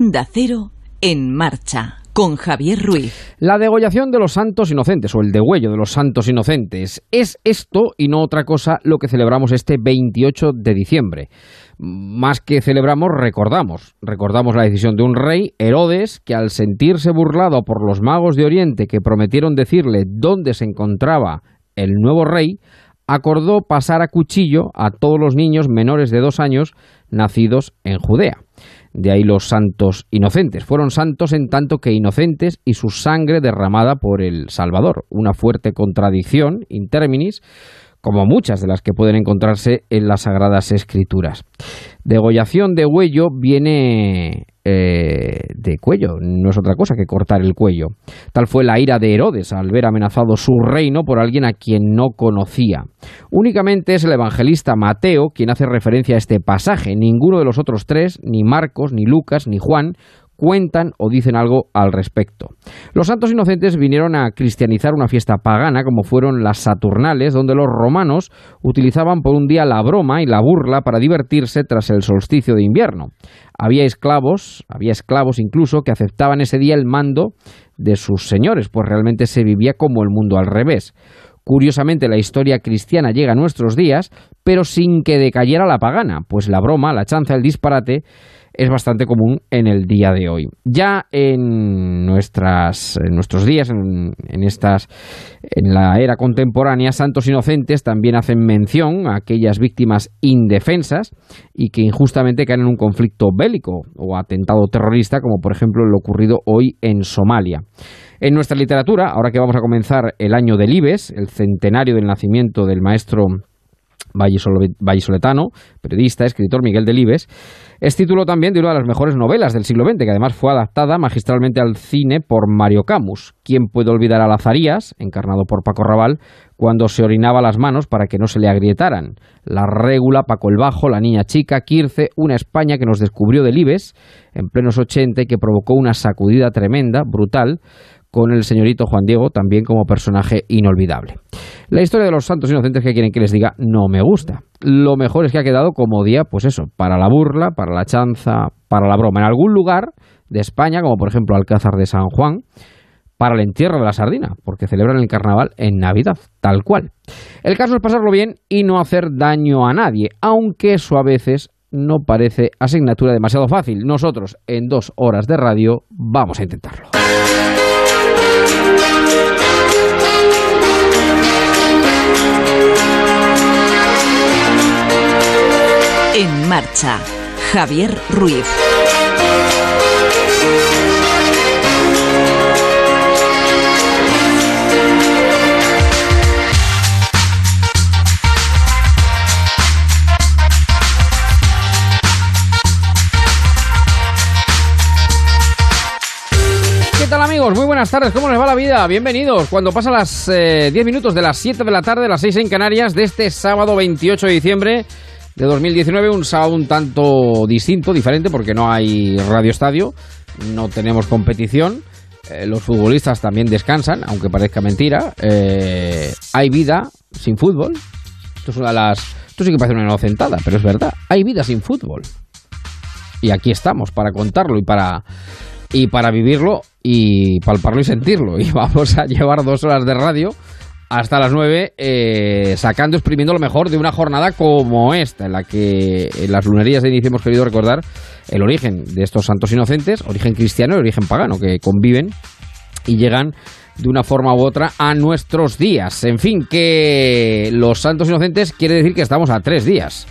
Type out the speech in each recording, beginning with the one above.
Da Cero en marcha con Javier Ruiz. La degollación de los santos inocentes o el degüello de los santos inocentes es esto y no otra cosa lo que celebramos este 28 de diciembre. Más que celebramos, recordamos. Recordamos la decisión de un rey, Herodes, que al sentirse burlado por los magos de Oriente que prometieron decirle dónde se encontraba el nuevo rey, acordó pasar a cuchillo a todos los niños menores de dos años nacidos en Judea. De ahí los santos inocentes. Fueron santos en tanto que inocentes y su sangre derramada por el Salvador. Una fuerte contradicción, in terminis, como muchas de las que pueden encontrarse en las Sagradas Escrituras. Degollación de huello viene eh, de cuello, no es otra cosa que cortar el cuello. Tal fue la ira de Herodes al ver amenazado su reino por alguien a quien no conocía. Únicamente es el evangelista Mateo quien hace referencia a este pasaje. Ninguno de los otros tres, ni Marcos, ni Lucas, ni Juan, cuentan o dicen algo al respecto. Los santos inocentes vinieron a cristianizar una fiesta pagana como fueron las Saturnales, donde los romanos utilizaban por un día la broma y la burla para divertirse tras el solsticio de invierno. Había esclavos, había esclavos incluso que aceptaban ese día el mando de sus señores, pues realmente se vivía como el mundo al revés. Curiosamente, la historia cristiana llega a nuestros días, pero sin que decayera la pagana, pues la broma, la chanza, el disparate es bastante común en el día de hoy. Ya en, nuestras, en nuestros días, en, estas, en la era contemporánea, santos inocentes también hacen mención a aquellas víctimas indefensas y que injustamente caen en un conflicto bélico o atentado terrorista, como por ejemplo lo ocurrido hoy en Somalia. En nuestra literatura, ahora que vamos a comenzar el año del IBES, el centenario del nacimiento del maestro vallisoletano, periodista, escritor Miguel Delibes, es título también de una de las mejores novelas del siglo XX, que además fue adaptada magistralmente al cine por Mario Camus. ¿Quién puede olvidar a Lazarías, encarnado por Paco Raval, cuando se orinaba las manos para que no se le agrietaran? La Régula, Paco el Bajo, La Niña Chica, Quirce, una España que nos descubrió Delibes en plenos 80 y que provocó una sacudida tremenda, brutal, con el señorito Juan Diego también como personaje inolvidable. La historia de los santos inocentes que quieren que les diga no me gusta. Lo mejor es que ha quedado como día, pues eso, para la burla, para la chanza, para la broma. En algún lugar de España, como por ejemplo Alcázar de San Juan, para el entierro de la sardina, porque celebran el carnaval en Navidad, tal cual. El caso es pasarlo bien y no hacer daño a nadie, aunque eso a veces no parece asignatura demasiado fácil. Nosotros, en dos horas de radio, vamos a intentarlo. En marcha, Javier Ruiz. ¿Qué tal amigos? Muy buenas tardes, ¿cómo les va la vida? Bienvenidos. Cuando pasan las eh, 10 minutos de las 7 de la tarde, las 6 en Canarias, de este sábado 28 de diciembre de 2019, un sábado un tanto distinto, diferente, porque no hay radio estadio, no tenemos competición, eh, los futbolistas también descansan, aunque parezca mentira, eh, hay vida sin fútbol. Esto es una de las. Esto sí que parece una inocentada, pero es verdad. Hay vida sin fútbol. Y aquí estamos para contarlo y para y para vivirlo y palparlo y sentirlo. Y vamos a llevar dos horas de radio hasta las 9, eh, sacando, exprimiendo lo mejor de una jornada como esta, en la que en las lunerías de inicio hemos querido recordar el origen de estos santos inocentes, origen cristiano y origen pagano, que conviven y llegan de una forma u otra a nuestros días. En fin, que los santos inocentes quiere decir que estamos a tres días.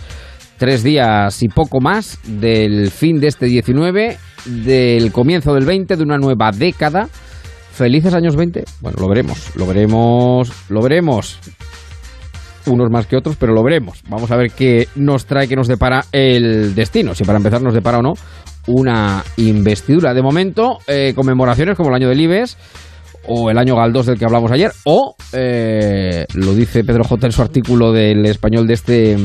Tres días y poco más del fin de este 19, del comienzo del 20, de una nueva década ¿Felices años 20? Bueno, lo veremos, lo veremos, lo veremos. Unos más que otros, pero lo veremos. Vamos a ver qué nos trae, qué nos depara el destino. Si para empezar nos depara o no una investidura. De momento, eh, conmemoraciones como el año del IBES o el año Galdós del que hablamos ayer, o eh, lo dice Pedro J en su artículo del español de este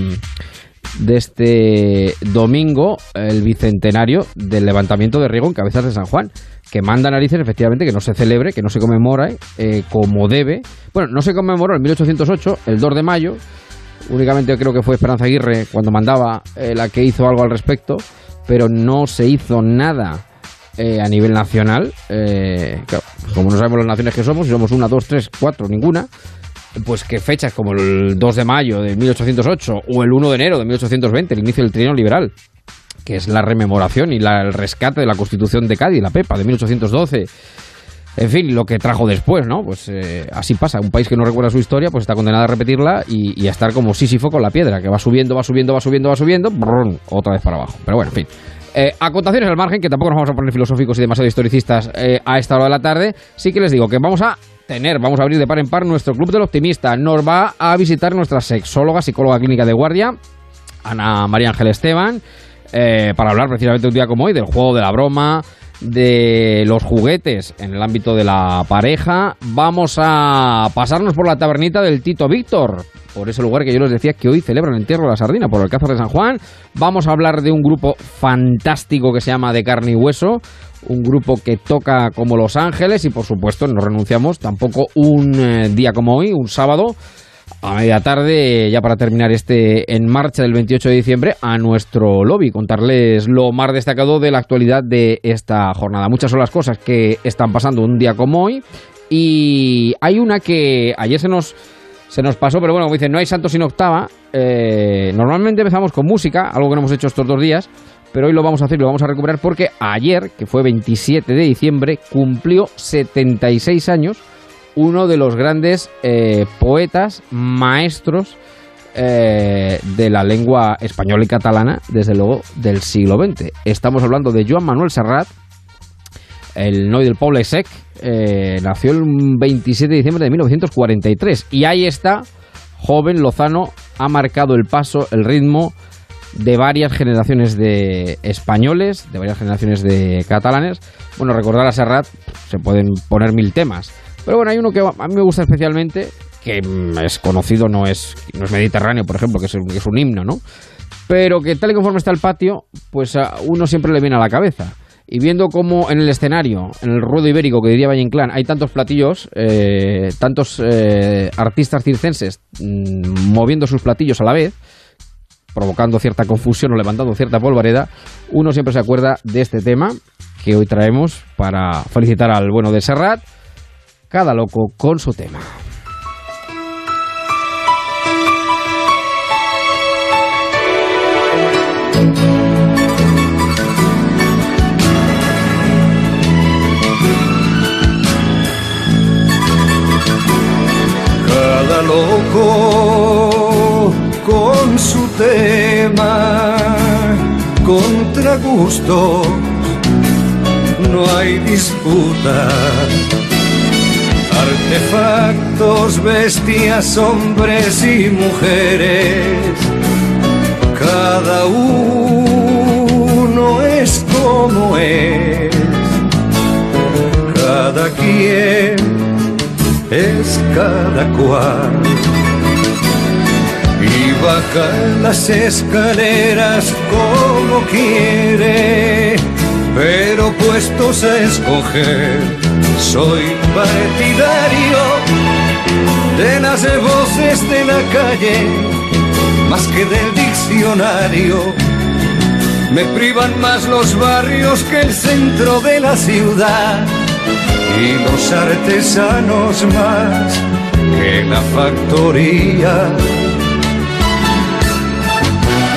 de este domingo, el bicentenario del levantamiento de Riego en Cabezas de San Juan que manda narices efectivamente que no se celebre, que no se conmemora eh, como debe. Bueno, no se conmemoró en 1808, el 2 de mayo, únicamente creo que fue Esperanza Aguirre cuando mandaba eh, la que hizo algo al respecto, pero no se hizo nada eh, a nivel nacional. Eh, como no sabemos las naciones que somos, si somos una, dos, tres, cuatro, ninguna, pues que fechas como el 2 de mayo de 1808 o el 1 de enero de 1820, el inicio del trienio liberal, que es la rememoración y el rescate de la Constitución de Cádiz, la PEPA de 1812. En fin, lo que trajo después, ¿no? Pues eh, así pasa. Un país que no recuerda su historia, pues está condenado a repetirla y, a estar como Sísifo con la piedra, que va subiendo, va subiendo, va subiendo, va subiendo, otra vez para abajo. Pero bueno, en fin. Eh, acotaciones al margen, que tampoco nos vamos a poner filosóficos y demasiado historicistas eh, a esta hora de la tarde. Sí que les digo que vamos a vamos a abrir de par en par nuestro Club del Optimista. Nos va a visitar nuestra sexóloga, psicóloga clínica de guardia, Ana María Ángel Esteban, eh, para hablar precisamente un día como hoy del juego de la broma, de los juguetes en el ámbito de la pareja. Vamos a pasarnos por la tabernita del Tito Víctor, por ese lugar que yo les decía que hoy celebran el entierro de la sardina, por el Cázar de San Juan. Vamos a hablar de un grupo fantástico que se llama De Carne y Hueso, un grupo que toca como Los Ángeles y por supuesto no renunciamos tampoco un eh, día como hoy, un sábado a media tarde, ya para terminar este en marcha del 28 de diciembre, a nuestro lobby, contarles lo más destacado de la actualidad de esta jornada. Muchas son las cosas que están pasando un día como hoy y hay una que ayer se nos, se nos pasó, pero bueno, como dicen, no hay santo sin octava. Eh, normalmente empezamos con música, algo que no hemos hecho estos dos días, pero hoy lo vamos a hacer lo vamos a recuperar porque ayer, que fue 27 de diciembre, cumplió 76 años uno de los grandes eh, poetas, maestros eh, de la lengua española y catalana, desde luego, del siglo XX. Estamos hablando de Joan Manuel Serrat, el noi del Poble Sec, eh, nació el 27 de diciembre de 1943. Y ahí está, joven Lozano, ha marcado el paso, el ritmo de varias generaciones de españoles, de varias generaciones de catalanes. Bueno, recordar a Serrat, se pueden poner mil temas pero bueno, hay uno que a mí me gusta especialmente, que es conocido, no es, no es Mediterráneo, por ejemplo, que es, es un himno, ¿no? Pero que tal y conforme está el patio, pues a uno siempre le viene a la cabeza. Y viendo cómo en el escenario, en el ruedo ibérico que diría Valle Inclán, hay tantos platillos, eh, tantos eh, artistas circenses mm, moviendo sus platillos a la vez, provocando cierta confusión o levantando cierta polvareda, uno siempre se acuerda de este tema que hoy traemos para felicitar al bueno de Serrat cada loco con su tema. Cada loco con su tema, contra gusto, no hay disputa Artefactos, bestias, hombres y mujeres, cada uno es como es, cada quien es cada cual. Y baja las escaleras como quiere, pero puestos a escoger soy partidario de las voces de la calle, más que del diccionario. Me privan más los barrios que el centro de la ciudad y los artesanos más que la factoría.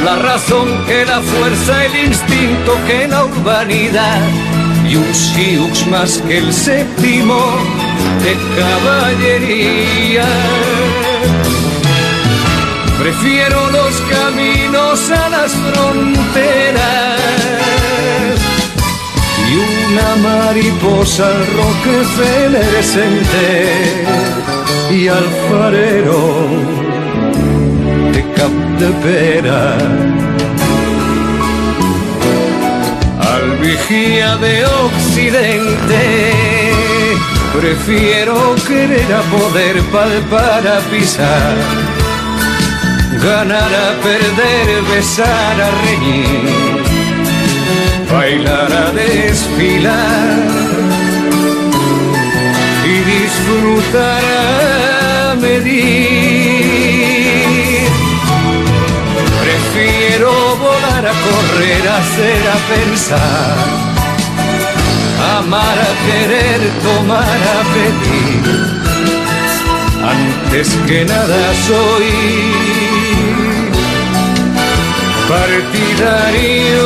La razón que la fuerza, el instinto que la urbanidad y un siux más que el séptimo de caballería. Prefiero los caminos a las fronteras y una mariposa al Rockefeller y al farero de Capdepera vigía de Occidente. Prefiero querer a poder palpar a pisar, ganar a perder, besar a reñir, bailar a desfilar y disfrutar a medir correr, a hacer, a pensar. amar, a querer, tomar, a pedir. Antes que nada soy partidario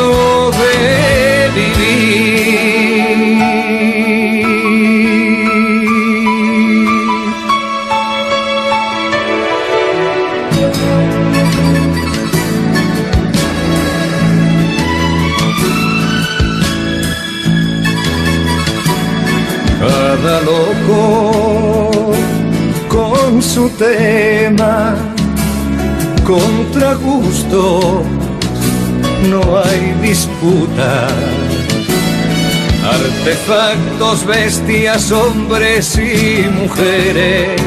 de vivir. Su tema, contra gusto no hay disputa. Artefactos, bestias, hombres y mujeres,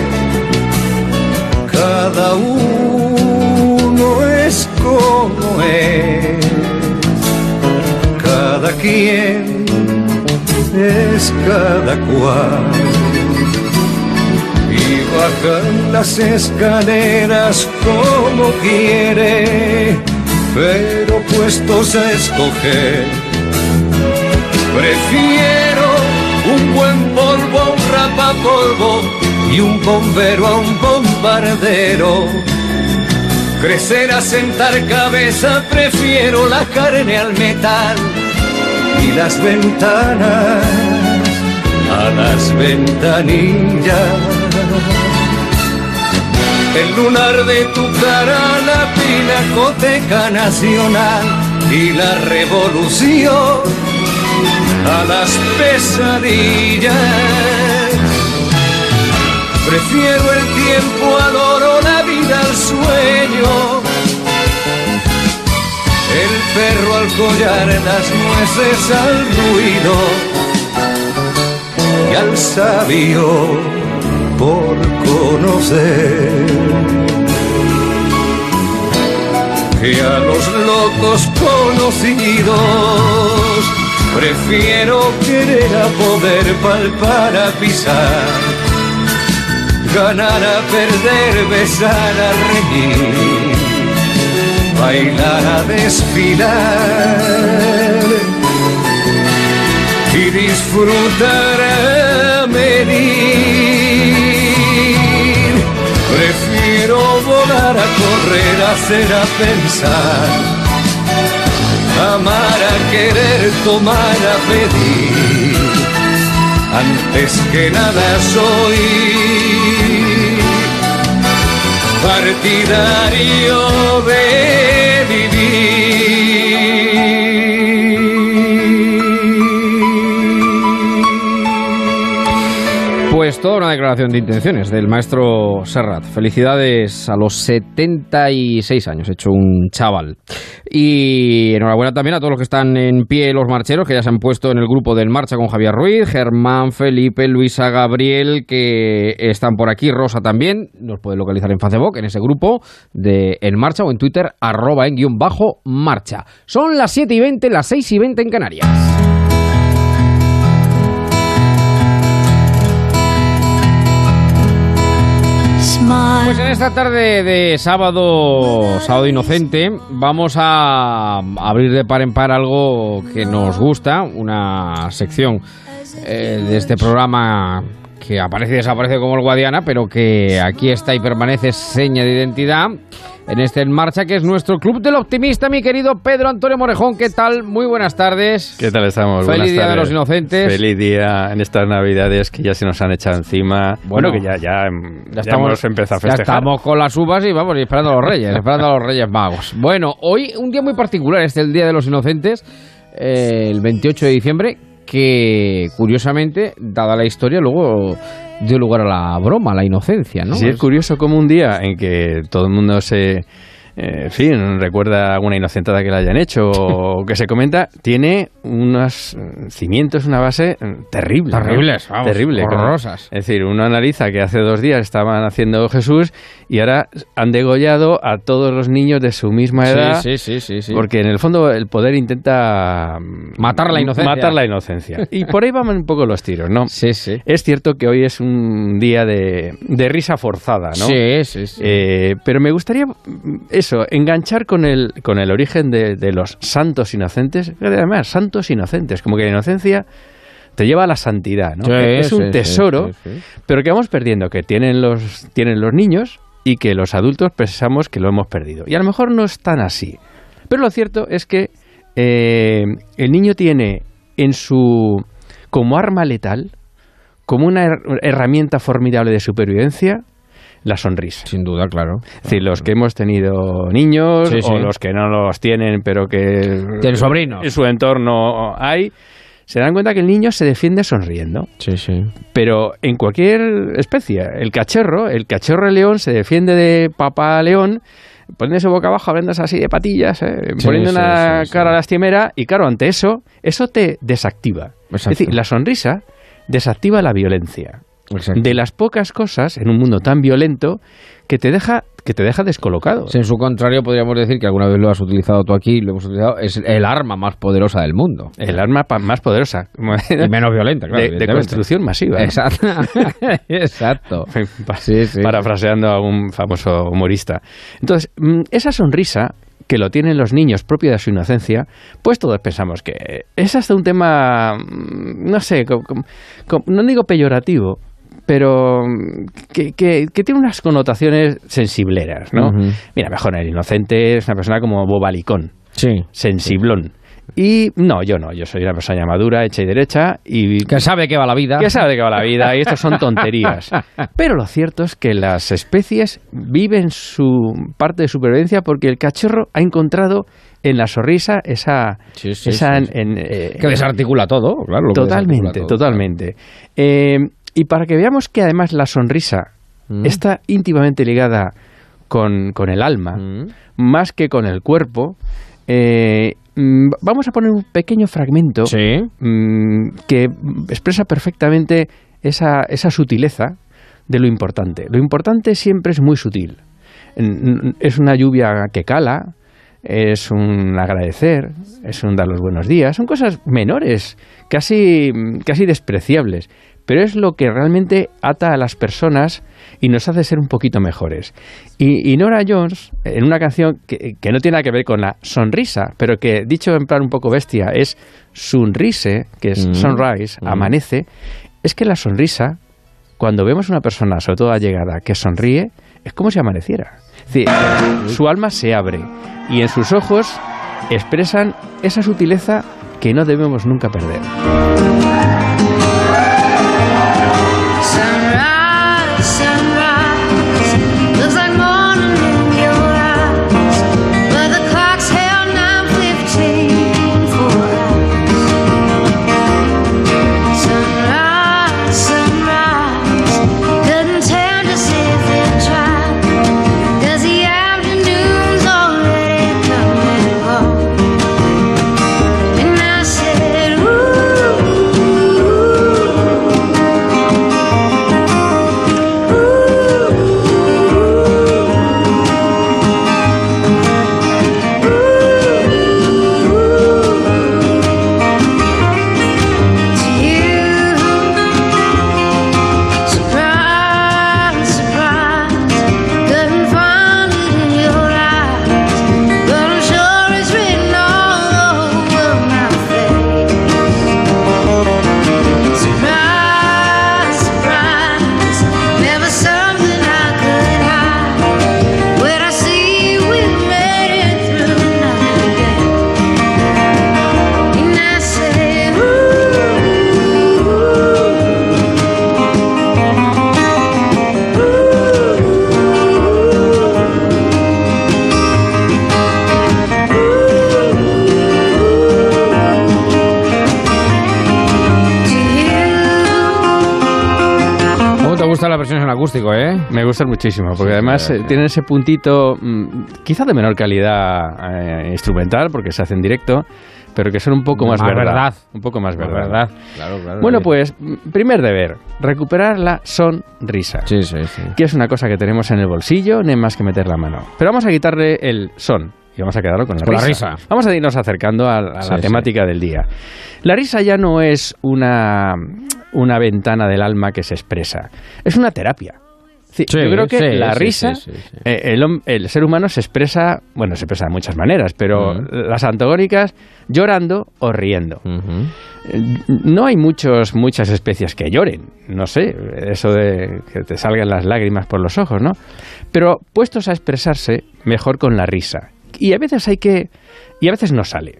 cada uno es como es, cada quien es cada cual. Bajan las escaleras como quiere pero puestos a escoger, prefiero un buen polvo a un rapapolvo y un bombero a un bombardero. Crecer a sentar cabeza, prefiero la carne al metal y las ventanas a las ventanillas el lunar de tu cara, la pinacoteca nacional y la revolución a las pesadillas. Prefiero el tiempo al oro, la vida al sueño, el perro al collar, las nueces al ruido y al sabio por conocer. Que a los locos conocidos prefiero querer a poder palpar a pisar, ganar a perder, besar a reír, bailar a desfilar y disfrutar a medir. Prefiero volar a correr, hacer a pensar, amar a querer, tomar a pedir. Antes que nada soy partidario de vivir. Toda una declaración de intenciones del maestro Serrat. Felicidades a los 76 años, hecho un chaval. Y enhorabuena también a todos los que están en pie, los marcheros, que ya se han puesto en el grupo del Marcha con Javier Ruiz, Germán, Felipe, Luisa, Gabriel, que están por aquí, Rosa también, nos puede localizar en Facebook, en ese grupo de En Marcha o en Twitter, arroba en guion bajo marcha. Son las 7 y 20, las 6 y 20 en Canarias. Pues en esta tarde de sábado, sábado inocente, vamos a abrir de par en par algo que nos gusta, una sección eh, de este programa que aparece y desaparece como el Guadiana, pero que aquí está y permanece seña de identidad en este En Marcha, que es nuestro Club del Optimista, mi querido Pedro Antonio Morejón. ¿Qué tal? Muy buenas tardes. ¿Qué tal estamos? Feliz Buenas Día de tardes. los Inocentes. Feliz día en estas navidades que ya se nos han echado encima. Bueno, Bueno, que ya, ya, ya hemos empezado a ya festejar. estamos con las uvas y vamos, y esperando a los reyes, esperando a los reyes magos. Bueno, hoy un día muy particular, este es el Día de los Inocentes, eh, el 28 de diciembre, que curiosamente, dada la historia, luego dio lugar a la broma, a la inocencia, ¿no? Sí, es curioso como un día en que todo el mundo se... eh, en fin, recuerda alguna inocentada que le hayan hecho o que se comenta, tiene unos eh, cimientos, una base eh, terrible. ¿no? Terribles, vamos, terrible. horrorosas. Es decir, uno analiza que hace dos días estaban haciendo Jesús y ahora han degollado a todos los niños de su misma edad. Sí, sí, sí, sí, sí. Porque en el fondo el poder intenta mm, Matar la inocencia. Matar la inocencia. Y por ahí van un poco los tiros, ¿no? Sí, sí. Es cierto que hoy es un día de, de risa forzada, ¿no? Sí, sí, sí. Eh, pero me gustaría eso, enganchar con el, con el origen de, de los santos inocentes, además, santos inocentes, como que la inocencia te lleva a la santidad, ¿no? Sí, es un sí, tesoro, sí, pero que vamos perdiendo, que tienen los, tienen los niños y que los adultos pensamos que lo hemos perdido. Y a lo mejor no es tan así. Pero lo cierto es que eh, el niño tiene en su como arma letal, como una her- herramienta formidable de supervivencia, la sonrisa. Sin duda, claro. Es decir, los que hemos tenido niños Sí, sí. o los que no los tienen, pero que Tienen sobrinos. en su entorno hay, se dan cuenta que el niño se defiende sonriendo. Sí, sí. Pero en cualquier especie, el cachorro, el cachorro de león se defiende de papá león poniéndose boca abajo, abriéndose así de patillas, ¿eh? Sí, poniendo sí, una sí, cara lastimera y claro, ante eso, eso te desactiva. Exacto. Es decir, la sonrisa desactiva la violencia. Exacto. De las pocas cosas en un mundo tan violento que te deja que te deja descolocado. En su contrario, podríamos decir que alguna vez lo has utilizado tú aquí, lo hemos utilizado, es el arma más poderosa del mundo. El arma más poderosa Y menos violenta, claro. de, construcción masiva. ¿no? Exacto. Sí, sí, parafraseando a un famoso humorista. Entonces, mm, esa sonrisa que lo tienen los niños propio de su inocencia, pues todos pensamos que es hasta un tema, mm, no sé, com- com- com- no digo peyorativo, pero mm, que, que- que tiene unas connotaciones sensibleras, ¿no? Mira, mejor el inocente es una persona como bobalicón, Sí. sensiblón. Y no, yo no, yo soy una persona madura, hecha y derecha, y Que sabe que va la vida. que sabe qué va la vida y esto son tonterías. Pero lo cierto es que las especies viven su parte de supervivencia porque el cachorro ha encontrado en la sonrisa esa... Sí, sí, esa sí, en- eh, Que desarticula todo, claro. lo que totalmente, todo. totalmente. Eh, y para que veamos que además la sonrisa Mm. está íntimamente ligada con, con el alma, Mm. más que con el cuerpo, eh, mm, vamos a poner un pequeño fragmento Sí. que expresa perfectamente esa, esa sutileza de lo importante. Lo importante siempre es muy sutil. Es una lluvia que cala, es un agradecer, es un dar los buenos días, son cosas menores, casi, casi despreciables, pero es lo que realmente ata a las personas y nos hace ser un poquito mejores. Y, y Nora Jones, en una canción que, que no tiene nada que ver con la sonrisa, pero que dicho en plan un poco bestia es sunrise, que es Mm. sunrise, Mm. amanece, es que la sonrisa, cuando vemos una persona, sobre todo allegada, que sonríe, es como si amaneciera. Es decir, su alma se abre y en sus ojos expresan esa sutileza que no debemos nunca perder. Acústico, eh? Me gustan muchísimo, porque además sí, eh, sí. tienen ese puntito, mm, quizá de menor calidad eh, instrumental, porque se hace en directo, pero que son un poco más, Más verdad. Un poco más La verdad. verdad. Claro, claro. Bueno, sí. pues, primer deber, recuperar la sonrisa. Sí, sí, sí. que es una cosa que tenemos en el bolsillo, no hay más que meter la mano. Pero vamos a quitarle el son y vamos a quedarlo con la, Con la risa. risa. Vamos a irnos acercando a, a Sí, la sí. temática del día. La risa ya no es una, una ventana del alma que se expresa, es una terapia. Es Sí, Sí, yo creo que sí, la risa, eh, el, el ser humano se expresa, bueno, se expresa de muchas maneras, pero las antagónicas llorando o riendo. No hay muchos, muchas especies que lloren, no sé, eso de que te salgan las lágrimas por los ojos, ¿no? Pero puestos a expresarse, mejor con la risa. Y a veces hay que... y a veces no sale.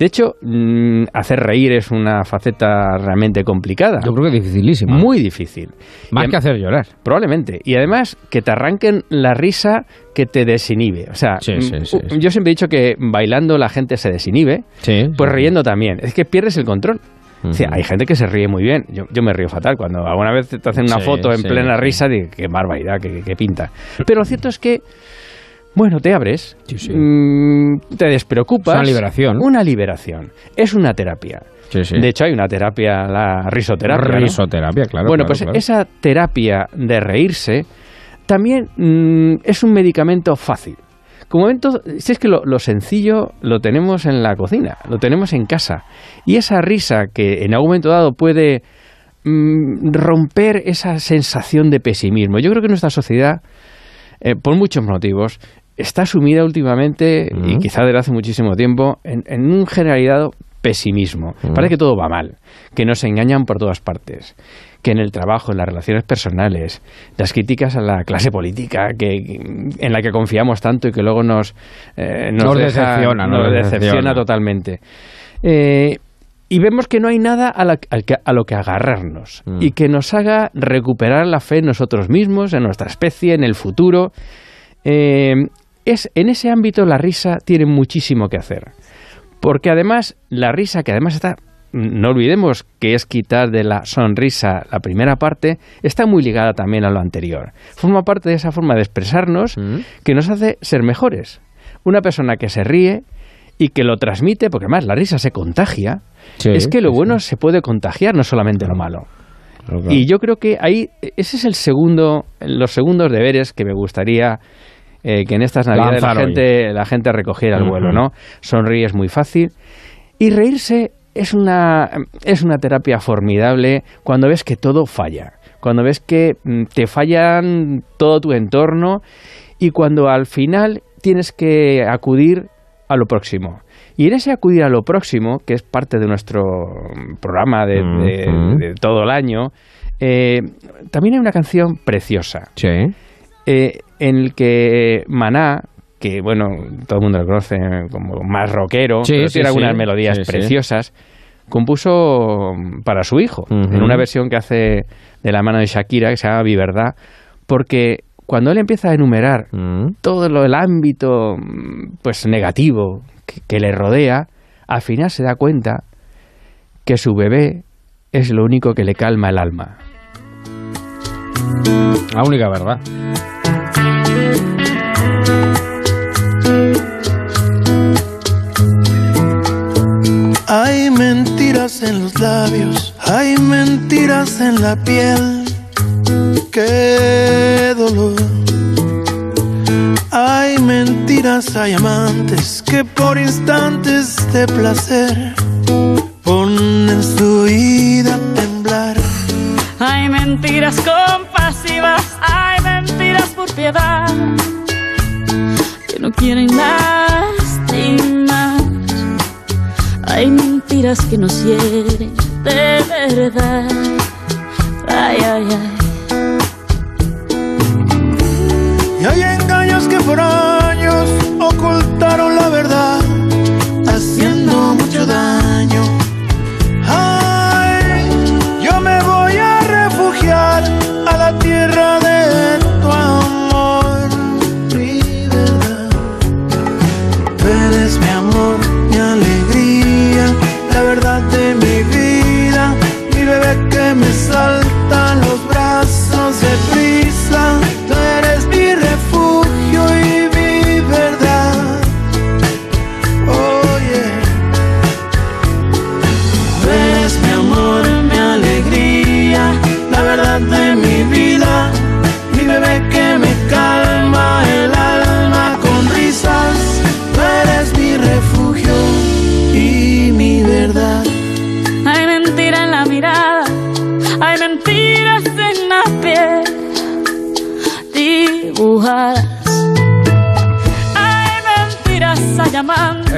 De hecho, mm, hacer reír es una faceta realmente complicada. Yo creo que dificilísimo. Muy difícil. Más Y que hacer llorar. Probablemente. Y además, que te arranquen la risa que te desinhibe. O sea, Sí, sí, mm, sí, yo siempre he dicho que bailando la gente se desinhibe, Sí. pues riendo también. Es que pierdes el control. O sea, Ujú. hay gente que se ríe muy bien. Yo, yo me río fatal. Cuando alguna vez te hacen una Sí, foto en sí, plena risa, digo, qué barbaridad, qué, qué pinta. Pero lo cierto es que, bueno, te abres, Sí, sí. mm, te despreocupas. Es una liberación. Una liberación. Es una terapia. Sí, sí. De hecho, hay una terapia, la risoterapia. ¿no? Risoterapia, claro. bueno, claro, pues claro. esa terapia de reírse también mm, es un medicamento fácil. Como todo- si es que lo, lo sencillo lo tenemos en la cocina, lo tenemos en casa. Y esa risa que en algún momento dado puede mm, romper esa sensación de pesimismo. Yo creo que nuestra sociedad, eh, por muchos motivos, está sumida últimamente, y quizá desde hace muchísimo tiempo, en, en un generalizado pesimismo. Parece que todo va mal, que nos engañan por todas partes, que en el trabajo, en las relaciones personales, las críticas a la clase política, que, en la que confiamos tanto y que luego nos, eh, Nos deja- decepciona, nos nos decepciona. decepciona totalmente. Eh, y vemos que no hay nada la- a lo que agarrarnos Mm. y que nos haga recuperar la fe en nosotros mismos, en nuestra especie, en el futuro. Eh, es, en ese ámbito la risa tiene muchísimo que hacer. Porque además, la risa, que además está, no olvidemos que es quitar de la sonrisa la primera parte, está muy ligada también a lo anterior. Forma parte de esa forma de expresarnos Mm. que nos hace ser mejores. Una persona que se ríe y que lo transmite, porque además la risa se contagia, Sí, es que lo bueno sí. se puede contagiar, no solamente lo malo. Y yo creo que ahí, ese es el segundo, los segundos deberes que me gustaría eh, que en estas navidades la gente, la gente recogiera el vuelo. ¿no? Sonríe es muy fácil. Y reírse es una, es una terapia formidable cuando ves que todo falla, cuando ves que mm, te fallan todo tu entorno y cuando al final tienes que acudir a lo próximo. Y en ese acudir a lo próximo, que es parte de nuestro mm, programa de, de- Ujú. de todo el año, eh, también hay una canción preciosa Sí. eh, en el que Maná, que bueno, todo el mundo lo conoce como más rockero, Sí, pero sí, tiene algunas sí. melodías preciosas, compuso para su hijo, en una versión que hace de la mano de Shakira, que se llama Verdad, porque cuando él empieza a enumerar Mm. todo lo, el ámbito pues negativo que, que le rodea, al final se da cuenta que su bebé es lo único que le calma el alma. La única verdad. Hay mentiras en los labios, hay mentiras en la piel. Qué dolor. Hay mentiras, hay amantes que por instantes de placer ponen su vida a temblar. Hay mentiras compasivas, hay mentiras por piedad que no quieren lastimar. Hay mentiras que nos hieren de verdad. Ay, ay, ay. Y hay engaños que por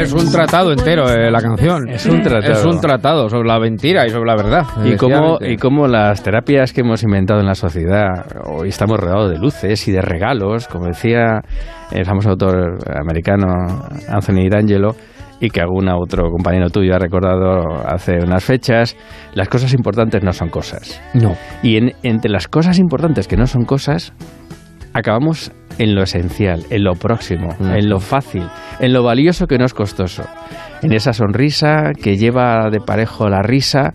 Es un tratado entero eh, la canción. Es un tratado. Es un tratado sobre la mentira y sobre la verdad. Y cómo, y cómo las terapias que hemos inventado en la sociedad, hoy estamos rodeados de luces y de regalos, como decía el famoso autor americano Anthony D'Angelo, y que algún otro compañero tuyo ha recordado hace unas fechas, las cosas importantes no son cosas. No. Y en- entre las cosas importantes que no son cosas, acabamos en lo esencial, en lo próximo, Mm. en lo fácil, en lo valioso que no es costoso, en esa sonrisa que lleva de parejo la risa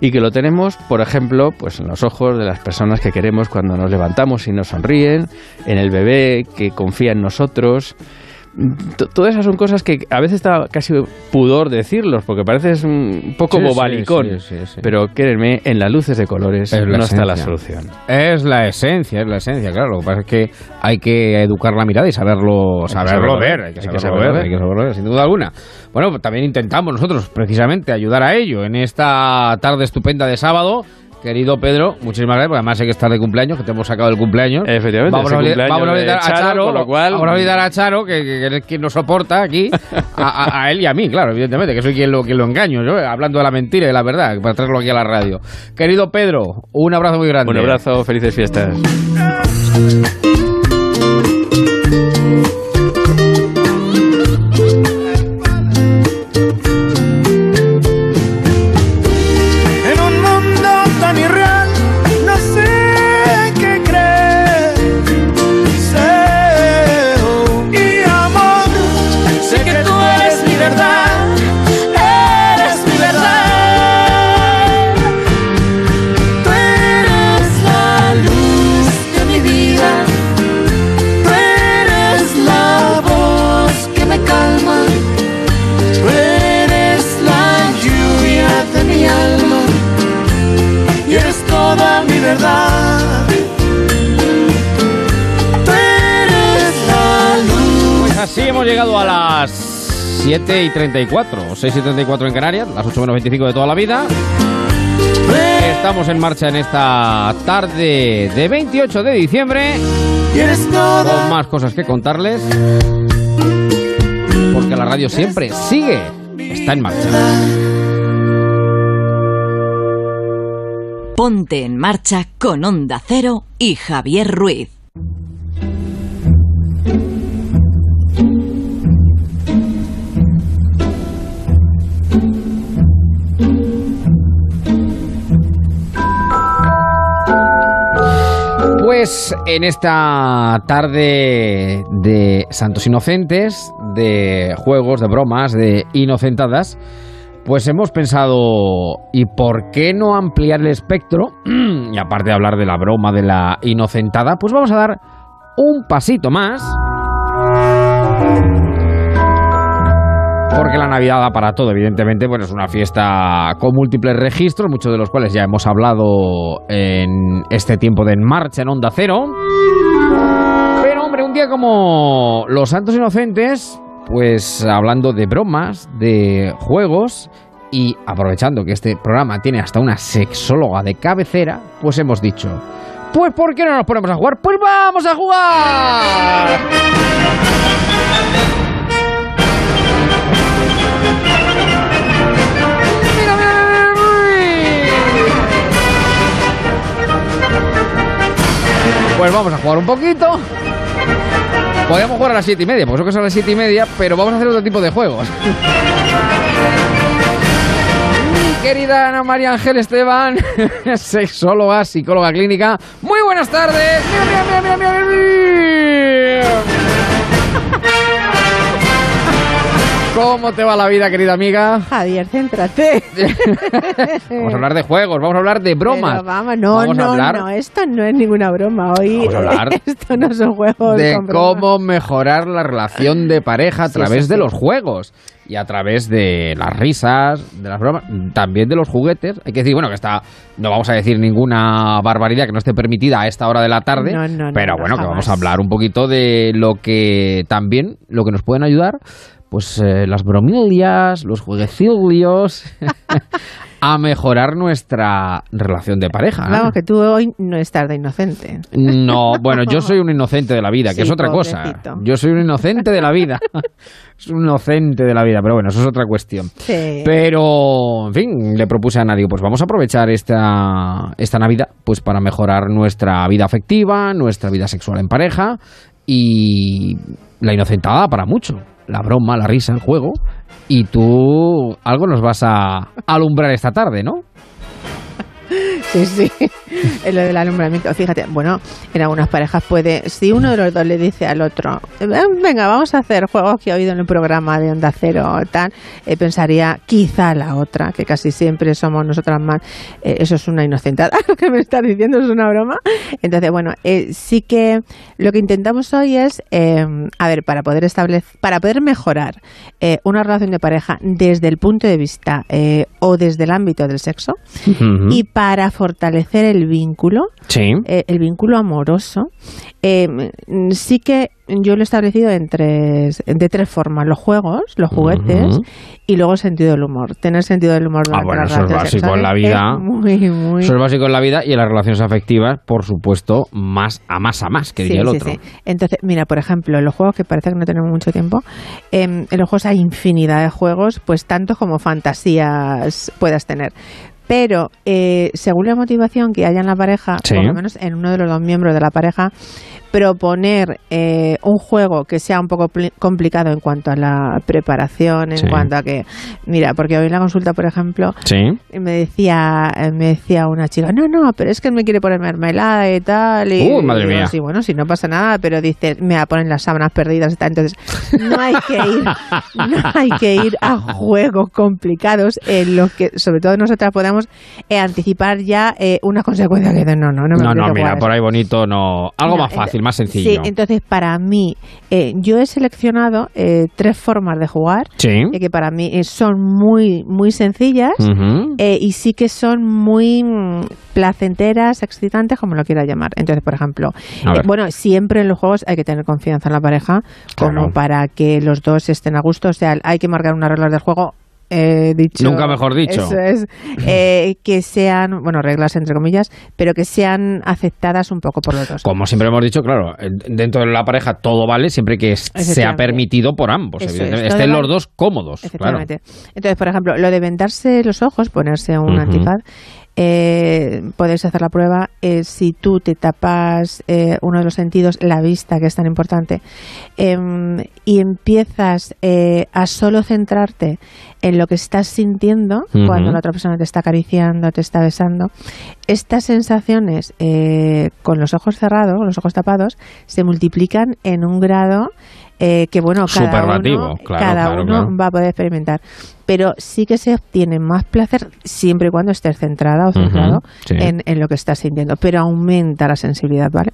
y que lo tenemos, por ejemplo, pues en los ojos de las personas que queremos cuando nos levantamos y nos sonríen, en el bebé que confía en nosotros. Todas esas son cosas que a veces está casi pudor decirlos, porque pareces un poco Sí, bobalicón. sí, sí, sí. Pero créeme, en las luces de colores Es la no está la solución. Es la esencia, es la esencia, claro. Lo que pasa es que hay que educar la mirada y saberlo, saberlo ver. Hay que saberlo ver, ver. hay que saberlo ver, sin duda alguna. Bueno, pues también intentamos nosotros precisamente ayudar a ello en esta tarde estupenda de sábado. Querido Pedro, muchísimas gracias, porque además sé que estás de cumpleaños, que te hemos sacado el cumpleaños. Efectivamente, vamos a, olvidar- cumpleaños vamos a olvidar a Charo, Charo, con lo cual- vamos a olvidar a Charo, que, que- que es quien nos soporta aquí, a, a- a él y a mí, claro, evidentemente, que soy quien lo, quien lo engaño, yo, hablando de la mentira y de la verdad, para traerlo aquí a la radio. Querido Pedro, un abrazo muy grande. Un abrazo, felices fiestas. 7 y 34, 6 y 34 en Canarias, las 8 menos 25 de toda la vida. Estamos en marcha en esta tarde de 28 de diciembre con más cosas que contarles. Porque la radio siempre sigue, está en marcha. Ponte en marcha con Onda Cero y Javier Ruiz. Pues en esta tarde de Santos Inocentes, de juegos, de bromas, de inocentadas, pues hemos pensado, ¿y por qué no ampliar el espectro? y aparte de hablar de la broma, de la inocentada, pues vamos a dar un pasito más. Porque la Navidad da para todo, evidentemente, bueno, es una fiesta con múltiples registros, muchos de los cuales ya hemos hablado en este tiempo de En Marcha en Onda Cero. Pero, hombre, un día como los Santos Inocentes, pues hablando de bromas, de juegos y aprovechando que este programa tiene hasta una sexóloga de cabecera, pues hemos dicho, pues ¿por qué no nos ponemos a jugar? Pues vamos a jugar. Pues vamos a jugar un poquito. Podríamos jugar a las siete y media, porque eso que son las siete y media, pero vamos a hacer otro tipo de juegos. Querida Ana María Ángel Esteban, sexóloga, psicóloga clínica. Muy buenas tardes. Mira, mira, mira. ¿Cómo te va la vida, querida amiga? Javier, céntrate. Vamos a hablar de juegos, vamos a hablar de bromas. Pero vamos, no, Vamos no, hablar no, esto no es ninguna broma. Hoy Vamos a hablar esto no son juegos de con cómo mejorar la relación de pareja a Sí, través sí, de los juegos y a través de las risas, de las bromas, también de los juguetes. Hay que decir, bueno, que está, no vamos a decir ninguna barbaridad que no esté permitida a esta hora de la tarde, No, no, no, pero no, bueno, que vamos a hablar un poquito de lo que también, lo que nos pueden ayudar, pues eh, las bromilias, los jueguecillos. a mejorar nuestra relación de pareja. Vamos, que tú hoy no estás de inocente. No, bueno, yo soy un inocente de la vida, que Sí, es otra cosa. Yo soy un inocente de la vida. es un inocente de la vida, pero bueno, eso es otra cuestión. Sí. Pero, en fin, le propuse a nadie, pues vamos a aprovechar esta, esta Navidad pues para mejorar nuestra vida afectiva, nuestra vida sexual en pareja y la inocentada para mucho. La broma, la risa, el juego. Y tú algo nos vas a alumbrar esta tarde, ¿no? Sí, sí. Es lo del alumbramiento. Fíjate, bueno, en algunas parejas puede, si uno de los dos le dice al otro, "Eh, venga, vamos a hacer juegos que he oído en el programa de Onda Cero o tal, eh, pensaría quizá la otra, que casi siempre somos nosotras más. Eh, eso es una inocentada. Lo que me estás diciendo es una broma. Entonces, bueno, eh, sí que lo que intentamos hoy es, eh, a ver, para poder establecer, para poder mejorar una relación de pareja desde el punto de vista o desde el ámbito del sexo, y para fortalecer el vínculo, Sí. eh, el vínculo amoroso, eh, sí que yo lo he establecido en tres, de tres formas: los juegos, los juguetes y luego el sentido del humor. Tener sentido del humor Ah, durante bueno, las eso es básico en la vida. es muy, muy. Eso es básico en la vida y en las relaciones afectivas, por supuesto, más a más a más, que diría Sí, el sí, otro. sí. Entonces, mira, por ejemplo, en los juegos que parece que no tenemos mucho tiempo, em, en los juegos hay infinidad de juegos, pues tanto como fantasías puedas tener. Pero eh, según la motivación que haya en la pareja, Sí. por lo menos en uno de los dos miembros de la pareja, proponer eh, un juego que sea un poco pli- complicado en cuanto a la preparación, en Sí. cuanto a que, mira, porque hoy en la consulta, por ejemplo, Sí. me decía me decía una chica no no pero es que él me quiere poner mermelada y tal y Uy, madre digo, mía. sí bueno si no pasa nada pero dice me va a poner las sábanas perdidas y tal entonces no hay que ir no hay que ir a juegos complicados en los que sobre todo nosotras podamos eh, anticipar ya eh, una consecuencia que no no no me No, no, mira, por ahí bonito, no. Algo no, más fácil, más sencillo. Sí, entonces para mí, eh, yo he seleccionado eh, tres formas de jugar Sí. eh, que para mí eh, son muy, muy sencillas eh, y sí que son muy mm, placenteras, excitantes, como lo quiera llamar. Entonces, por ejemplo, bueno, siempre en los juegos hay que tener confianza en la pareja, como para que los dos estén a gusto. O sea, hay que marcar unas reglas del juego. Eh, dicho, Nunca mejor dicho. Eso es. eh, que sean, bueno, reglas entre comillas, pero que sean aceptadas un poco por los dos. Como siempre hemos dicho, claro, dentro de la pareja todo vale siempre que sea permitido por ambos. Eso evidentemente. Estén los dos cómodos. Claro. Efectivamente. Entonces, por ejemplo, lo de vendarse los ojos, ponerse un Ujú. antifaz, eh, podéis hacer la prueba. eh, si tú te tapas eh, uno de los sentidos, la vista, que es tan importante, em, y empiezas eh, a solo centrarte en lo que estás sintiendo cuando la otra persona te está acariciando, te está besando, estas sensaciones eh, con los ojos cerrados, con los ojos tapados, se multiplican en un grado eh, que, bueno, cada uno, claro, cada claro, uno claro. va a poder experimentar. Pero sí que se obtiene más placer siempre y cuando estés centrada o centrado sí. en, en lo que estás sintiendo, pero aumenta la sensibilidad, ¿vale?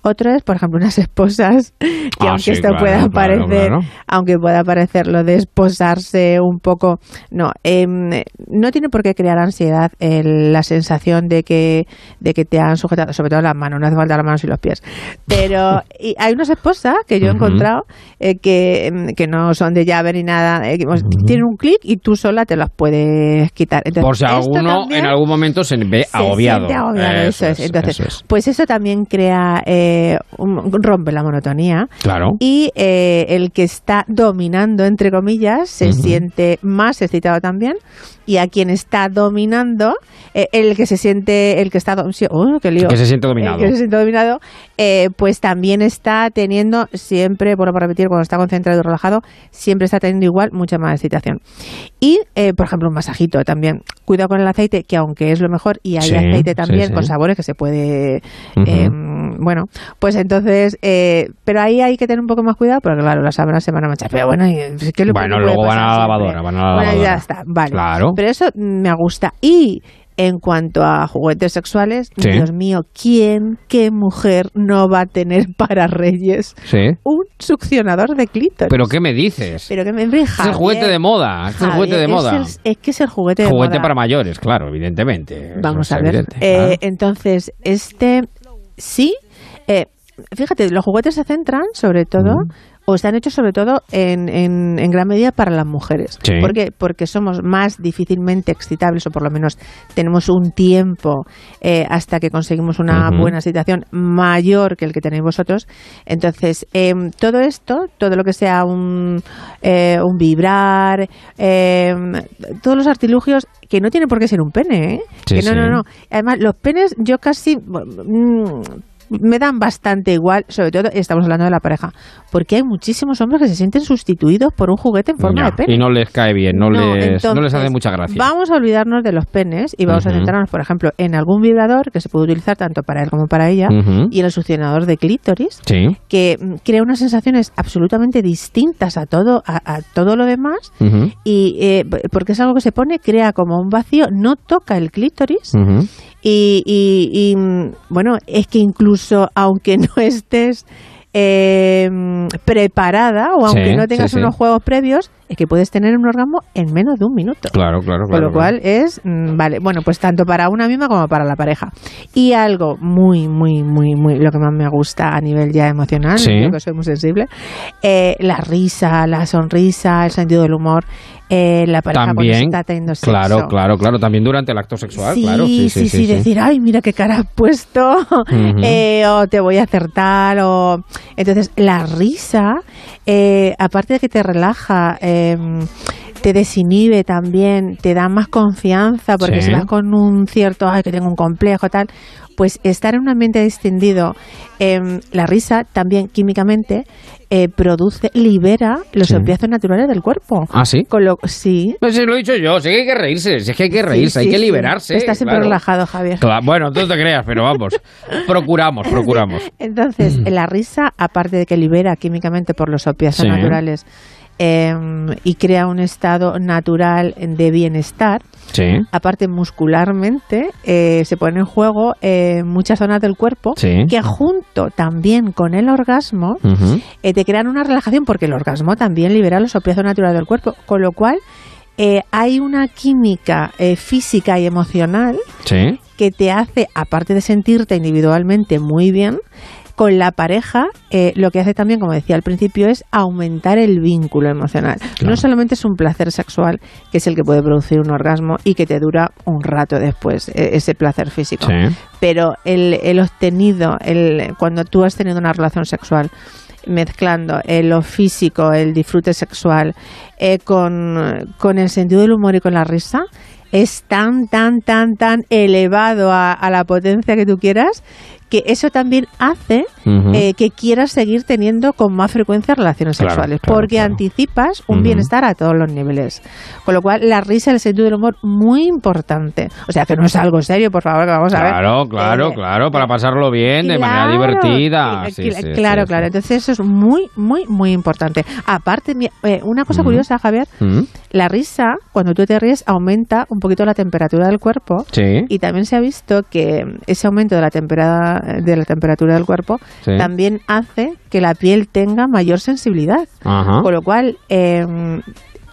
Otro es, por ejemplo, unas esposas, que Ah, aunque sí, esto claro, pueda parecer, claro. aunque pueda parecer lo de esposarse un poco, no, em, no tiene por qué crear ansiedad el- la sensación de que, de que te han sujetado, sobre todo las manos, no hace falta las manos y los pies. Pero y hay unas esposas que yo he encontrado eh, que, em, que no son de llave ni nada, eh, que, pues, tienen un clic y tú sola te las puedes quitar. Entonces, Por si alguno en algún momento se ve se agobiado. siente agobiado, eso, es. Entonces, eso es. pues eso también crea, eh, un- rompe la monotonía. Claro. Y eh, el que está dominando, entre comillas, se siente más excitado también. Y a quien está dominando, eh, el que se siente, el que está, ¡oh, qué lío! Que se siente dominado. El que se siente dominado, eh, pues también está teniendo siempre, bueno, para repetir, cuando está concentrado y relajado, siempre está teniendo igual mucha más excitación. Y, eh, por ejemplo, un masajito también. Cuidado con el aceite, que aunque es lo mejor, y hay Sí, aceite también sí. con sabores que se puede. Eh, bueno, pues entonces, eh, pero ahí hay que tener un poco más cuidado, porque claro, las sábanas se van a manchar. Pero bueno, y- ¿qué le Bueno, luego van a la lavadora, van a la Bueno, ya lavadora. está, vale. Claro. Pero eso me gusta. Y en cuanto a juguetes sexuales, Sí. Dios mío, ¿quién, qué mujer no va a tener para Reyes Sí. un succionador de clítoris? ¿Pero qué me dices? Pero que me es el juguete de moda. Es el juguete de moda. Es, el- es que es el juguete de Juguete moda. para mayores, claro, evidentemente. Vamos a ver. evidente, Eh, claro. Entonces, este sí, eh, fíjate, los juguetes se centran sobre todo o están hechos sobre todo en, en- en gran medida para las mujeres. Sí. ¿Por qué? Porque somos más difícilmente excitables o por lo menos tenemos un tiempo eh, hasta que conseguimos una buena excitación mayor que el que tenéis vosotros. Entonces, em, todo esto, todo lo que sea un, eh, un vibrar, em, todos los artilugios que no tiene por qué ser un pene, ¿eh? Sí, que no, sí. no, no. Además, los penes yo casi mm, me dan bastante igual, sobre todo estamos hablando de la pareja, porque hay muchísimos hombres que se sienten sustituidos por un juguete en forma de pene. y no les cae bien, no, les, no les hace mucha gracia. Vamos a olvidarnos de los penes y vamos a centrarnos, por ejemplo, en algún vibrador que se puede utilizar tanto para él como para ella y en el succionador de clítoris Sí. que crea unas sensaciones absolutamente distintas a todo a, a todo lo demás y eh, porque es algo que se pone crea como un vacío no toca el clítoris. Y, y- y, bueno, es que incluso aunque no estés eh, preparada o aunque Sí, no tengas sí, sí. unos juegos previos, es que puedes tener un orgasmo en menos de un minuto. Claro, claro, Con claro. lo cual es, mm, vale, bueno, pues tanto para una misma como para la pareja. Y algo muy, muy, muy, muy, lo que más me gusta a nivel ya emocional, yo que soy muy sensible, eh, la risa, la sonrisa, el sentido del humor, eh, la pareja cuando También, está teniendo sexo. claro, claro, claro. También durante el acto sexual, Sí, claro. Sí, sí, sí, decir, ay, mira qué cara has puesto, eh, o te voy a hacer tal, o... Entonces, la risa, eh, aparte de que te relaja, eh, te desinhibe también, te da más confianza, porque Sí. si vas con un cierto, ay, que tengo un complejo, tal, pues estar en un ambiente distendido, eh, la risa también químicamente eh, produce, libera los Sí. opiáceos naturales del cuerpo. Ah, sí. Con lo, sí. Pues sí, lo he dicho yo, sí que hay que reírse, sí que hay que reírse, Sí, hay que liberarse. Estás siempre claro. relajado, Javier. Claro, bueno, tú no te creas, pero vamos, procuramos, procuramos. Entonces, la risa, aparte de que libera químicamente por los opiáceos naturales eh, y crea un estado natural de bienestar, Sí, aparte muscularmente eh, se pone en juego eh, muchas zonas del cuerpo Sí. que junto también con el orgasmo eh, te crean una relajación porque el orgasmo también libera los opiáceos naturales del cuerpo, con lo cual eh, hay una química eh, física y emocional sí. que te hace, aparte de sentirte individualmente muy bien, con la pareja, eh, lo que hace también, como decía al principio, es aumentar el vínculo emocional. Claro. No solamente es un placer sexual, que es el que puede producir un orgasmo y que te dura un rato después, eh, ese placer físico, Sí. pero el, el obtenido, el, cuando tú has tenido una relación sexual, mezclando eh, lo físico, el disfrute sexual, eh, con, con el sentido del humor y con la risa, es tan, tan, tan, tan elevado a, a la potencia que tú quieras, que eso también hace eh, que quieras seguir teniendo con más frecuencia relaciones Claro, sexuales, claro, porque claro. anticipas un bienestar a todos los niveles. Con lo cual, la risa el sentido del humor, muy importante. O sea, que no es algo serio, por favor, que vamos a ver. Claro, claro, Eh, claro, para pasarlo bien, de manera divertida. Sí, sí, claro, sí, claro. Entonces eso es muy, muy, muy importante. Aparte, eh, una cosa curiosa, Javier, la risa, cuando tú te ríes, aumenta un poquito la temperatura del cuerpo. Sí, Y también se ha visto que ese aumento de la, de la temperatura del cuerpo sí. también hace que la piel tenga mayor sensibilidad. Ajá. Con lo cual, eh,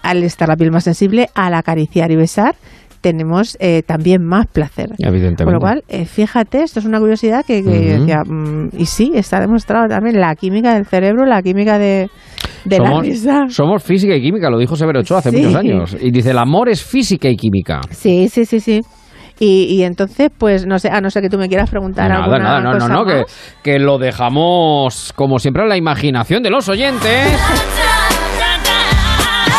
al estar la piel más sensible, al acariciar y besar, tenemos eh, también más placer. Evidentemente. Con lo cual, eh, fíjate, esto es una curiosidad que, que decía, mm, y sí, está demostrado también la química del cerebro, la química de, de la risa. somos física y química, lo dijo Severo Ochoa hace Sí. muchos años. Y dice, el amor es física y química. Sí, sí, sí, sí. Y, y entonces, pues no sé, a no ser que tú me quieras preguntar Nada, alguna nada, no, no, no, que, que lo dejamos, como siempre, a la imaginación de los oyentes.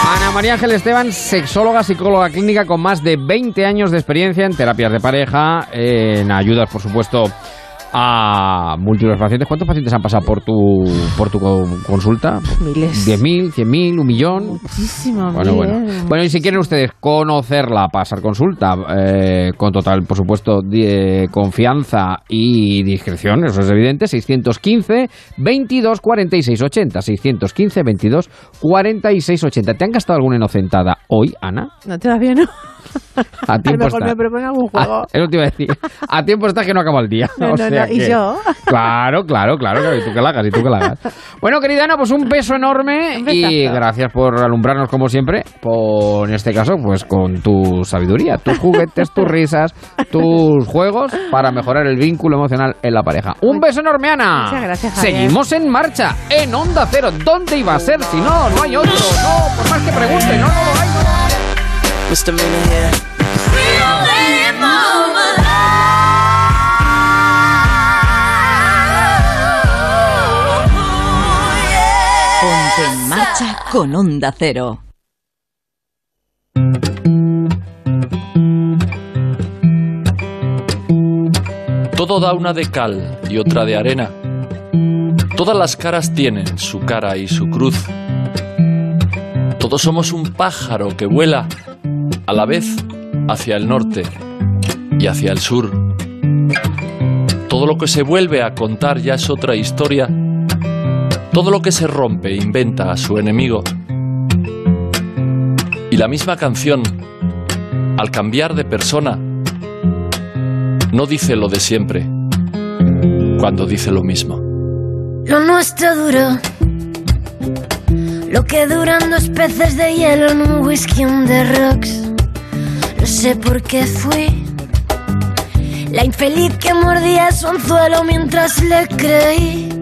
Ana María Ángel Esteban, sexóloga, psicóloga clínica con más de 20 años de experiencia en terapias de pareja, en ayudas, por supuesto, a múltiples pacientes. ¿Cuántos pacientes han pasado por tu, por tu co- consulta? Miles. ¿10.000, 100.000, un millón? Muchísimo, Bueno, bueno. Bueno, y si quieren ustedes conocerla, pasar consulta eh, con total, por supuesto, di- eh, confianza y discreción, eso es evidente, 615 22 46 80, 615 22 46 80. ¿Te han gastado alguna inocentada hoy, Ana? No, todavía no. A A lo tiempo mejor está. me algún Ah, juego. eso te iba a decir. A tiempo está que no acaba el día. No, o no, sea sea y que- yo. Claro, claro, claro, claro, y tú que la hagas, y tú que la hagas. Bueno, querida Ana, pues un beso enorme Un y gracias por alumbrarnos como siempre, por, en este caso, pues con tu sabiduría, tus juguetes, tus risas, tus juegos para mejorar el vínculo emocional en la pareja. Un beso enorme, Ana. Muchas gracias, Javier. Seguimos en marcha, en Onda Cero. ¿Dónde iba a ser si no, no hay otro? No, por más que pregunte, no, no lo hay, no con Onda Cero. Todo da una de cal y otra de arena. Todas las caras tienen su cara y su cruz. Todos somos un pájaro que vuela a la vez hacia el norte y hacia el sur. Todo lo que se vuelve a contar ya es otra historia. Todo lo que se rompe inventa a su enemigo. Y la misma canción, al cambiar de persona, no dice lo de siempre cuando dice lo mismo. Lo nuestro duró. Lo que duran dos peces de hielo en un whisky on rocks. No sé por qué fui. La infeliz que mordía su anzuelo mientras le creí.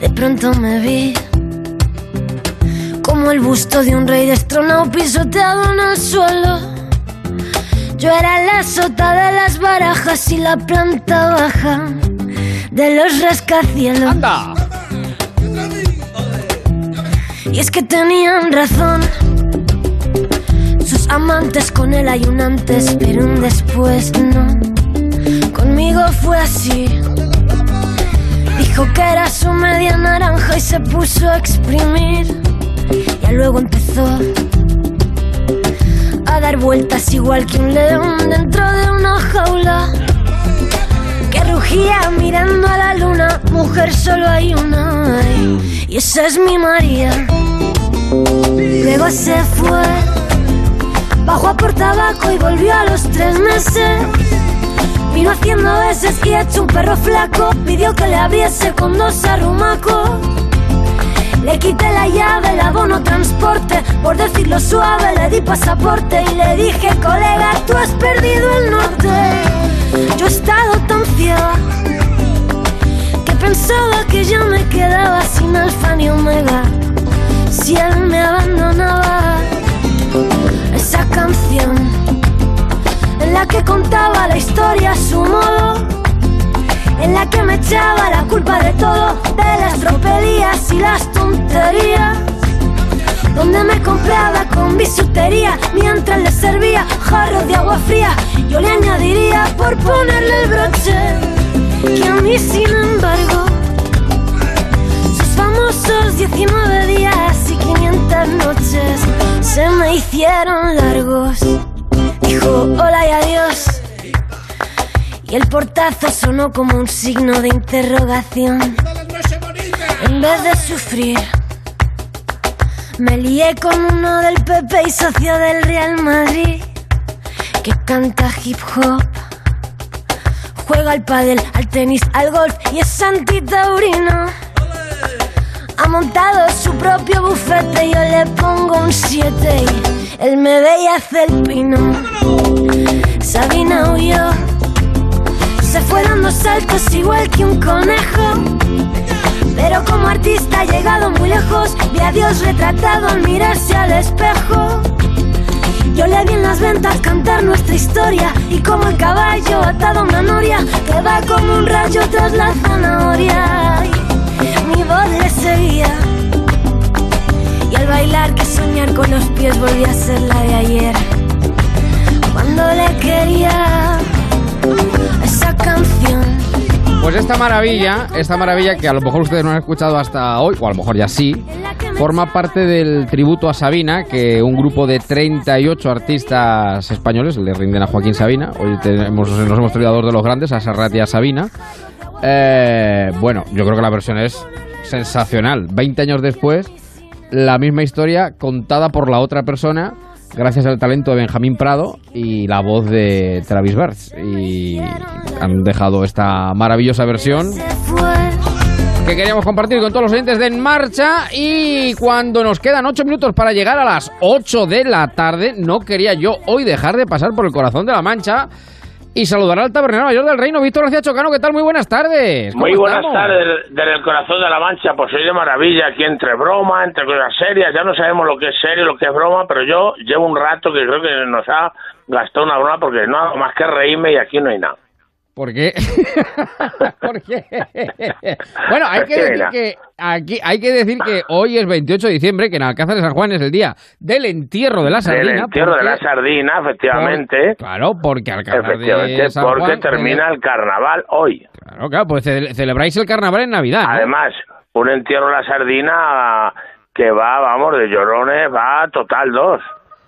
De pronto me vi. Como el busto de un rey destronado pisoteado en el suelo. Yo era la sota de las barajas y la planta baja de los rascacielos. ¡Anda! Y es que tenían razón. Sus amantes con él hay un antes, pero un después no. Conmigo fue así. Dijo que era su media naranja y se puso a exprimir. Ya luego empezó a dar vueltas igual que un león dentro de una jaula. Que rugía mirando a la luna, mujer solo hay una. Y esa es mi María. Luego se fue, bajó a por tabaco y volvió a los tres meses. Vino haciendo y hecho un perro flaco, pidió que le abriese con dos arrumacos. Le quité la llave, el abono transporte, por decirlo suave le di pasaporte y le dije, colega, tú has perdido el norte. Yo he estado tan ciega que pensaba que yo me quedaba sin alfa ni omega. Si él me abandonaba, esa canción en la que contaba la historia a su modo, en la que me echaba la culpa de todo, de las tropelías y las tonterías. Donde me compraba con bisutería mientras le servía jarros de agua fría. Yo le añadiría por ponerle el broche que a mí, sin embargo, sus famosos 19 días y 500 noches se me hicieron largos. Dijo hola y adiós. Y el portazo sonó como un signo de interrogación. En vez de sufrir, me lié con uno del PP y socio del Real Madrid, que canta hip hop. Juega al pádel, al tenis, al golf y es antitaurino. Ha montado su propio bufete, yo le pongo un 7 y él me ve y hace el pino. Sabina huyó, se fue dando saltos igual que un conejo. Pero como artista ha llegado muy lejos, vi a Dios retratado al mirarse al espejo. Yo le vi en las ventas cantar nuestra historia y como el caballo atado a una noria que va como un rayo tras la zanahoria. Y mi voz le seguía y al bailar que soñar con los pies volvía a ser la de ayer. Cuando le quería esa canción. Pues esta maravilla, esta maravilla que a lo mejor ustedes no han escuchado hasta hoy, o a lo mejor ya sí, forma parte del tributo a Sabina que un grupo de 38 artistas españoles le rinden a Joaquín Sabina. Hoy tenemos, nos hemos traído a dos de los grandes, a Serrat y a Sabina. Eh, bueno, yo creo que la versión es sensacional. 20 años después, la misma historia contada por la otra persona gracias al talento de Benjamín Prado y la voz de Travis Bertz. Y han dejado esta maravillosa versión que queríamos compartir con todos los oyentes de En Marcha. Y cuando nos quedan ocho minutos para llegar a las 8 de la tarde, no quería yo hoy dejar de pasar por el corazón de la Mancha y saludar al tabernero mayor del reino, Víctor García Chocano. ¿Qué tal? Muy buenas tardes. ¿Cómo Muy buenas estamos? tardes desde el corazón de la mancha, pues soy de maravilla aquí entre broma, entre cosas serias, ya no sabemos lo que es serio y lo que es broma, pero yo llevo un rato que creo que nos ha gastado una broma porque no hago más que reírme y aquí no hay nada. ¿Por qué? ¿Por qué? bueno, hay que decir que aquí hay que decir que hoy es 28 de diciembre, que en Alcázar de San Juan es el día del entierro de la sardina. Del entierro de la sardina, efectivamente, claro, porque Alcázar efectivamente, de San porque Juan termina el carnaval hoy. Claro, claro, pues ce- celebráis el carnaval en Navidad. ¿no? Además, un entierro de la sardina que va, vamos, de llorones, va total dos.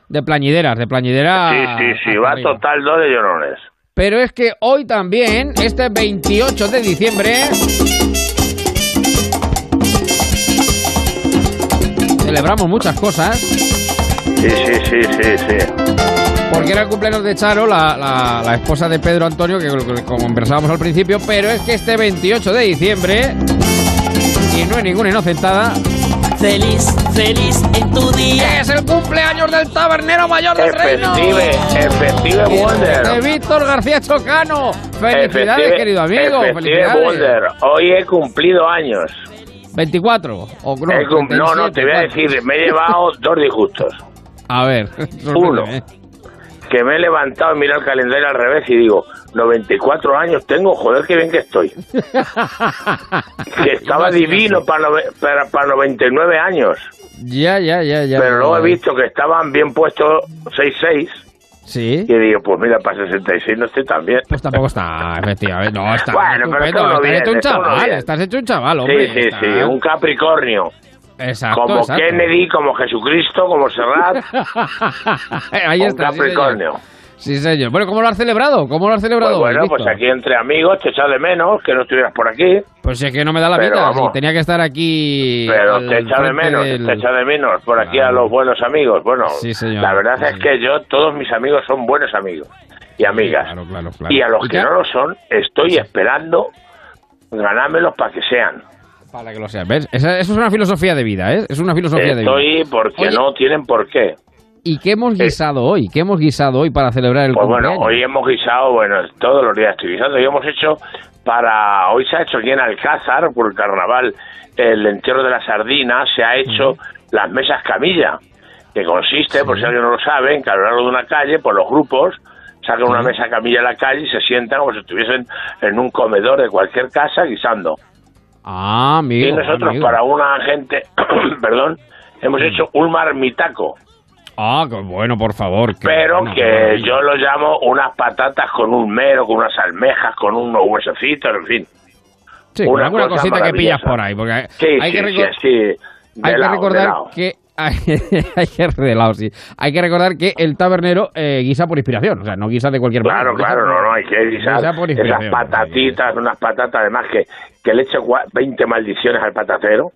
De plañideras, de plañideras. Sí, sí, sí, va arriba. total dos de llorones. Pero es que hoy también, este 28 de diciembre, celebramos muchas cosas. Sí, sí, sí, sí, sí. Porque era el cumpleaños de Charo, la, la- la esposa de Pedro Antonio, que que conversábamos al principio, pero es que este 28 de diciembre, y no hay ninguna inocentada, Feliz, feliz en tu día. es el cumpleaños del tabernero mayor del reino. Efective, efective De Wonder. Víctor García Chocano. Felicidades, Efective- querido amigo. efective Felicidades. Wonder. Hoy he cumplido años. 24. O no, no, no, 37, te voy a decir, me he llevado dos disgustos. A ver. Uno. Que me he levantado y mira el calendario al revés y digo, 94 años tengo, joder, qué bien que estoy. Que estaba divino para, para, para 99 años. Ya, ya, ya, ya. Pero luego he visto que estaban bien puestos 6-6 Sí. y digo, pues mira, para 66 no estoy tan bien. Pues tampoco está, efectivamente. No, está. Bueno, pero todo bien. estás hecho un chaval, hombre. Sí, sí, está- sí, un Capricornio. Exacto, como exacto. Kennedy, como Jesucristo, como Serrat, Ahí está. Capricornio. Sí, señor. Bueno, ¿cómo lo has celebrado? ¿Cómo lo has celebrado? Pues bueno, Víctor? pues aquí entre amigos, te echas de menos que no estuvieras por aquí, Pues es que no me da la Pero vida. si tenía que estar aquí. pero te echa de menos, del- te echa de menos por aquí a los buenos amigos. Bueno, Sí, señor. la verdad es que yo, todos mis amigos son buenos amigos y amigas. Claro, claro, claro. Y a los ¿Y que no lo son, estoy esperando ganármelos para que sean. Para que lo sean, ¿ves? Esa- eso es una filosofía de vida, ¿eh? Es una filosofía de vida. Estoy porque Oye. no tienen por qué. ¿Y qué hemos guisado hoy? ¿Qué hemos guisado hoy para celebrar el Pues bueno, hoy hemos guisado, bueno, todos los días estoy guisando. Hoy hemos hecho para, hoy se ha hecho aquí en Alcázar, por el carnaval, el entierro de la sardina, se ha hecho las mesas camilla, que consiste, por si alguien no lo sabe, en que a lo largo de una calle, por los grupos, sacan una mesa camilla a la calle y se sientan como si estuviesen en un comedor de cualquier casa guisando. Ah, amigo. y nosotros, amigo. para una gente, perdón, hemos hecho un marmitaco. Ah, bueno, por favor. pero bueno, que yo lo llamo unas patatas con un mero, con unas almejas, con unos huesecitos, en fin. Sí, una alguna cosa cosita que pillas por ahí. Porque Sí, hay sí, que, sí, sí, hay que lado, de recordar que. Hay, que de lado, sí. Hay que recordar que el tabernero eh, guisa por inspiración. O sea, no guisa de cualquier Claro, manera. claro, no, no, hay que guisar Guisa por esas patatitas, unas patatas, además que, que le eche gua- 20 maldiciones al patatero,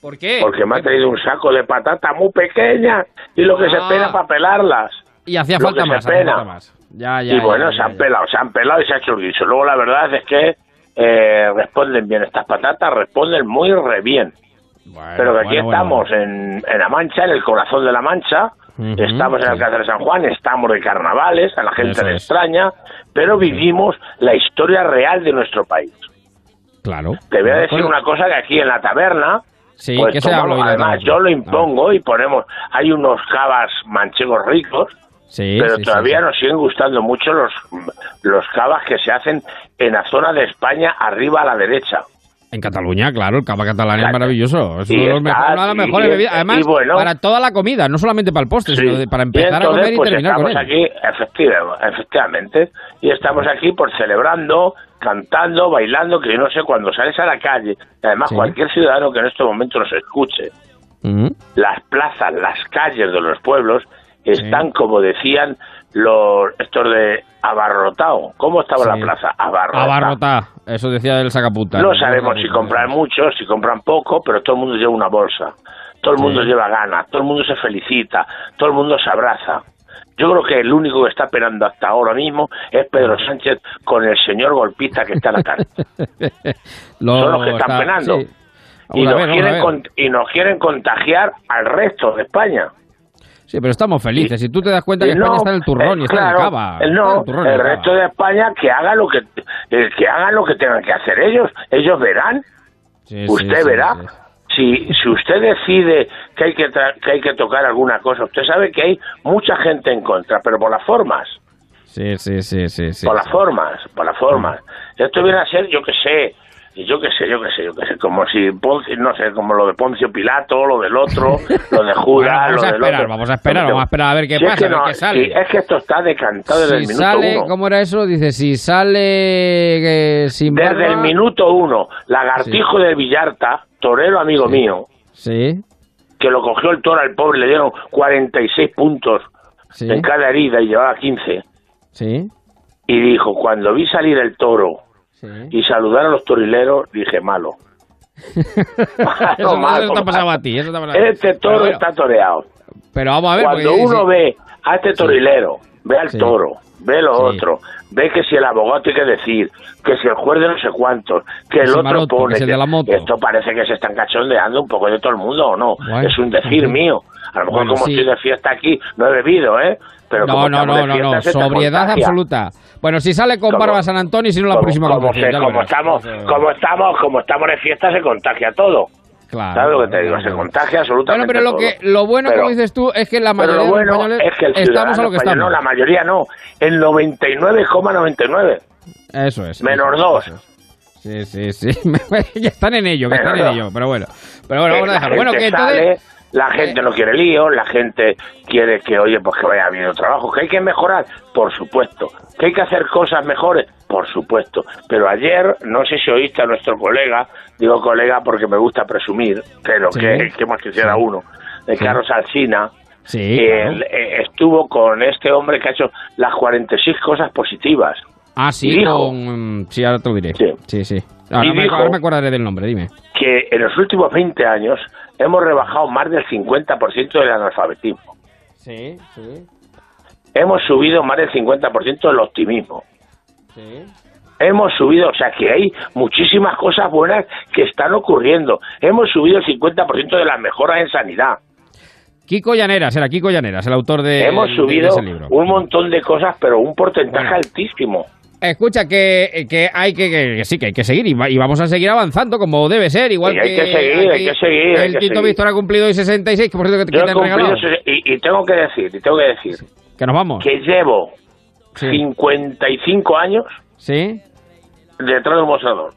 ¿Por qué? porque me ha traído un saco de patata muy pequeña y lo que se Ah. pena para pelarlas. Y hacía falta más, hacía falta más. Ya, ya, y bueno, ya, se han pelado, se han pelado y se ha hecho el guiso. Luego la verdad es que eh, responden bien estas patatas, responden muy re bien. Bueno, Pero que aquí bueno, bueno, estamos En, en La Mancha, en el corazón de La Mancha, estamos en sí. Alcázar de San Juan, estamos de carnavales, a la gente Eso le es. extraña, pero vivimos la historia real de nuestro país. Claro. Te voy a decir una cosa que aquí en la taberna, Sí, pues ¿qué se tomamos- la además yo lo Ah, impongo y ponemos, hay unos cavas manchegos ricos, sí, pero sí, todavía sí. nos siguen gustando mucho los, los cavas que se hacen en la zona de España, arriba a la derecha. En Cataluña, claro, el cava catalán es maravilloso. Es Y uno de, los está, mejores, una de las mejores bebidas. Además, bueno. para toda la comida, no solamente para el postre, Sí. sino de- para empezar a comer y pues, terminar con él. aquí, efectiva- efectivamente, y estamos aquí por celebrando, cantando, bailando, que yo no sé, cuando sales a la calle, además Sí. cualquier ciudadano que en este momento nos escuche, las plazas, las calles de los pueblos están, como decían los estos de abarrotado. ¿Cómo estaba Sí. la plaza? Abarrotado. Abarrotá, eso decía el sacaputa. No sabemos si compran mucho, si compran poco, pero todo el mundo lleva una bolsa. todo el mundo lleva ganas, todo el mundo se felicita, todo el mundo se abraza. Yo creo que el único que está penando hasta ahora mismo es Pedro Sánchez con el señor golpista que está en la cárcel. Lo- Son los que están está- penando. sí. Y, nos ver, quieren y nos quieren contagiar al resto de España. Sí, pero estamos felices. Si tú te das cuenta Y que España no, está en el turrón y eh, está claro, en el cava. no, el turrón y el el cava. resto de España que haga lo que eh, que hagan lo que tengan que hacer ellos. Ellos verán. Sí, usted sí, verá. sí. Si, si usted decide que hay que, tra- que hay que tocar alguna cosa, usted sabe que hay mucha gente en contra, pero por las formas, Sí, sí, sí, sí. por las formas, por las formas. Esto viene a ser, yo que sé, yo que sé, yo que sé, yo que sé, como si Poncio, no sé, como lo de Poncio Pilato, lo del otro, lo de Judas, lo del esperar, otro. vamos a esperar, vamos a esperar a ver qué si es pasa, que a ver qué sale. si es que esto está decantado desde el minuto sale, uno. ¿cómo era eso? Dice, si sale eh, sin Desde barba- el minuto uno, Lagartijo de Villarta, torero amigo mío, Sí, que lo cogió el toro al pobre, le dieron 46 puntos sí, en cada herida y llevaba 15. sí, Y dijo, cuando vi salir el toro sí. y saludar a los torileros, dije, malo. Malo, Eso, malo, eso te ha pasado a ti, eso te ha pasado a ti. Este toro bueno, está toreado. Pero vamos a ver, Cuando porque- uno sí. ve a este torilero, ve al Sí. toro, ve lo Sí. otro, ve que si el abogado tiene que decir, que si el juez de no sé cuántos, que el otro maroto, pone, que es el que- de la moto. esto parece que se están cachondeando un poco de todo el mundo o no. Bueno. es un decir mío. A lo mejor Bueno, como sí. estoy de fiesta aquí, no he bebido, ¿eh? Pero No, como no, no, de no, fiesta, no, sobriedad absoluta. Bueno, si sale con Como- barba San Antonio y si no la Como- próxima como, se- como estamos, como estamos, como estamos de fiesta, se contagia todo. Claro, ¿Sabes lo que te digo? Se contagia absolutamente Bueno, pero lo todo. que lo bueno, Pero- como dices tú, es que la Pero mayoría lo de los bueno españoles es que el estamos a lo que español, estamos. no, la mayoría no, el 99,99. Eso es. Menos eso dos. eso es. Sí, sí, sí. ya están en ello, que Menos están en ello. Pero bueno, pero bueno, Que vamos a dejarlo. Bueno, que entonces. sale, la gente no quiere lío, la gente quiere que, oye, pues que vaya habiendo trabajo, que hay que mejorar, por supuesto, que hay que hacer cosas mejores, por supuesto. Pero ayer, no sé si oíste a nuestro colega, digo colega porque me gusta presumir, pero Sí. que, que más quisiera Sí. uno, de Sí. Carlos Alsina, Sí, que él, eh, estuvo con este hombre que ha hecho las 46 cosas positivas. Ah, sí, y dijo- con. mm, Sí, ahora te lo diré. Sí. Sí. Ahora, Y me, dijo- ahora me acordaré del nombre, dime. que en los últimos 20 años hemos rebajado más del 50% del analfabetismo. Sí, sí, Hemos subido más del 50% del optimismo. sí. Hemos subido, o sea que hay muchísimas cosas buenas que están ocurriendo. Hemos subido el 50% de las mejoras en sanidad. Kiko Llaneras, era Kiko Llaneras, el autor de, Hemos de subido ese libro. un montón de cosas, pero un porcentaje Bueno. altísimo. Escucha, que, que hay que, que- sí, que hay que seguir y, va- y vamos a seguir avanzando como debe ser. Igual Y hay que seguir, hay que seguir, El Tito. Víctor ha cumplido hoy 66, que por cierto, que, que Yo te he han regalado. cumplido y, y tengo que decir, y tengo que decir, Que nos vamos. que llevo Sí. 55 años Sí. detrás del mostrador.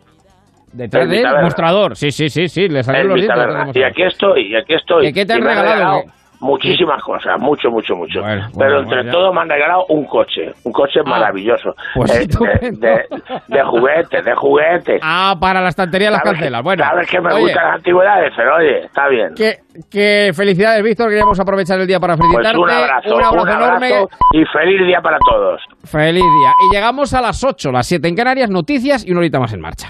Detrás del mostrador. Sí, sí, sí, sí. Le salió los dientes Y aquí estoy, y aquí estoy. ¿Y qué te han regalado? Muchísimas cosas, mucho, mucho, mucho. Bueno, Pero entre bueno, todo me han regalado un coche, un coche Ah, maravilloso. pues Eh, de, de, de juguetes, de juguetes. Ah, para la estantería las Sabes cancelas. Bueno, Sabes que me oye, gustan las antigüedades, pero oye, está bien. que, que felicidades, Víctor. Queríamos aprovechar el día para Pues felicitarte. un abrazo, un abrazo abrazo enorme. y feliz día para todos. Feliz día. Y llegamos a las 8, las 7 en Canarias, noticias y una horita más en marcha.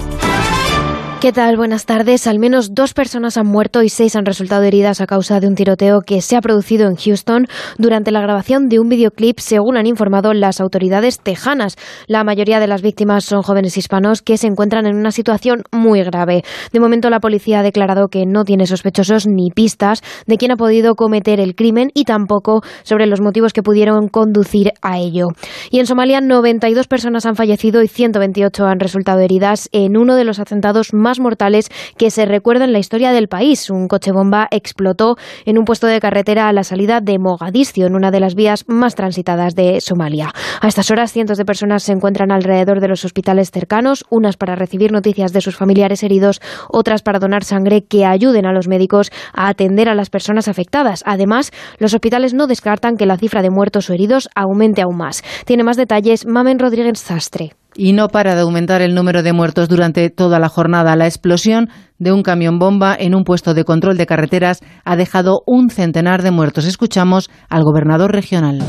¿Qué tal? Buenas tardes. Al menos dos personas han muerto y seis han resultado heridas a causa de un tiroteo que se ha producido en Houston durante la grabación de un videoclip, según han informado las autoridades tejanas. La mayoría de las víctimas son jóvenes hispanos que se encuentran en una situación muy grave. De momento, la policía ha declarado que no tiene sospechosos ni pistas de quién ha podido cometer el crimen y tampoco sobre los motivos que pudieron conducir a ello. Y en Somalia, 92 personas han fallecido y 128 han resultado heridas en uno de los atentados más mortales que se recuerda en la historia del país. Un coche bomba explotó en un puesto de carretera a la salida de Mogadiscio, en una de las vías más transitadas de Somalia. A estas horas, cientos de personas se encuentran alrededor de los hospitales cercanos, unas para recibir noticias de sus familiares heridos, otras para donar sangre que ayuden a los médicos a atender a las personas afectadas. Además, los hospitales no descartan que la cifra de muertos o heridos aumente aún más. Tiene más detalles Mamen Rodríguez Sastre. Y no para de aumentar el número de muertos durante toda la jornada. La explosión de un camión bomba en un puesto de control de carreteras ha dejado un centenar de muertos. Escuchamos al gobernador regional.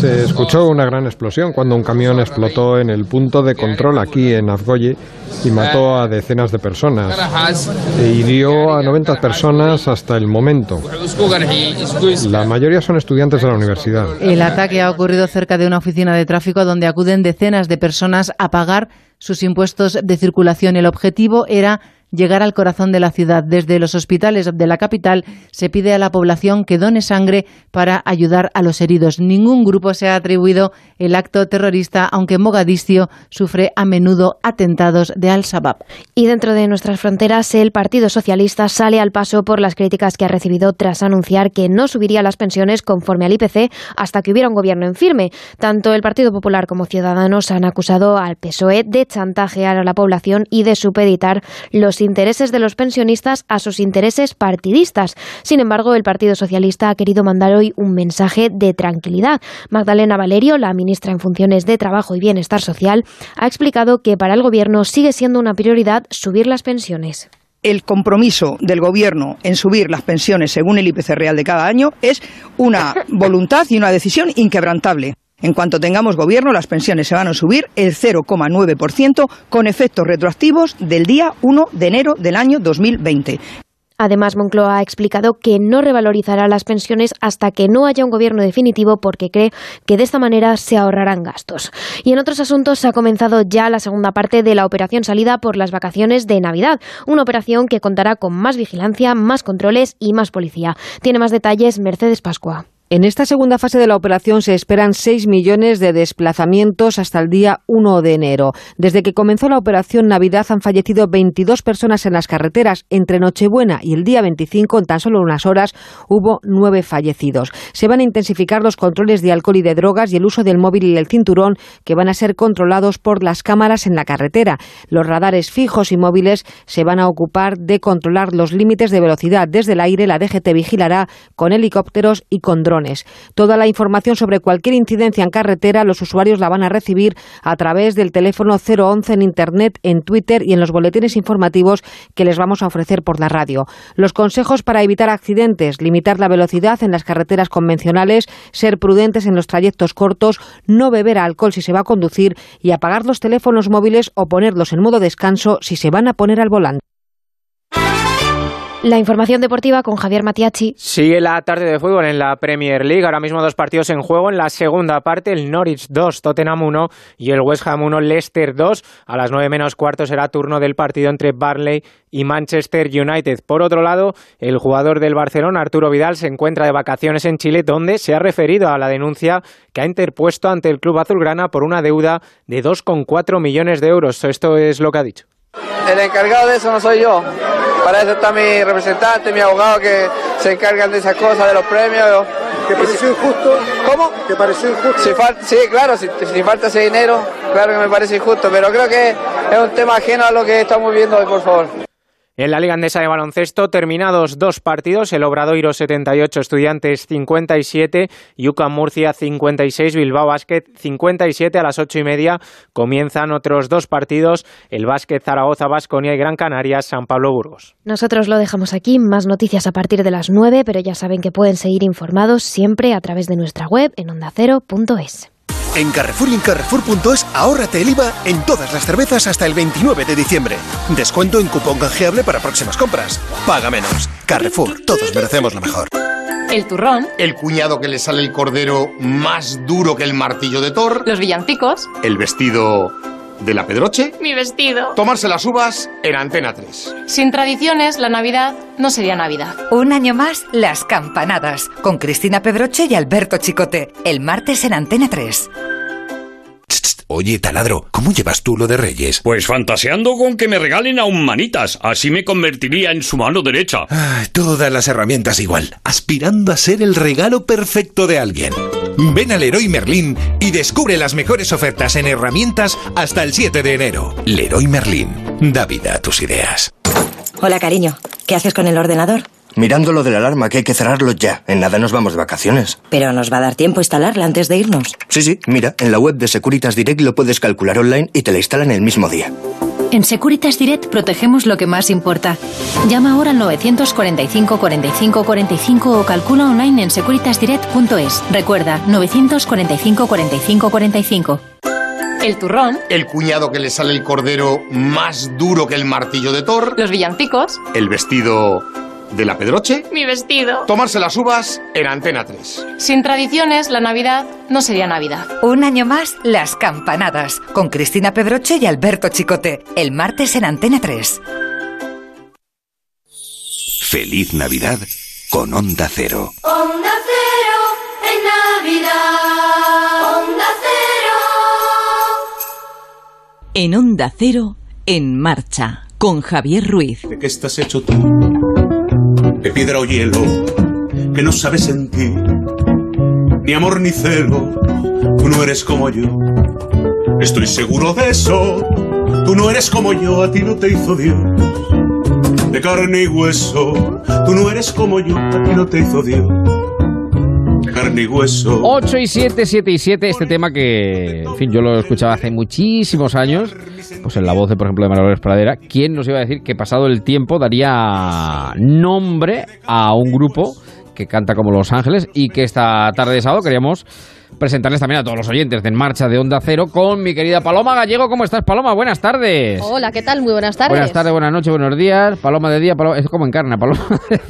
Se escuchó una gran explosión cuando un camión explotó en el punto de control aquí en Afgoye y mató a decenas de personas e hirió a 90 personas hasta el momento. La mayoría son estudiantes de la universidad. El ataque ha ocurrido cerca de una oficina de tráfico donde acuden decenas de personas a pagar sus impuestos de circulación. El objetivo era llegar al corazón de la ciudad. Desde los hospitales de la capital se pide a la población que done sangre para ayudar a los heridos. Ningún grupo se ha atribuido el acto terrorista, aunque Mogadiscio sufre a menudo atentados de Al-Shabaab. Y dentro de nuestras fronteras, el Partido Socialista sale al paso por las críticas que ha recibido tras anunciar que no subiría las pensiones conforme al IPC hasta que hubiera un gobierno en firme. Tanto el Partido Popular como Ciudadanos han acusado al PSOE de chantajear a la población y de supeditar los intereses de los pensionistas a sus intereses partidistas. Sin embargo, el Partido Socialista ha querido mandar hoy un mensaje de tranquilidad. Magdalena Valerio, la ministra en funciones de Trabajo y Bienestar Social, ha explicado que para el Gobierno sigue siendo una prioridad subir las pensiones el compromiso del Gobierno en subir las pensiones según el IPC real de cada año es una voluntad y una decisión inquebrantable. En cuanto tengamos gobierno, las pensiones se van a subir el 0,9% con efectos retroactivos del día 1 de enero del año 2020. Además, Moncloa ha explicado que no revalorizará las pensiones hasta que no haya un gobierno definitivo porque cree que de esta manera se ahorrarán gastos. Y en otros asuntos se ha comenzado ya la segunda parte de la operación salida por las vacaciones de Navidad, una operación que contará con más vigilancia, más controles y más policía. Tiene más detalles Mercedes Pascua. En esta segunda fase de la operación se esperan 6 millones de desplazamientos hasta el día 1 de enero. Desde que comenzó la operación Navidad han fallecido 22 personas en las carreteras. Entre Nochebuena y el día 25, en tan solo unas horas, hubo nueve fallecidos. Se van a intensificar los controles de alcohol y de drogas y el uso del móvil y el cinturón, que van a ser controlados por las cámaras en la carretera. Los radares fijos y móviles se van a ocupar de controlar los límites de velocidad. Desde el aire, la DGT vigilará con helicópteros y con drones. Toda la información sobre cualquier incidencia en carretera los usuarios la van a recibir a través del teléfono 011 en Internet, en Twitter y en los boletines informativos que les vamos a ofrecer por la radio. Los consejos para evitar accidentes, limitar la velocidad en las carreteras convencionales, ser prudentes en los trayectos cortos, no beber alcohol si se va a conducir y apagar los teléfonos móviles o ponerlos en modo descanso si se van a poner al volante. La información deportiva con Javier Matiachi. Sigue la tarde de fútbol en la Premier League. Ahora mismo dos partidos en juego. En la segunda parte, el Norwich 2, Tottenham 1 y el West Ham 1, Leicester 2. A las 9 menos cuarto será turno del partido entre Barley y Manchester United. Por otro lado, el jugador del Barcelona, Arturo Vidal, se encuentra de vacaciones en Chile, donde se ha referido a la denuncia que ha interpuesto ante el club azulgrana por una deuda de 2,4 millones de euros. Esto es lo que ha dicho. El encargado de eso no soy yo. Para eso está mi representante, mi abogado que se encargan de esas cosas, de los premios. ¿Te pareció injusto? ¿Cómo? ¿Te pareció injusto? Si sí, claro, si, si, falta ese dinero, claro que me parece injusto, pero creo que es un tema ajeno a lo que estamos viendo hoy, por favor. En la Liga Andesa de Baloncesto, terminados dos partidos, el Obradoiro 78, Estudiantes 57, UCAM Murcia 56, Bilbao Básquet 57 a las ocho y media. Comienzan otros dos partidos, el Básquet Zaragoza, Basconia y Gran Canaria, San Pablo Burgos. Nosotros lo dejamos aquí, más noticias a partir de las nueve, pero ya saben que pueden seguir informados siempre a través de nuestra web en ondacero.es. En Carrefour y en Carrefour.es ahórrate el IVA en todas las cervezas hasta el 29 de diciembre. Descuento en cupón canjeable para próximas compras. Paga menos. Carrefour, todos merecemos lo mejor. El turrón. El cuñado que le sale el cordero más duro que el martillo de Thor. Los villancicos. El vestido de la Pedroche. Mi vestido. Tomarse las uvas en Antena 3. Sin tradiciones, la Navidad no sería Navidad. Un año más, las campanadas. Con Cristina Pedroche y Alberto Chicote. El martes en Antena 3. Oye, taladro, ¿cómo llevas tú lo de Reyes? Pues fantaseando con que me regalen a un manitas. Así me convertiría en su mano derecha. todas las herramientas igual. Aspirando a ser el regalo perfecto de alguien. Ven al Leroy Merlin y descubre las mejores ofertas en herramientas hasta el 7 de enero. Leroy Merlin. Da vida a tus ideas. Hola, cariño. ¿Qué haces con el ordenador? Mirando lo de la alarma, que hay que cerrarlo ya. En nada nos vamos de vacaciones. Pero nos va a dar tiempo instalarla antes de irnos. Sí, sí, mira, en la web de Securitas Direct lo puedes calcular online y te la instalan el mismo día. En Securitas Direct protegemos lo que más importa. Llama ahora al 945 45 45 o calcula online en securitasdirect.es. Recuerda, 945 45 45. El turrón. El cuñado que le sale el cordero más duro que el martillo de Thor. Los villancicos. El vestido de la Pedroche. Mi vestido. Tomarse las uvas en Antena 3. Sin tradiciones, la Navidad no sería Navidad. Un año más, Las Campanadas, con Cristina Pedroche y Alberto Chicote, el martes en Antena 3. Feliz Navidad con Onda Cero. Onda cero en Navidad. Onda cero. En Onda Cero, en marcha, con Javier Ruiz. ¿De qué estás hecho tú? De piedra o hielo, que no sabes sentir, ni amor ni celo, tú no eres como yo. Estoy seguro de eso, tú no eres como yo, a ti no te hizo Dios. De carne y hueso, tú no eres como yo, a ti no te hizo Dios. Carne y hueso. 8 y 7, 7 y 7, este tema que, en fin, yo lo escuchaba hace muchísimos años, pues en la voz, de, por ejemplo, de Manuel Pradera. ¿Quién nos iba a decir que pasado el tiempo daría nombre a un grupo que canta como Los Ángeles y que esta tarde de sábado queríamos presentarles también a todos los oyentes de En Marcha de Onda Cero con mi querida Paloma Gallego. ¿Cómo estás, Paloma? Buenas tardes. Hola, ¿qué tal? Muy buenas tardes. Buenas tardes, buenas noches, buenos días. Paloma de día, Paloma... es como encarna, Paloma.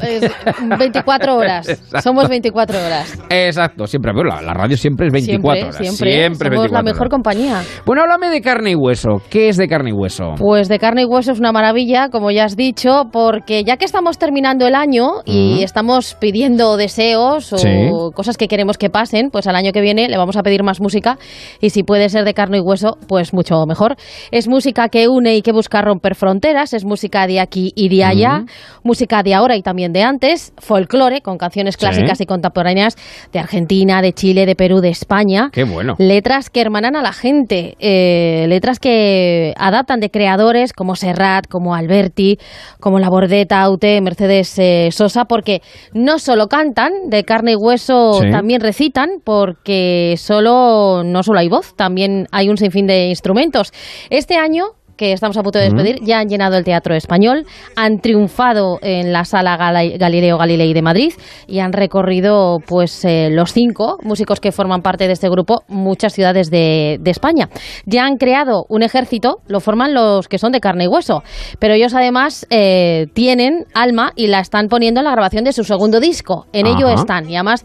Es 24 horas. Exacto. Somos 24 horas. Exacto, siempre, pero la, la radio siempre es 24 siempre, horas. siempre. Siempre Somos 24 la mejor horas. compañía. Bueno, háblame de carne y hueso. ¿Qué es de carne y hueso? Pues de carne y hueso es una maravilla, como ya has dicho, porque ya que estamos terminando el año y estamos pidiendo deseos o Sí. cosas que queremos que pasen, pues al año que viene le vamos a pedir más música y si puede ser de carne y hueso, pues mucho mejor. Es música que une y que busca romper fronteras, es música de aquí y de allá, música de ahora y también de antes, folclore con canciones clásicas y contemporáneas de Argentina, de Chile, de Perú, de España. Qué bueno. Letras que hermanan a la gente, eh, letras que adaptan de creadores como Serrat, como Alberti, como La Bordeta, Aute, Mercedes eh, Sosa, porque no solo cantan de carne y hueso, Sí. también recitan, porque solo no solo hay voz, también hay un sinfín de instrumentos. Este año que estamos a punto de despedir, ya han llenado el Teatro Español, han triunfado en la Sala Galileo Galilei de Madrid y han recorrido pues eh, los cinco músicos que forman parte de este grupo muchas ciudades de, de España. Ya han creado un ejército, lo forman los que son de carne y hueso, pero ellos además eh, tienen alma y la están poniendo en la grabación de su segundo disco. En ello están y además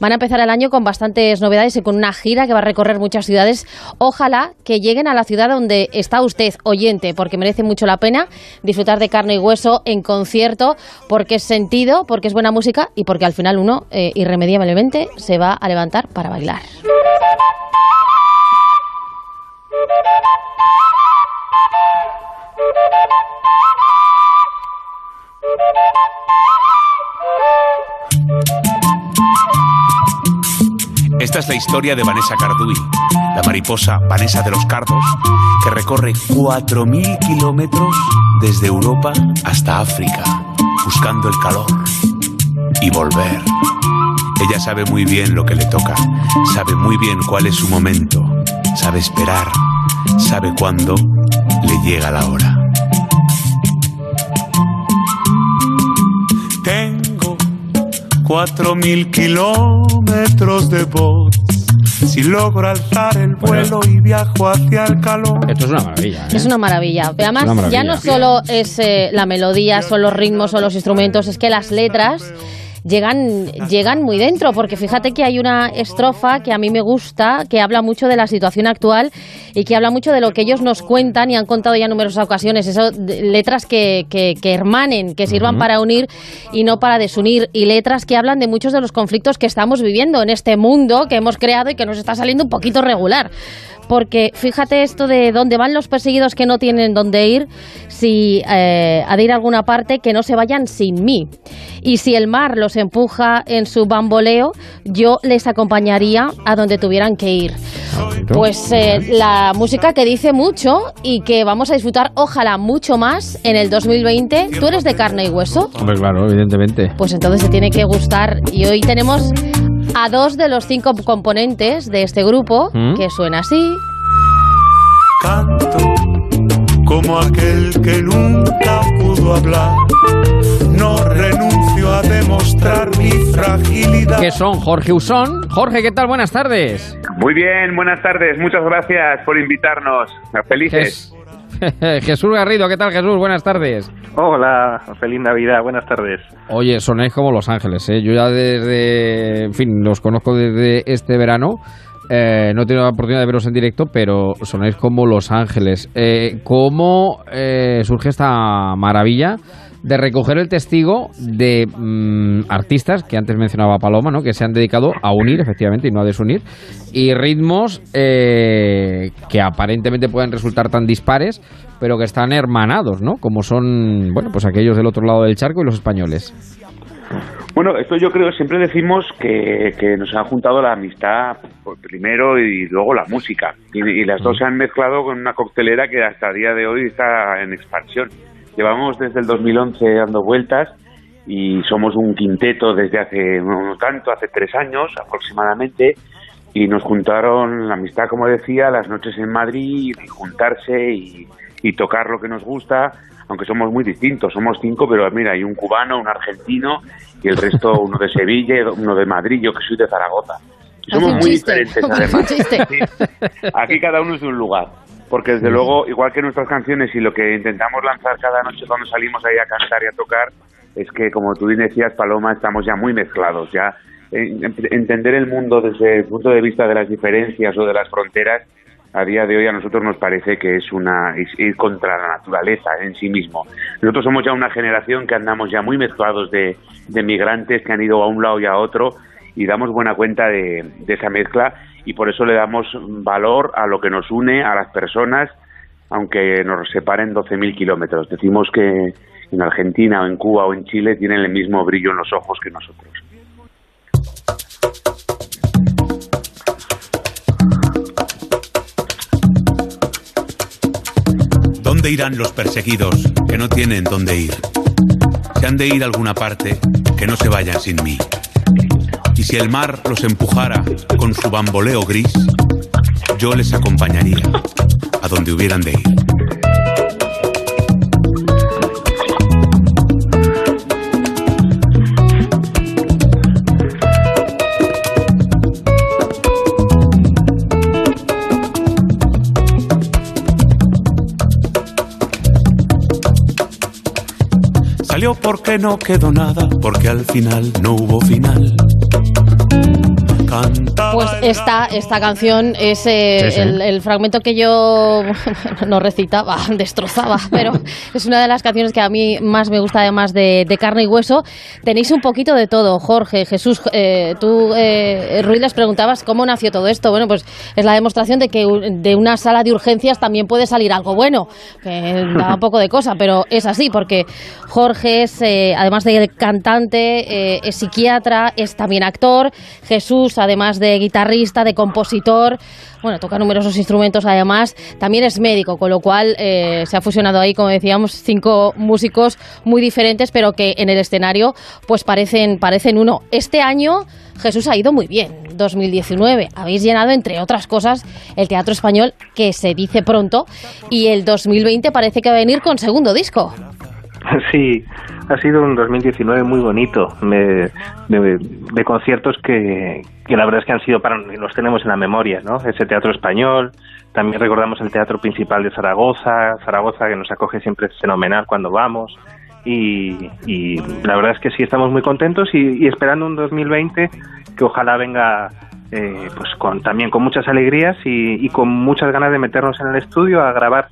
Van a empezar el año con bastantes novedades y con una gira que va a recorrer muchas ciudades. Ojalá que lleguen a la ciudad donde está usted, oyente, porque merece mucho la pena disfrutar de carne y hueso en concierto, porque es sentido, porque es buena música y porque al final uno eh, irremediablemente se va a levantar para bailar. Esta es la historia de Vanessa Carduy, la mariposa Vanessa de los Cardos, que recorre 4.000 kilómetros desde Europa hasta África, buscando el calor y volver. Ella sabe muy bien lo que le toca, sabe muy bien cuál es su momento, sabe esperar, sabe cuándo le llega la hora. Cuatro mil kilómetros de voz. Si logro alzar el vuelo y viajo hacia el calor. Esto es una maravilla. ¿eh? Es una maravilla. Además, Es una maravilla. ya no solo es eh, la melodía, son los ritmos, son los instrumentos, es que las letras llegan, llegan muy dentro, porque fíjate que hay una estrofa que a mí me gusta, que habla mucho de la situación actual y que habla mucho de lo que ellos nos cuentan y han contado ya en numerosas ocasiones, eso, letras que, que, que hermanen, que sirvan para unir y no para desunir, y letras que hablan de muchos de los conflictos que estamos viviendo en este mundo que hemos creado y que nos está saliendo un poquito regular. Porque fíjate esto de dónde van los perseguidos que no tienen dónde ir, si eh, ha de ir a alguna parte, que no se vayan sin mí. Y si el mar los empuja en su bamboleo, yo les acompañaría a donde tuvieran que ir. Pues eh, la música que dice mucho y que vamos a disfrutar, ojalá, mucho más en el 2020. ¿Tú eres de carne y hueso? Hombre, claro, evidentemente. Pues entonces te tiene que gustar. Y hoy tenemos a dos de los cinco componentes de este grupo, ¿Mm? que suena así. Canto como aquel que nunca pudo hablar. No renuncio a demostrar mi fragilidad. ¿Qué son? Jorge Usón. Jorge, ¿qué tal? Buenas tardes. Muy bien, buenas tardes. Muchas gracias por invitarnos. Felices. Jesús Garrido, ¿qué tal Jesús? Buenas tardes. Hola, feliz Navidad, buenas tardes. Oye, sonéis como Los Ángeles, ¿eh? Yo ya desde, en fin, los conozco desde este verano. Eh, no he tenido la oportunidad de veros en directo, pero sonáis como Los Ángeles. Eh, ¿Cómo eh, surge esta maravilla de recoger el testigo de mm, artistas que antes mencionaba Paloma, ¿no? que se han dedicado a unir, efectivamente, y no a desunir, y ritmos eh, que aparentemente pueden resultar tan dispares, pero que están hermanados, ¿no? Como son, bueno, pues aquellos del otro lado del charco y los españoles. Bueno, esto yo creo, siempre decimos que, que nos ha juntado la amistad por primero y luego la música. Y, y las dos se han mezclado con una coctelera que hasta el día de hoy está en expansión. Llevamos desde el 2011 dando vueltas y somos un quinteto desde hace, no tanto, hace tres años aproximadamente, y nos juntaron la amistad, como decía, las noches en Madrid, y juntarse y, y tocar lo que nos gusta, aunque somos muy distintos, somos cinco, pero mira, hay un cubano, un argentino y el resto uno de Sevilla, uno de Madrid, yo que soy de Zaragoza. Y somos muy chiste, diferentes además. Sí. Aquí cada uno es de un lugar. Porque desde luego, igual que nuestras canciones y lo que intentamos lanzar cada noche cuando salimos ahí a cantar y a tocar, es que como tú bien decías, Paloma, estamos ya muy mezclados. Ya en- en- entender el mundo desde el punto de vista de las diferencias o de las fronteras, a día de hoy a nosotros nos parece que es una es ir contra la naturaleza en sí mismo. Nosotros somos ya una generación que andamos ya muy mezclados de, de migrantes que han ido a un lado y a otro y damos buena cuenta de, de esa mezcla y por eso le damos valor a lo que nos une, a las personas, aunque nos separen 12.000 kilómetros. Decimos que en Argentina o en Cuba o en Chile tienen el mismo brillo en los ojos que nosotros. ¿Dónde irán los perseguidos que no tienen dónde ir? Si han de ir a alguna parte, que no se vayan sin mí. Y si el mar los empujara con su bamboleo gris, yo les acompañaría a donde hubieran de ir. Salió porque no quedó nada, porque al final no hubo final. Pues esta, esta canción es eh, Sí, sí. El, el fragmento que yo no recitaba, destrozaba, pero es una de las canciones que a mí más me gusta, además de, de carne y hueso. Tenéis un poquito de todo, Jorge, Jesús. eh, tú, eh, Ruiz, les preguntabas cómo nació todo esto. Bueno, pues es la demostración de que de una sala de urgencias también puede salir algo bueno, que da un poco de cosa, pero es así, porque Jorge es, eh, además de cantante, es psiquiatra, es también actor. Jesús, además de guitarrista, de compositor, bueno, toca numerosos instrumentos además, también es médico, con lo cual eh, se ha fusionado ahí, como decíamos, cinco músicos muy diferentes, pero que en el escenario pues parecen, parecen uno. Este año Jesús ha ido muy bien, 2019. Habéis llenado, entre otras cosas, el Teatro Español, que se dice pronto, y el 2020 parece que va a venir con segundo disco. Sí, ha sido un 2019 muy bonito, me- de, de conciertos que, que la verdad es que han sido para los tenemos en la memoria, ¿no? Ese teatro español, también recordamos el teatro principal de Zaragoza, Zaragoza que nos acoge siempre fenomenal cuando vamos. Y, la verdad es que sí estamos muy contentos y, y esperando un 2020 que ojalá venga eh, pues con también con muchas alegrías y con muchas ganas de meternos en el estudio a grabar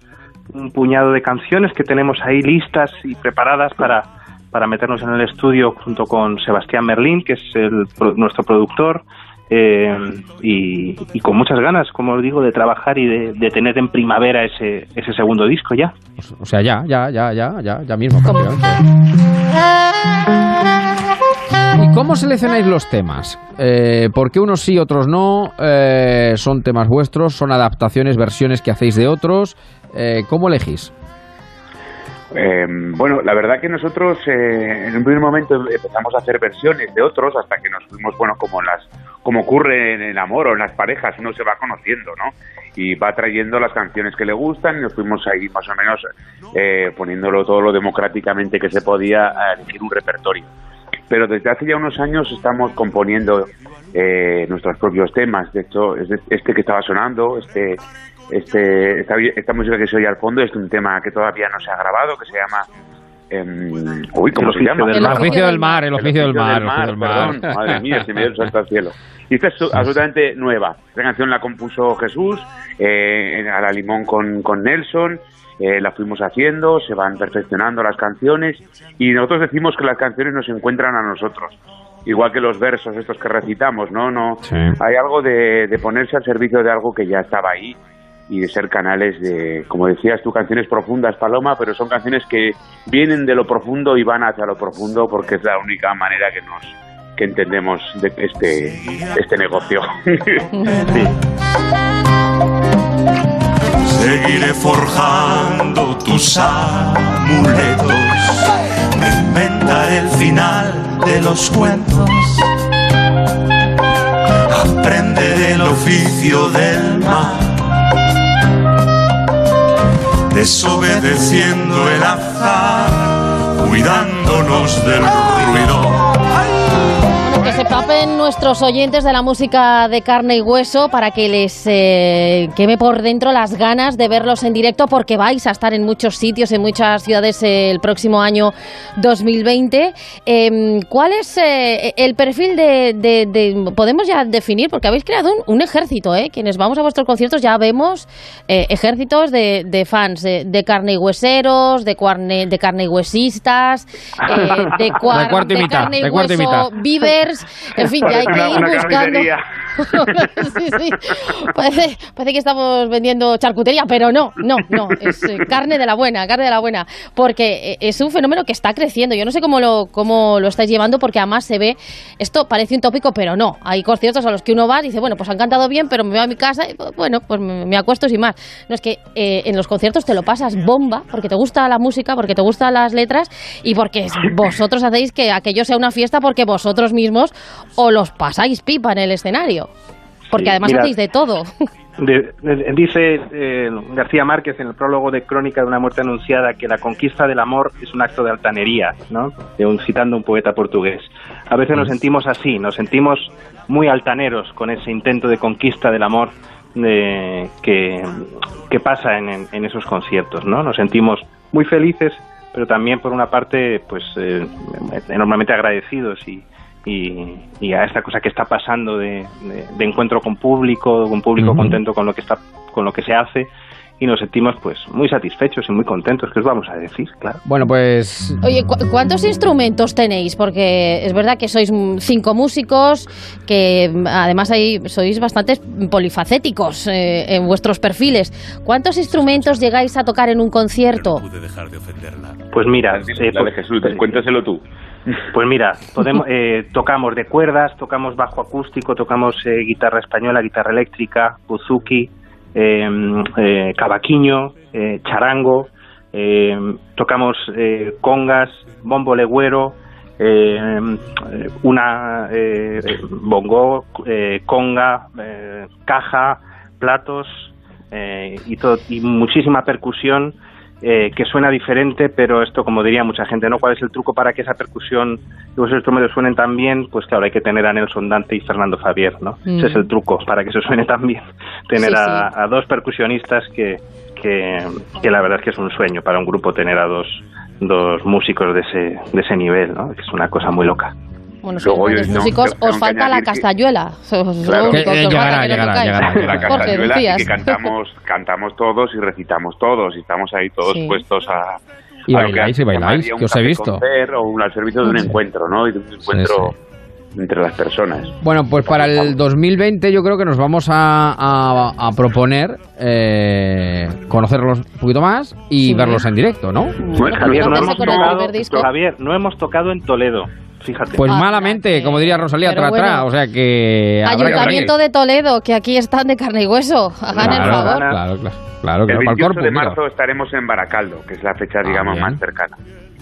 un puñado de canciones que tenemos ahí listas y preparadas para, para meternos en el estudio junto con Sebastián Merlín, que es el, pro- nuestro productor, eh, y, y con muchas ganas, como os digo, de trabajar y de, de tener en primavera ese, ese segundo disco ya. O sea, ya, ya, ya, ya, ya, ya mismo. prácticamente. ¿Cómo seleccionáis los temas? Eh, ¿Por qué unos sí, otros no? Eh, ¿Son temas vuestros? ¿Son adaptaciones, versiones que hacéis de otros? Eh, ¿Cómo elegís? Eh, bueno, la verdad que nosotros eh, en un primer momento empezamos a hacer versiones de otros hasta que nos fuimos, bueno, como en las, como ocurre en el amor o en las parejas, uno se va conociendo, ¿no? Y va trayendo las canciones que le gustan y nos fuimos ahí más o menos eh, poniéndolo todo lo democráticamente que se podía a elegir un repertorio. Pero desde hace ya unos años estamos componiendo eh, nuestros propios temas. De hecho, este que estaba sonando, este este, esta, esta música que se oye al fondo es un tema que todavía no se ha grabado, que se llama... em, uy, ¿cómo El se oficio llama? del El mar. oficio del mar, el oficio del mar, el oficio del mar. perdón. Madre mía, se me dio el salto al cielo. Y esta es absolutamente nueva. Esta canción la compuso Jesús, eh, en- a la limón con, con Nelson, eh, la fuimos haciendo, se van perfeccionando las canciones y nosotros decimos que las canciones nos encuentran a nosotros. Igual que los versos estos que recitamos, ¿no? no Hay algo de, de ponerse al servicio de algo que ya estaba ahí y de ser canales de, como decías tú, canciones profundas, Paloma, pero son canciones que vienen de lo profundo y van hacia lo profundo porque es la única manera que nos que entendemos de este este negocio. Seguiré forjando tus amuletos. Inventaré el final de los cuentos. Aprenderé el oficio del mar. Desobedeciendo el azar, cuidándonos del ruido. Se papen nuestros oyentes de la música de carne y hueso para que les eh, queme por dentro las ganas de verlos en directo porque vais a estar en muchos sitios, en muchas ciudades eh, el próximo año 2020. Eh, ¿Cuál es eh, el perfil de, de- de- Podemos ya definir, porque habéis creado un, un ejército, ¿eh? Quienes vamos a vuestros conciertos ya vemos ejércitos de, de fans, de, carne y hueseros, de, cuarne- de carne y huesistas, de, cuar- De cuarto y mitad, carne y de cuarto y hueso, beavers, en fin, ya hay que ir buscando. sí, sí. Parece, parece que estamos vendiendo charcutería, pero no, no, no. Es eh, carne de la buena, carne de la buena. Porque eh, es un fenómeno que está creciendo. Yo no sé cómo lo, cómo lo estáis llevando, porque además se ve. Esto parece un tópico, pero no. Hay conciertos a los que uno va y dice, bueno, pues han cantado bien, pero me voy a mi casa y bueno, pues me, me acuesto sin más. No es que eh, en los conciertos te lo pasas bomba, porque te gusta la música, porque te gustan las letras y porque vosotros hacéis que aquello sea una fiesta porque vosotros mismos o los pasáis pipa en el escenario. Porque Sí, además mira, hacéis de todo. De- de- dice eh, García Márquez en el prólogo de Crónica de una muerte anunciada que la conquista del amor es un acto de altanería, ¿no? De un, citando un poeta portugués. A veces nos sentimos así, nos sentimos muy altaneros con ese intento de conquista del amor de- que, que pasa en, en- en esos conciertos, ¿no? Nos sentimos muy felices, pero también por una parte, pues, eh, enormemente agradecidos y, y, y a esta cosa que está pasando de, de- de encuentro con público, con público contento con lo que está, con lo que se hace y nos sentimos pues muy satisfechos y muy contentos, que os vamos a decir, claro. Bueno, pues Oye, ¿cu- ¿cuántos instrumentos tenéis? Porque es verdad que sois mm, cinco músicos, que además ahí sois bastante polifacéticos eh, en vuestros perfiles. ¿Cuántos instrumentos llegáis a tocar en un concierto? Pues mira, eh, de Jesús, cuéntaselo tú. Pues mira, podemos, eh, tocamos de cuerdas, tocamos bajo acústico, tocamos eh, guitarra española, guitarra eléctrica, buzuki, eh, eh, eh, charango, eh, tocamos eh, congas, bombo legüero, eh, eh, una bongo, conga, caja, platos y muchísima percusión eh, que suena diferente, pero esto, como diría mucha gente, ¿no? ¿Cuál es el truco para que esa percusión y esos instrumentos suenen tan bien? Pues claro, hay que tener a Nelson Dante y Fernando Fabier, ¿no? Mm. Ese es el truco para que eso suene tan bien. Tener Sí, a, a dos percusionistas que, que, que la verdad es que es un sueño para un grupo tener a dos, dos músicos de ese, de ese nivel, ¿no? Que es una cosa muy loca. Bueno, Luego no, músicos, os falta la castañuela. La castañuela que cantamos, cantamos todos y recitamos todos y estamos ahí todos Sí. puestos a... Y a bailáis, que y bailáis, que os he visto. O un, al servicio de un Sí. encuentro, ¿no? Y de un encuentro entre las personas. Bueno, pues para el 2020 yo creo que nos vamos a, a- a proponer eh, conocerlos un poquito más y Sí. verlos en directo, ¿no? Javier, no hemos tocado. Javier, no hemos tocado en Toledo. Fíjate. Pues Ah, malamente, como diría Rosalía, Pero tra, tra, bueno. o sea que... Ayuntamiento de Toledo, que aquí están de carne y hueso. Hagan el favor. claro, claro, claro, el claro, para el 28 corpus, de mira. marzo estaremos en Baracaldo, que es la fecha, digamos, bien. más cercana.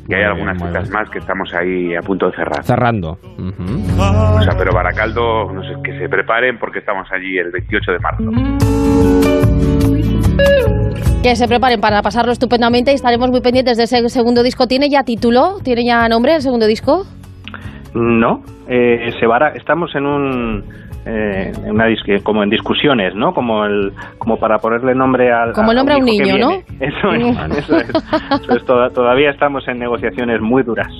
Y hay algunas citas más que estamos ahí a punto de cerrar. Cerrando. O sea, pero Baracaldo, no sé, que se preparen porque estamos allí el 28 de marzo. Que se preparen para pasarlo estupendamente y estaremos muy pendientes de ese segundo disco. ¿Tiene ya título? ¿Tiene ya nombre el segundo disco? No, eh, se bara- estamos en un eh, en una dis- como en discusiones, ¿no? Como el como para ponerle nombre al Como el nombre a un niño, ¿no? Eso es, eso es. Eso es, toda- todavía estamos en negociaciones muy duras.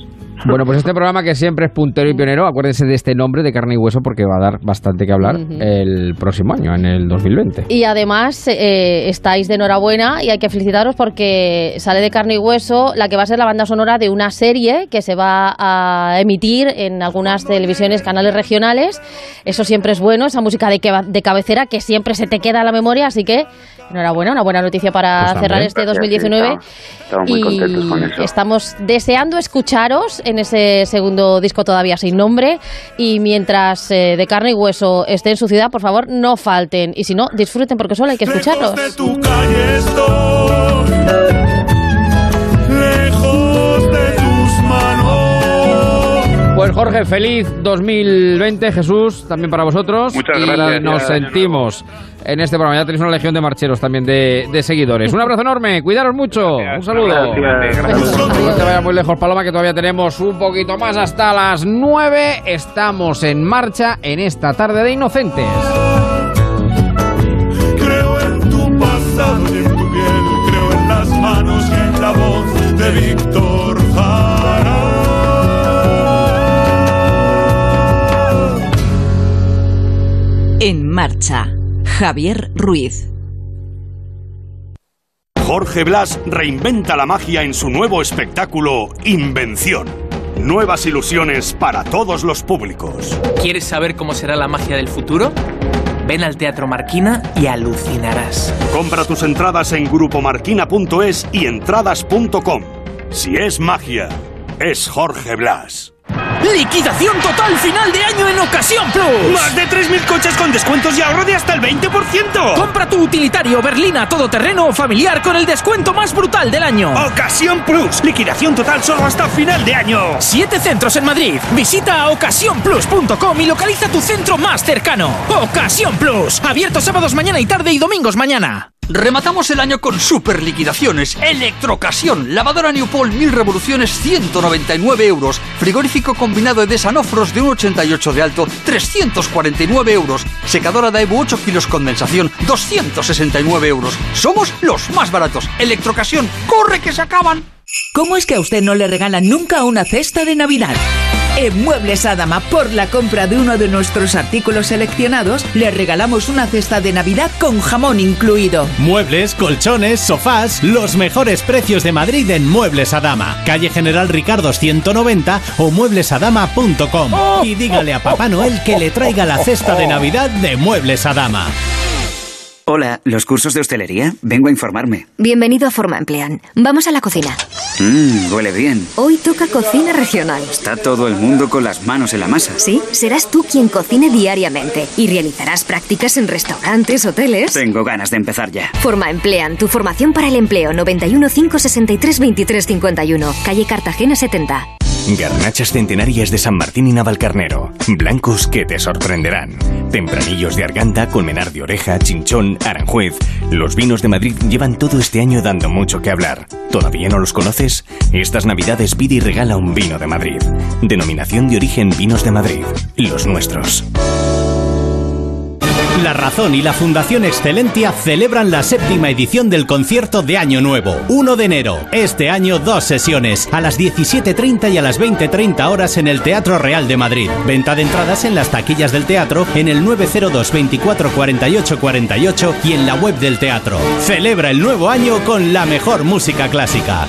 Bueno, pues este programa que siempre es puntero y pionero, acuérdense de este nombre de carne y hueso porque va a dar bastante que hablar el próximo año, en el 2020. Y además eh, estáis de enhorabuena y hay que felicitaros porque sale de carne y hueso la que va a ser la banda sonora de una serie que se va a emitir en algunas televisiones, canales regionales. Eso siempre es bueno, esa música de, que- de cabecera que siempre se te queda en la memoria, así que enhorabuena, una buena noticia para Pues también. cerrar este Gracias, 2019. sí, estamos- muy contentos con eso. Estamos deseando escucharos en ese segundo disco todavía sin nombre y mientras eh, de carne y hueso esté en su ciudad, por favor, no falten y si no, disfruten porque solo hay que escucharlos. tu calle estoy, lejos de tus manos. Pues Jorge, feliz 2020, Jesús, también para vosotros. Muchas y gracias, nos sentimos en este programa. Ya tenéis una legión de marcheros también de, de seguidores. Un abrazo enorme, cuidaros mucho. Un saludo. Gracias, gracias. No te vayas muy lejos, Paloma, que todavía tenemos un poquito más hasta las 9. Estamos en marcha en esta tarde de Inocentes. Creo en tu pasado y en tu piel, creo en las manos y en la voz de Víctor Jara. En marcha, Javier Ruiz. Jorge Blas reinventa la magia en su nuevo espectáculo Invención. Nuevas ilusiones para todos los públicos. ¿Quieres saber cómo será la magia del futuro? Ven al Teatro Marquina y alucinarás. Compra tus entradas en grupomarquina.es y entradas.com. Si es magia, es Jorge Blas. ¡Liquidación total final de año en Ocasión Plus! ¡Más de 3.000 coches con descuentos y ahorro de hasta el 20%! Compra tu utilitario berlina todoterreno o familiar con el descuento más brutal del año. Ocasión Plus. Liquidación total solo hasta final de año. Siete centros en Madrid. Visita ocasiónplus.com y localiza tu centro más cercano. Ocasión Plus. Abierto sábados mañana y tarde y domingos mañana. Rematamos el año con super liquidaciones. Electrocasión. Lavadora Newpol 1000 revoluciones 199 euros. Frigorífico combinado de Sanofros de 1,88 de alto 349 euros. Secadora Daewoo 8 kilos condensación 269 euros. Somos los más baratos. Electrocasión. ¡Corre que se acaban! ¿Cómo es que a usted no le regalan nunca una cesta de Navidad? En Muebles Adama, por la compra de uno de nuestros artículos seleccionados, le regalamos una cesta de Navidad con jamón incluido. Muebles, colchones, sofás, los mejores precios de Madrid en Muebles Adama. Calle General Ricardo 190 o mueblesadama.com. Y dígale a Papá Noel que le traiga la cesta de Navidad de Muebles Adama. Hola, ¿los cursos de hostelería? Vengo a informarme. Bienvenido a Forma Emplean. Vamos a la cocina. Mmm, huele bien. Hoy toca cocina regional. Está todo el mundo con las manos en la masa. Sí, serás tú quien cocine diariamente y realizarás prácticas en restaurantes, hoteles. Tengo ganas de empezar ya. Forma Emplean, tu formación para el empleo 91 563 23 51, calle Cartagena 70. Garnachas centenarias de San Martín y Navalcarnero. Blancos que te sorprenderán. Tempranillos de Arganda, Colmenar de Oreja, Chinchón, Aranjuez. Los vinos de Madrid llevan todo este año dando mucho que hablar. ¿Todavía no los conoces? Estas navidades pide y regala un vino de Madrid. Denominación de origen Vinos de Madrid. Los nuestros. La Razón y la Fundación Excelentia celebran la séptima edición del concierto de Año Nuevo, 1 de enero. Este año dos sesiones, a las 17.30 y a las 20.30 horas en el Teatro Real de Madrid. Venta de entradas en las taquillas del teatro en el 902 24 48 48 y en la web del teatro. Celebra el nuevo año con la mejor música clásica.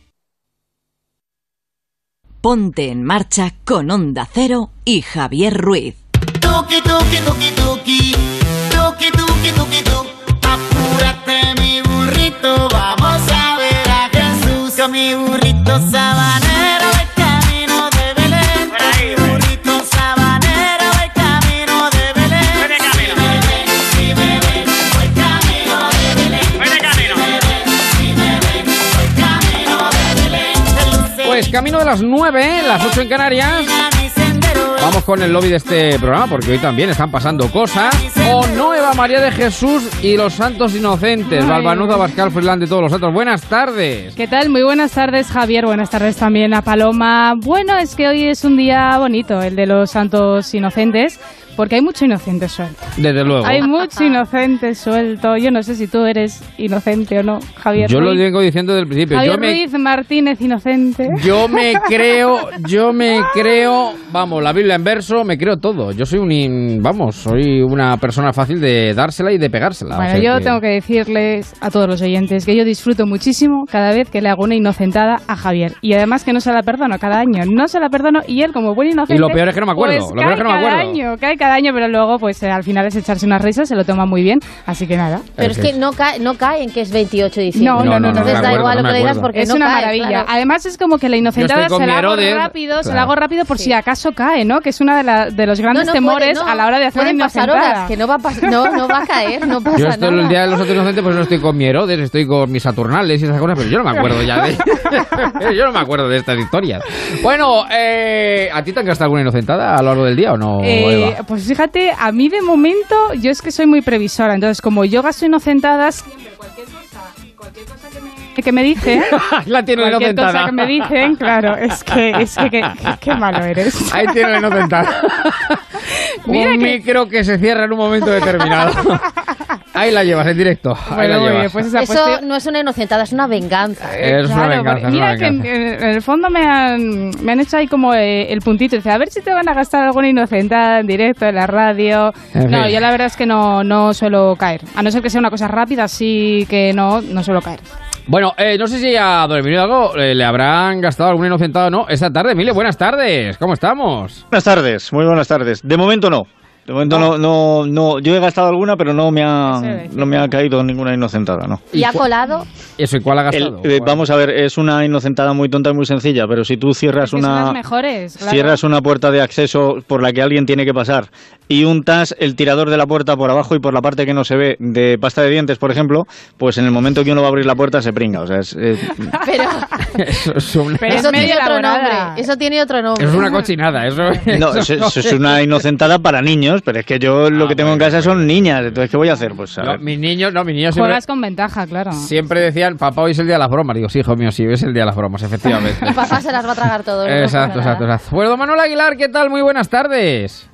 Ponte en marcha con Onda Cero y Javier Ruiz. Tuki, tuki, tuki, tuki. Tuki, tuki, tuki, tuki. Apúrate, mi burrito. Vamos a ver a Jesús. Con mi burrito sabanero. Camino de las 9, las 8 en Canarias. Vamos con el lobby de este programa porque hoy también están pasando cosas. O no Eva María de Jesús y los santos inocentes. Balbanuda, Bascal, Freeland y todos los santos. Buenas tardes. ¿Qué tal? Muy buenas tardes, Javier. Buenas tardes también a Paloma. Bueno, es que hoy es un día bonito, el de los santos inocentes, porque hay mucho inocente suelto. Desde luego. Hay mucho inocente suelto. Yo no sé si tú eres inocente o no, Javier. Yo lo vengo diciendo desde el principio. Javier Yo me, Ruiz Martínez inocente. yo me creo, yo me creo, vamos, la Biblia en verso, me creo todo. Yo soy un, in- vamos, soy una persona fácil de dársela y de pegársela. o Bueno, sea yo que- tengo que decirles a todos los oyentes que yo disfruto muchísimo cada vez que le hago una inocentada a Javier. Y además que no se la perdono cada año. No se la perdono y él, como buen inocente. Y lo peor es que no me acuerdo, pues lo peor es que no me cae cada acuerdo. año, cae cada año, pero luego, pues eh, al final es echarse unas risas, se lo toma muy bien. Así que nada. Pero es que no cae, no cae en que es 28 de diciembre. No, no, no, no, Entonces da acuerdo, igual no lo que digas porque es no una cae, maravilla. claro. Además es como que la inocentada se la hago rápido, se la hago rápido por si acaso cae, ¿no? Que es una de, los grandes No, no puede, temores no. a la hora de hacer una inocentada. horas, que no va a pas- no, no va a caer, no pasa Yo estoy nada. el día de los santos inocentes, pues no estoy con mi Herodes, estoy con mis Saturnales y esas cosas, pero yo no me acuerdo ya de. yo no me acuerdo de estas historias. Bueno, eh, ¿a ti te han gastado alguna inocentada a lo largo del día o no, Eh, Eva? Pues fíjate, a mí de momento yo es que soy muy previsora, entonces como yo gasto inocentadas, siempre cualquier cosa, cualquier cosa que me, que me dicen, La tiene inocentada. cosa que me dicen, claro, es que, es que, que- que- qué malo eres. Ahí tiene la inocentada. Mira Un que- micro que se cierra en un momento determinado. Ahí la llevas en directo. Ahí Bueno, la llevas. pues esa, Eso no es una inocentada, es una venganza. Es una Claro, venganza, porque es mira una que en, venganza. en el fondo me han, me han hecho ahí como eh, el puntito. Dice, a ver si te van a gastar alguna inocentada en directo, en la radio. En No, fin. yo la verdad es que no, no suelo caer. A no ser que sea una cosa rápida, sí que no, no suelo caer. Bueno, eh, no sé si a Don Emilio Algo eh, le habrán gastado alguna inocentada o no esta tarde. Emilio, buenas tardes. ¿Cómo estamos? Buenas tardes, muy buenas tardes. De momento no. De momento no, no, no. Yo he gastado alguna, pero no me ha, no me ha caído ninguna inocentada, no. ¿Y ha colado? ¿Eso y cuál ha El- gastado? eh, vamos a ver, es una inocentada muy tonta y muy sencilla, pero si tú cierras Que son las una mejores. claro. cierras una puerta de acceso por la que alguien tiene que pasar y untas el tirador de la puerta por abajo y por la parte que no se ve de pasta de dientes, por ejemplo, pues en el momento que uno va a abrir la puerta se pringa. O sea, es, eh, Pero Eso es una, Pero es eso tiene medio otro nombre. Eso tiene otro nombre. es una cochinada. Eso, no, eso eso- eso es una inocentada para niños, pero es que yo lo que tengo en casa son niñas, entonces ¿qué voy a hacer? Pues a No, mis niños, no, mis niños siempre, Juegas con ventaja, claro. siempre decían, papá, hoy es el día de las bromas. Digo, sí, hijo mío, sí, hoy es el día de las bromas, efectivamente. Y papá se las va a tragar todo. Exacto, exacto, exacto. Bueno, Manuel Aguilar, ¿qué tal? Muy buenas tardes.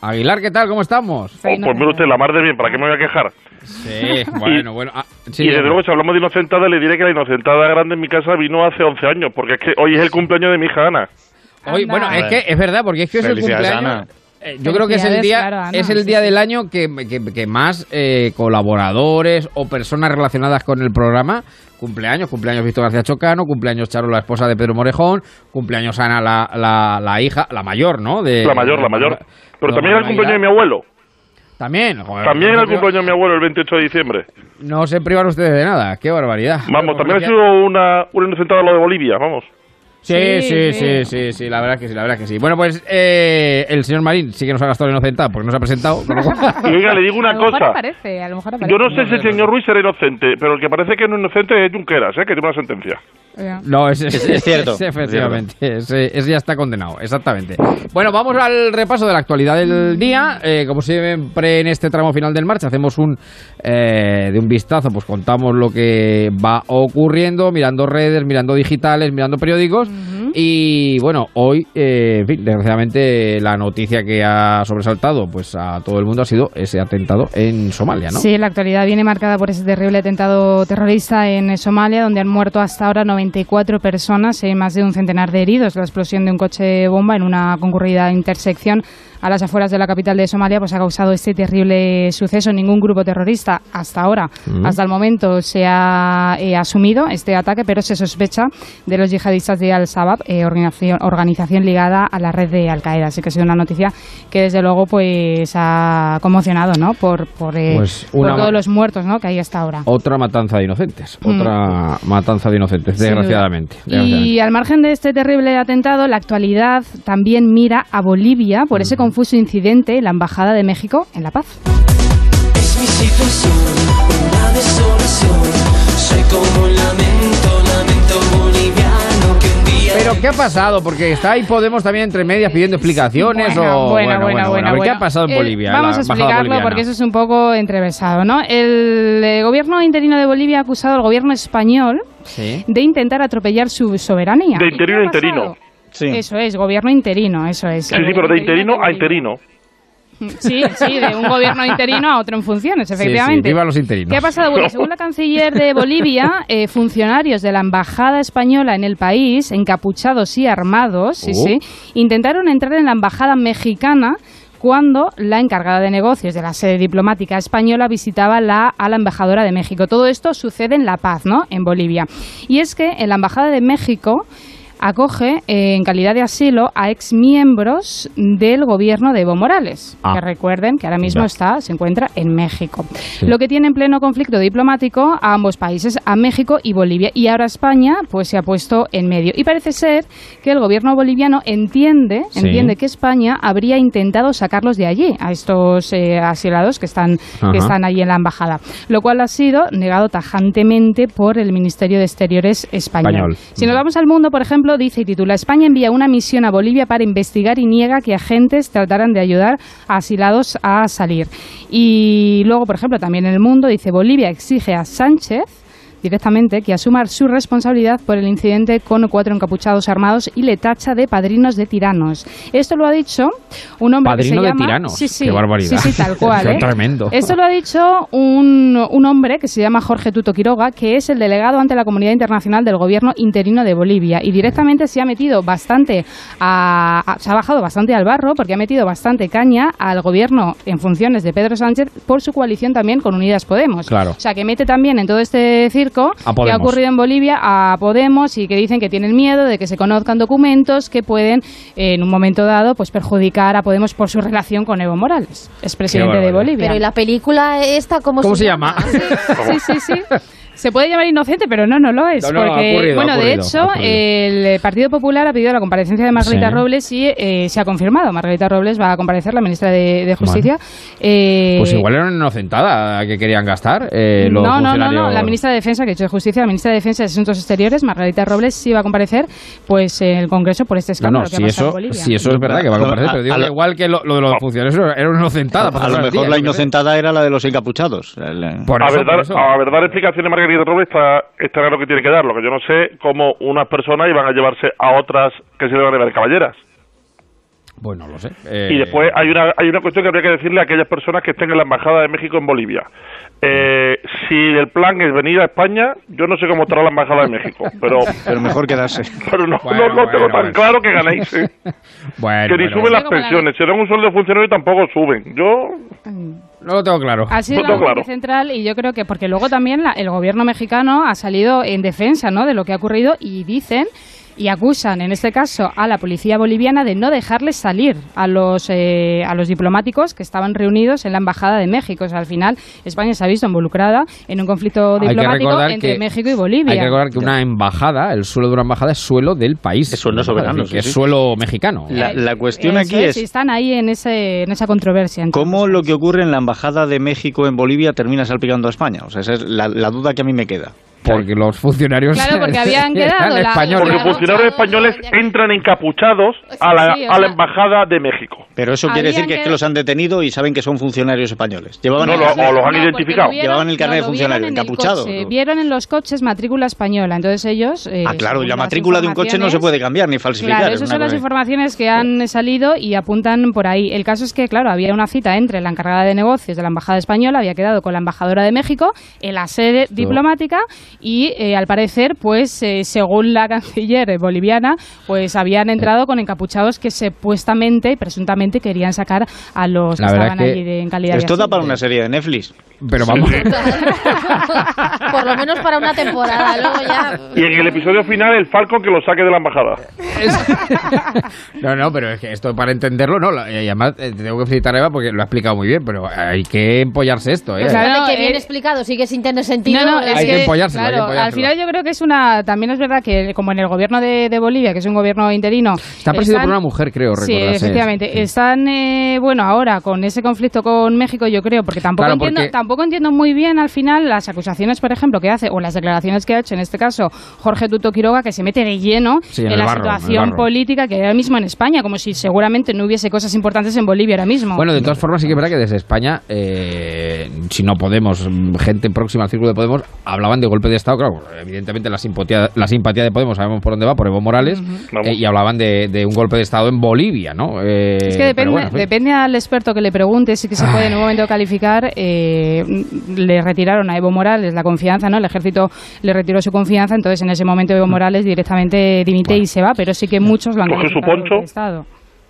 Aguilar, ¿qué tal? ¿Cómo estamos? Sí, pues mire usted, la mar de bien, ¿para qué me voy a quejar? Sí, bueno, bueno. ah, sí, y desde bueno. luego, si hablamos de inocentada, le diré que la inocentada grande en mi casa vino hace 11 años, porque es que hoy es el cumpleaños de mi hija Ana. Hoy, bueno, es que es verdad, porque es que es el Felicidades, cumpleaños. Ana. Eh, yo creo que es el día, claro, Ana, es el sí, día sí. del año que, que- que más eh, colaboradores o personas relacionadas con el programa cumpleaños, cumpleaños Víctor García Chocano, cumpleaños Charo, la esposa de Pedro Morejón, cumpleaños Ana, la, la, la hija, la mayor, ¿no? De, La mayor, la mayor. Pero también era el cumpleaños de mi abuelo. También, joder, También era el cumpleaños de mi abuelo el 28 de diciembre. No se privan ustedes de nada, qué barbaridad. Vamos, también ha sido una, una inocentada lo de Bolivia, vamos. Sí, sí, sí, sí, sí, la verdad que sí, la verdad que sí. Bueno, pues eh, el señor Marín sí que nos ha gastado la inocentada porque no se ha presentado. Y oiga, le digo a una mejor cosa. aparece, a lo mejor aparece. Yo no sé si el señor Ruiz era inocente, pero el que parece que no es inocente es Junqueras, ¿eh? que tiene una sentencia. No, es, Es- es cierto, es efectivamente, ese, ese ya está condenado, exactamente. Bueno, vamos al repaso de la actualidad del día. Eh, como siempre en este tramo final del marcha hacemos un eh, de un vistazo, pues contamos lo que va ocurriendo, mirando redes, mirando digitales, mirando periódicos Y bueno, hoy, eh, en fin, desgraciadamente la noticia que ha sobresaltado pues a todo el mundo ha sido ese atentado en Somalia, ¿no? Sí, la actualidad viene marcada por ese terrible atentado terrorista en Somalia, donde han muerto hasta ahora 94 personas y más de un centenar de heridos. La explosión de un coche bomba en una concurrida intersección a las afueras de la capital de Somalia pues ha causado este terrible suceso. Ningún grupo terrorista hasta ahora, Mm. hasta el momento, se ha eh, asumido este ataque, pero se sospecha de los yihadistas de Al-Shabaab, eh, organización, organización ligada a la red de Al-Qaeda. Así que ha sido una noticia que desde luego pues ha conmocionado, ¿no? Por, por, eh, Pues por todos los muertos, ¿no? Que hay hasta ahora. Otra matanza de inocentes, Mm. otra matanza de inocentes, desgraciadamente. desgraciadamente. Y al margen de este terrible atentado, la actualidad también mira a Bolivia por ese confuso incidente en la Embajada de México en La Paz. Es mi situación, una desolación. Soy como un lamento, lamento boliviano que un día. Pero ¿qué ha pasado? Porque está ahí Podemos también entre medias pidiendo explicaciones Bueno, o bueno, bueno, bueno, ver, ¿qué bueno. ha pasado en Eh, Bolivia? vamos a explicarlo boliviana? porque eso es un poco entrevesado, ¿no? El gobierno interino de Bolivia ha acusado al gobierno español Sí. de intentar atropellar su soberanía. De ¿Y qué interino interino. Eso es, gobierno interino, eso es. Sí, sí, pero de interino a interino. Sí, sí, de un gobierno interino a otro en funciones, Sí, sí, efectivamente. viva los interinos. ¿Qué ha pasado? Bueno, según la canciller de Bolivia, eh, funcionarios de la embajada española en el país, encapuchados y armados, sí, Oh. sí, intentaron entrar en la embajada mexicana cuando la encargada de negocios de la sede diplomática española visitaba la, a la embajadora de México. Todo esto sucede en La Paz, ¿no? En Bolivia. Y es que en la embajada de México acoge eh, en calidad de asilo a exmiembros del gobierno de Evo Morales, Ah. que recuerden que ahora mismo Ya. está, se encuentra en México. Lo que tiene en pleno conflicto diplomático a ambos países, a México y Bolivia. Y ahora España pues se ha puesto en medio. Y parece ser que el gobierno boliviano entiende, Sí. entiende que España habría intentado sacarlos de allí, a estos eh, asilados que están, Ajá. que están allí en la embajada. Lo cual ha sido negado tajantemente por el Ministerio de Exteriores español. Español. Si nos vamos al mundo, por ejemplo, dice y titula España envía una misión a Bolivia para investigar y niega que agentes trataran de ayudar a asilados a salir. Y luego, por ejemplo, también en el mundo dice Bolivia exige a Sánchez directamente que asuma su responsabilidad por el incidente con cuatro encapuchados armados y le tacha de padrinos de tiranos. Esto lo ha dicho un hombre que se Padrino de llama tiranos. Sí, sí. Qué barbaridad. Sí, sí, tal cual. Qué ¿eh? tremendo. Esto lo ha dicho un, un hombre que se llama Jorge Tuto Quiroga, que es el delegado ante la comunidad internacional del gobierno interino de Bolivia. Y directamente se ha metido bastante, a, a- se ha bajado bastante al barro porque ha metido bastante caña al gobierno en funciones de Pedro Sánchez por su coalición también con Unidas Podemos. Claro. O sea, que mete también en todo este circo A que ha ocurrido en Bolivia a Podemos y que dicen que tienen miedo de que se conozcan documentos que pueden, eh, en un momento dado, pues perjudicar a Podemos por su relación con Evo Morales, expresidente de. Bolivia. Pero ¿y la película esta cómo, ¿Cómo se llama? Sí, sí, sí. Se puede llamar inocente, pero no, no lo es. No, no, ha porque, ocurrido, bueno, de hecho, el Partido Popular ha pedido la comparecencia de Margarita Sí. Robles y eh, se ha confirmado. Margarita Robles va a comparecer, la ministra de, de Justicia. Eh, Pues igual era una inocentada que querían gastar eh, los no, no, no, no, la ministra de Defensa, que he dicho de Justicia, la ministra de Defensa y Asuntos Exteriores, Margarita Robles, sí va a comparecer pues en el Congreso por este No, escándalo no, que si ha pasado eso, en Bolivia. si eso es verdad que va a comparecer, pero digo A- a que lo- igual que lo, lo de los funcionarios era una inocentada. A lo mejor día, la inocentada era la de los encapuchados. El- Por a, eso, ver, por dar, eso. a ver, dar explicaciones Margarita Robles está, está claro que tiene que dar. Lo que yo no sé cómo unas personas iban a llevarse a otras que se van a llevar caballeras. Pues no lo sé. Eh, Y después hay una, hay una cuestión que habría que decirle a aquellas personas que estén en la Embajada de México en Bolivia. Eh, si el plan es venir a España, yo no sé cómo estará la Embajada de México, pero... Pero mejor quedarse. Pero no, Bueno, no, no tengo bueno, tan bueno. claro que ganéis. ¿eh? Bueno, que ni bueno, suben las pensiones. Si dan un sueldo de funcionario tampoco suben. Yo... No lo tengo claro. Ha sido No la tengo noticia central y yo creo que porque luego también la- el gobierno mexicano ha salido en defensa ¿no? de lo que ha ocurrido y dicen y acusan en este caso a la policía boliviana de no dejarles salir a los eh, a los diplomáticos que estaban reunidos en la embajada de México. O sea, al final España se ha visto involucrada en un conflicto diplomático entre que- México y Bolivia. Hay que recordar que una embajada, el suelo de una embajada es suelo del país. Es suelo soberano, sí, es suelo mexicano. La, la cuestión Eso aquí es, es... y están ahí en ese en esa controversia. entonces. ¿Cómo lo que ocurre en la Embajada de México en Bolivia termina salpicando a España? O sea, esa es la, la duda que a mí me queda. Porque los funcionarios Claro, porque habían eran quedado la- españoles. Porque funcionarios españoles entran encapuchados a la, a la embajada de México. Pero eso quiere decir que es que- los han detenido y saben que son funcionarios españoles. Llevaban No, el lo- o los han No, identificado. lo vieron- Llevaban el carnet de no, funcionario, vieron en el encapuchados. coche, Vieron en los coches matrícula española, entonces ellos... eh, Ah, claro, la matrícula de un coche no se puede cambiar ni falsificar. Claro, es esas son las informaciones que han salido y apuntan por ahí. El caso es que, claro, había una cita entre la encargada de negocios de la Embajada Española, había quedado con la embajadora de México en la sede diplomática y, eh, al parecer, pues, eh, según la canciller boliviana, pues habían entrado con encapuchados que supuestamente y presuntamente querían sacar a los La que estaban es allí de, en calidad Esto de da para una serie de Netflix. Pero vamos. Por lo menos para una temporada, luego ya... Y en el episodio final, el Falcon que lo saque de la embajada. No, no, pero es que esto para entenderlo, no. la- Y además, eh, te tengo que felicitar a Eva porque lo ha explicado muy bien, pero hay que empollarse esto, ¿eh? Pues claro, que bien eh, explicado, sigue sin tener sentido. No, no, es Hay que que, empollárselo, claro, al final yo creo que es una, también es verdad que como en el gobierno de, de Bolivia, que es un gobierno interino, Está presidido por una mujer, creo, Sí, sí. efectivamente. Están, eh, bueno, ahora con ese conflicto con México, yo creo, porque tampoco Claro, entiendo, porque- tampoco entiendo muy bien al final las acusaciones, por ejemplo, que hace o las declaraciones que ha hecho en este caso Jorge Tuto Quiroga, que se mete de lleno Sí, en la barro, situación política que hay ahora mismo en España, como si seguramente no hubiese cosas importantes en Bolivia ahora mismo. Bueno, de todas formas, sí que es verdad que desde España, eh, si no Podemos, gente próxima al círculo de Podemos, hablaban de golpe de Estado. Claro, evidentemente la simpatía, la simpatía de Podemos, sabemos por dónde va, por Evo Morales, eh, y hablaban de, de un golpe de Estado en Bolivia, ¿no? Eh, Es que depende, bueno, en fin. depende al experto que le pregunte si que se puede en un momento calificar. eh, le retiraron a Evo Morales la confianza, ¿no? El ejército le retiró su confianza, entonces en ese momento Evo Morales directamente dimite y se va, pero sí que muchos lo han Coge su poncho.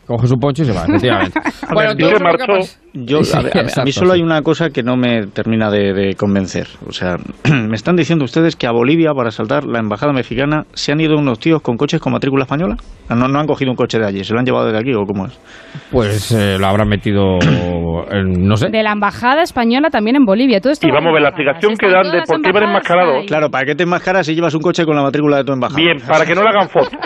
Coge su poncho y se va, efectivamente. Bueno, y se marchó. Yo, Sí, a, a- mí solo sí. hay una cosa que no me termina de, de convencer. O sea, me están diciendo ustedes que a Bolivia, para saltar la embajada mexicana, se han ido unos tíos con coches con matrícula española. No, no han cogido un coche de allí, se lo han llevado desde aquí o cómo es. Pues eh, lo habrán metido, en- no sé. De la embajada española también en Bolivia. Todo esto Y va vamos a ver la explicación que dan de por qué van enmascarados. Claro, ¿para qué te enmascaras si llevas un coche con la matrícula de tu embajada? Bien, para que no le hagan fotos.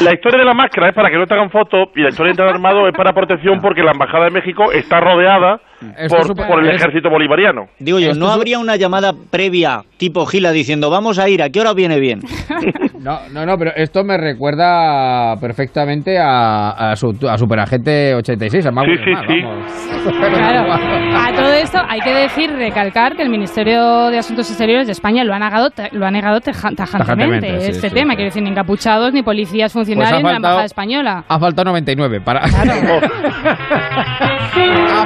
La historia de la máscara es para que no te hagan fotos y la historia de entrar armado es para protección porque la embajada de México está rodeada Esto por, el ejército bolivariano. Digo yo, ¿no habría una llamada previa tipo Gila diciendo vamos a ir, ¿a qué hora viene bien? No, no, no, pero esto me recuerda perfectamente a, a, su, a Superagente 86, a Mauro Sí, sí, sí. vamos. Claro, a todo esto hay que decir, recalcar que el Ministerio de Asuntos Exteriores de España lo ha negado, lo ha negado tajantemente, Tajantemente, este sí, tema. sí. Quiero decir, ni encapuchados, ni policías funcionarios, Pues ni la Embajada Española. Ha faltado 99 para... ha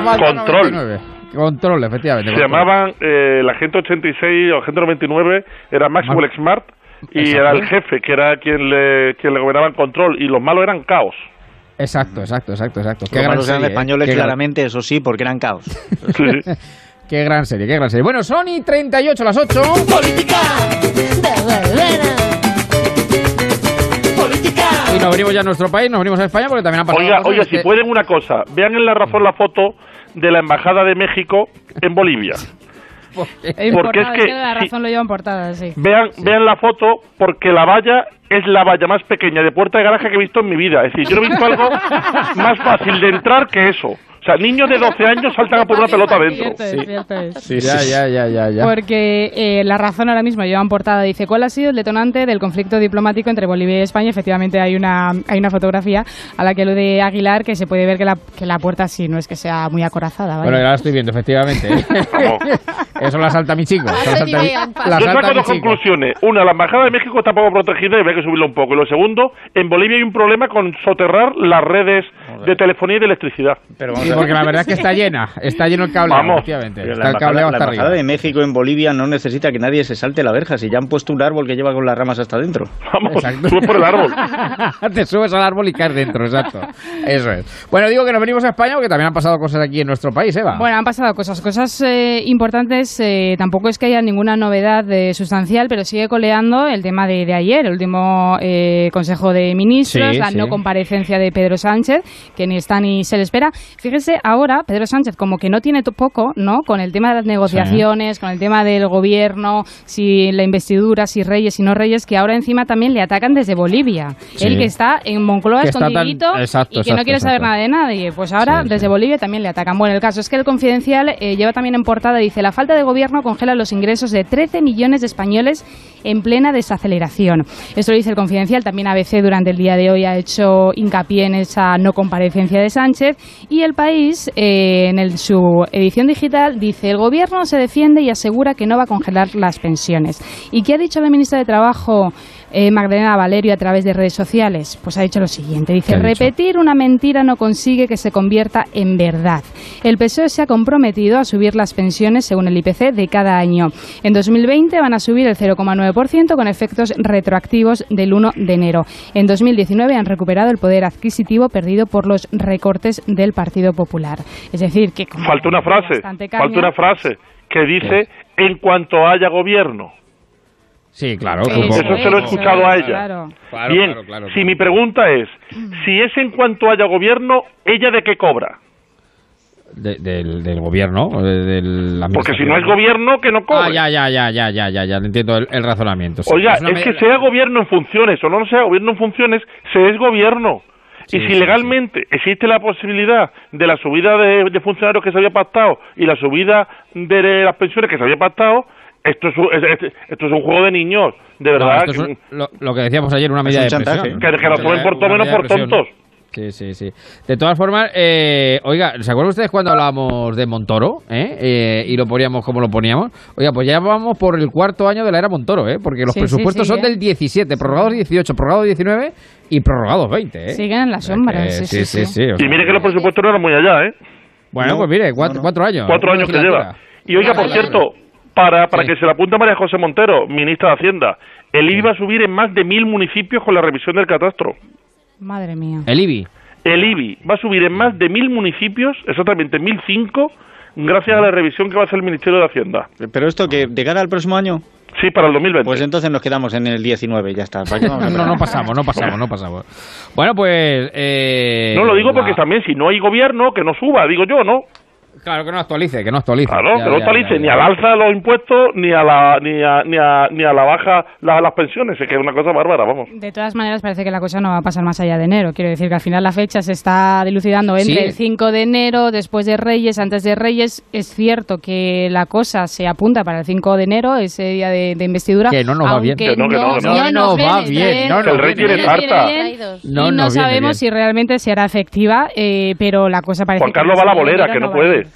faltado Control. 99. Control, efectivamente. Se control. llamaban eh, el agente 86 o agente 99, era Maxwell Smart y Exacto. era el jefe, que era quien le, quien le gobernaba el control, y los malos eran caos. Exacto, exacto, exacto, exacto. Qué Los gran malos eran serie, ¿eh? españoles, Qué gran- claramente, eso sí, porque eran caos. Qué gran serie, qué gran serie. Bueno, Sony 38 a las 8. Y nos venimos ya a nuestro país, nos venimos a España porque también han pasado Oiga, oiga, que- si pueden una cosa, vean en la razón la foto de la embajada de México en Bolivia. En Porque es que la si- razón lo lleva en portada, sí. Vean, vean la foto porque la valla es la valla más pequeña de puerta de garaje que he visto en mi vida. Es decir, yo no he visto algo más fácil de entrar que eso. O sea, niños de 12 años saltan a por una pelota dentro. Cierto es, cierto es. Sí, ya, ya, ya, ya, ya. Porque eh, la razón ahora mismo lleva en portada, dice, ¿cuál ha sido el detonante del conflicto diplomático entre Bolivia y España? Efectivamente hay una, hay una fotografía a la que lo de Aguilar que se puede ver que la, que la puerta sí no es que sea muy acorazada. ¿vale? Bueno, ya la estoy viendo, efectivamente. ¿eh? Eso la salta mi chico. eso la salta mi- la Yo salta saco mi dos conclusiones. Una, la embajada de México está poco protegida y que subirlo un poco. Y lo segundo, en Bolivia hay un problema con soterrar las redes de telefonía y de electricidad. Sí, porque la verdad es que está llena, está lleno el cableado, Vamos. efectivamente. Pero Está la el cableado la hasta embajada arriba. de México en Bolivia no necesita que nadie se salte la verja, si ya han puesto un árbol que lleva con las ramas hasta adentro. Vamos, Exacto. sube por el árbol. Te subes al árbol y caes dentro, exacto. Eso es. Bueno, digo que nos venimos a España porque también han pasado cosas aquí en nuestro país, Eva. Bueno, han pasado cosas, cosas eh, importantes. eh, tampoco es que haya ninguna novedad eh, sustancial, pero sigue coleando el tema de, de ayer, el último eh, Consejo de Ministros, Sí, la sí. no comparecencia de Pedro Sánchez, que ni está ni se le espera. Fíjese, ahora Pedro Sánchez como que no tiene poco, ¿no? Con el tema de las negociaciones, con el tema del gobierno, si la investidura, si reyes, si no reyes, que ahora encima también le atacan desde Bolivia. Él que está en Moncloa tan- escondidito exacto, y que exacto, no quiere saber nada de nadie. Pues ahora desde Bolivia también le atacan. Bueno, el caso es que el Confidencial eh, lleva también en portada, dice, la falta de gobierno congela los ingresos de 13 millones de españoles en plena desaceleración. Esto dice el Confidencial. También ABC durante el día de hoy ha hecho hincapié en esa no comparecencia de Sánchez. Y el país, eh, en su edición digital, dice, el gobierno se defiende y asegura que no va a congelar las pensiones. ¿Y qué ha dicho la ministra de Trabajo? Eh, Magdalena Valerio a través de redes sociales, pues ha dicho lo siguiente, dice, repetir una mentira no consigue que se convierta en verdad. El PSOE se ha comprometido a subir las pensiones según el IPC de cada año. En 2020 van a subir el 0,9% con efectos retroactivos del 1 de enero. En 2019 han recuperado el poder adquisitivo perdido por los recortes del Partido Popular. Es decir, que Falta una frase, caña- falta una frase que dice en cuanto haya gobierno. Sí, claro. Eso supongo. se lo he escuchado a ella. Claro. Claro, Bien, claro, claro, si mi pregunta es, si es en cuanto haya gobierno, ¿ella de qué cobra? De- del, del gobierno, de- del Porque si no es gobierno, que no cobre. Ah, ya, ya, ya, ya, ya, ya, ya, entiendo el, el razonamiento. sí. Oiga, es que sea gobierno en funciones o no sea gobierno en funciones, se es gobierno. Sí, y si sí, legalmente existe la posibilidad de la subida de, de funcionarios que se había pactado y la subida de las pensiones que se había pactado, esto es, un- es- es- esto es un juego de niños, de No, verdad. esto es que- un- lo, lo que decíamos ayer, una medida un de chantaje. presión. Que- que lo suben por todo menos por tontos. Sí, sí, sí. De todas formas, eh, oiga, ¿se acuerdan ustedes cuando hablábamos de Montoro? eh? Eh, y lo poníamos como lo poníamos. Oiga, pues ya vamos por el cuarto año de la era Montoro, ¿eh? Porque los Sí, presupuestos sí, son sí, ¿eh? del 17, prorrogados 18, prorrogados 19 y prorrogados 20, ¿eh? Siguen en las sombras. Eh, sí, sí, sí. sí. o Y mire que los presupuestos no eran muy allá, ¿eh? Bueno, No, pues mire, cuatro, cuatro años. Cuatro años que lleva. Y oiga, por cierto, para, para que se le apunte María José Montero, ministra de Hacienda, el IBI va a subir en más de mil municipios con la revisión del catastro. Madre mía. El IBI. El IBI va a subir en más de mil municipios, exactamente mil cinco, gracias a la revisión que va a hacer el Ministerio de Hacienda. Pero esto que de cara al próximo año. Sí, para el 2020. Pues entonces nos quedamos en el 19, ya está. ¿Para qué vamos a No, no pasamos, no pasamos, no pasamos. Bueno, pues... eh, no lo digo porque la- también si no hay gobierno, que no suba, digo yo, ¿no? Claro, que no actualice, que no actualice. Claro, Ya, que no ya, actualice ya, ni al alza de los impuestos, ni a la, ni a, ni a, ni a la baja la- las pensiones, es que es una cosa bárbara, vamos. De todas maneras, parece que la cosa no va a pasar más allá de enero. Quiero decir que al final la fecha se está dilucidando entre Sí. el 5 de enero, después de Reyes, antes de Reyes. Es cierto que la cosa se apunta para el 5 de enero, ese día de, de investidura. Que no nos va bien. Que no, que no, que no. no No nos va bien, no nos El rey tiene tarta. No y no sabemos bien. si realmente será efectiva, eh, pero la cosa parece Juan que Carlos el va a la 5 de bolera, que no puede.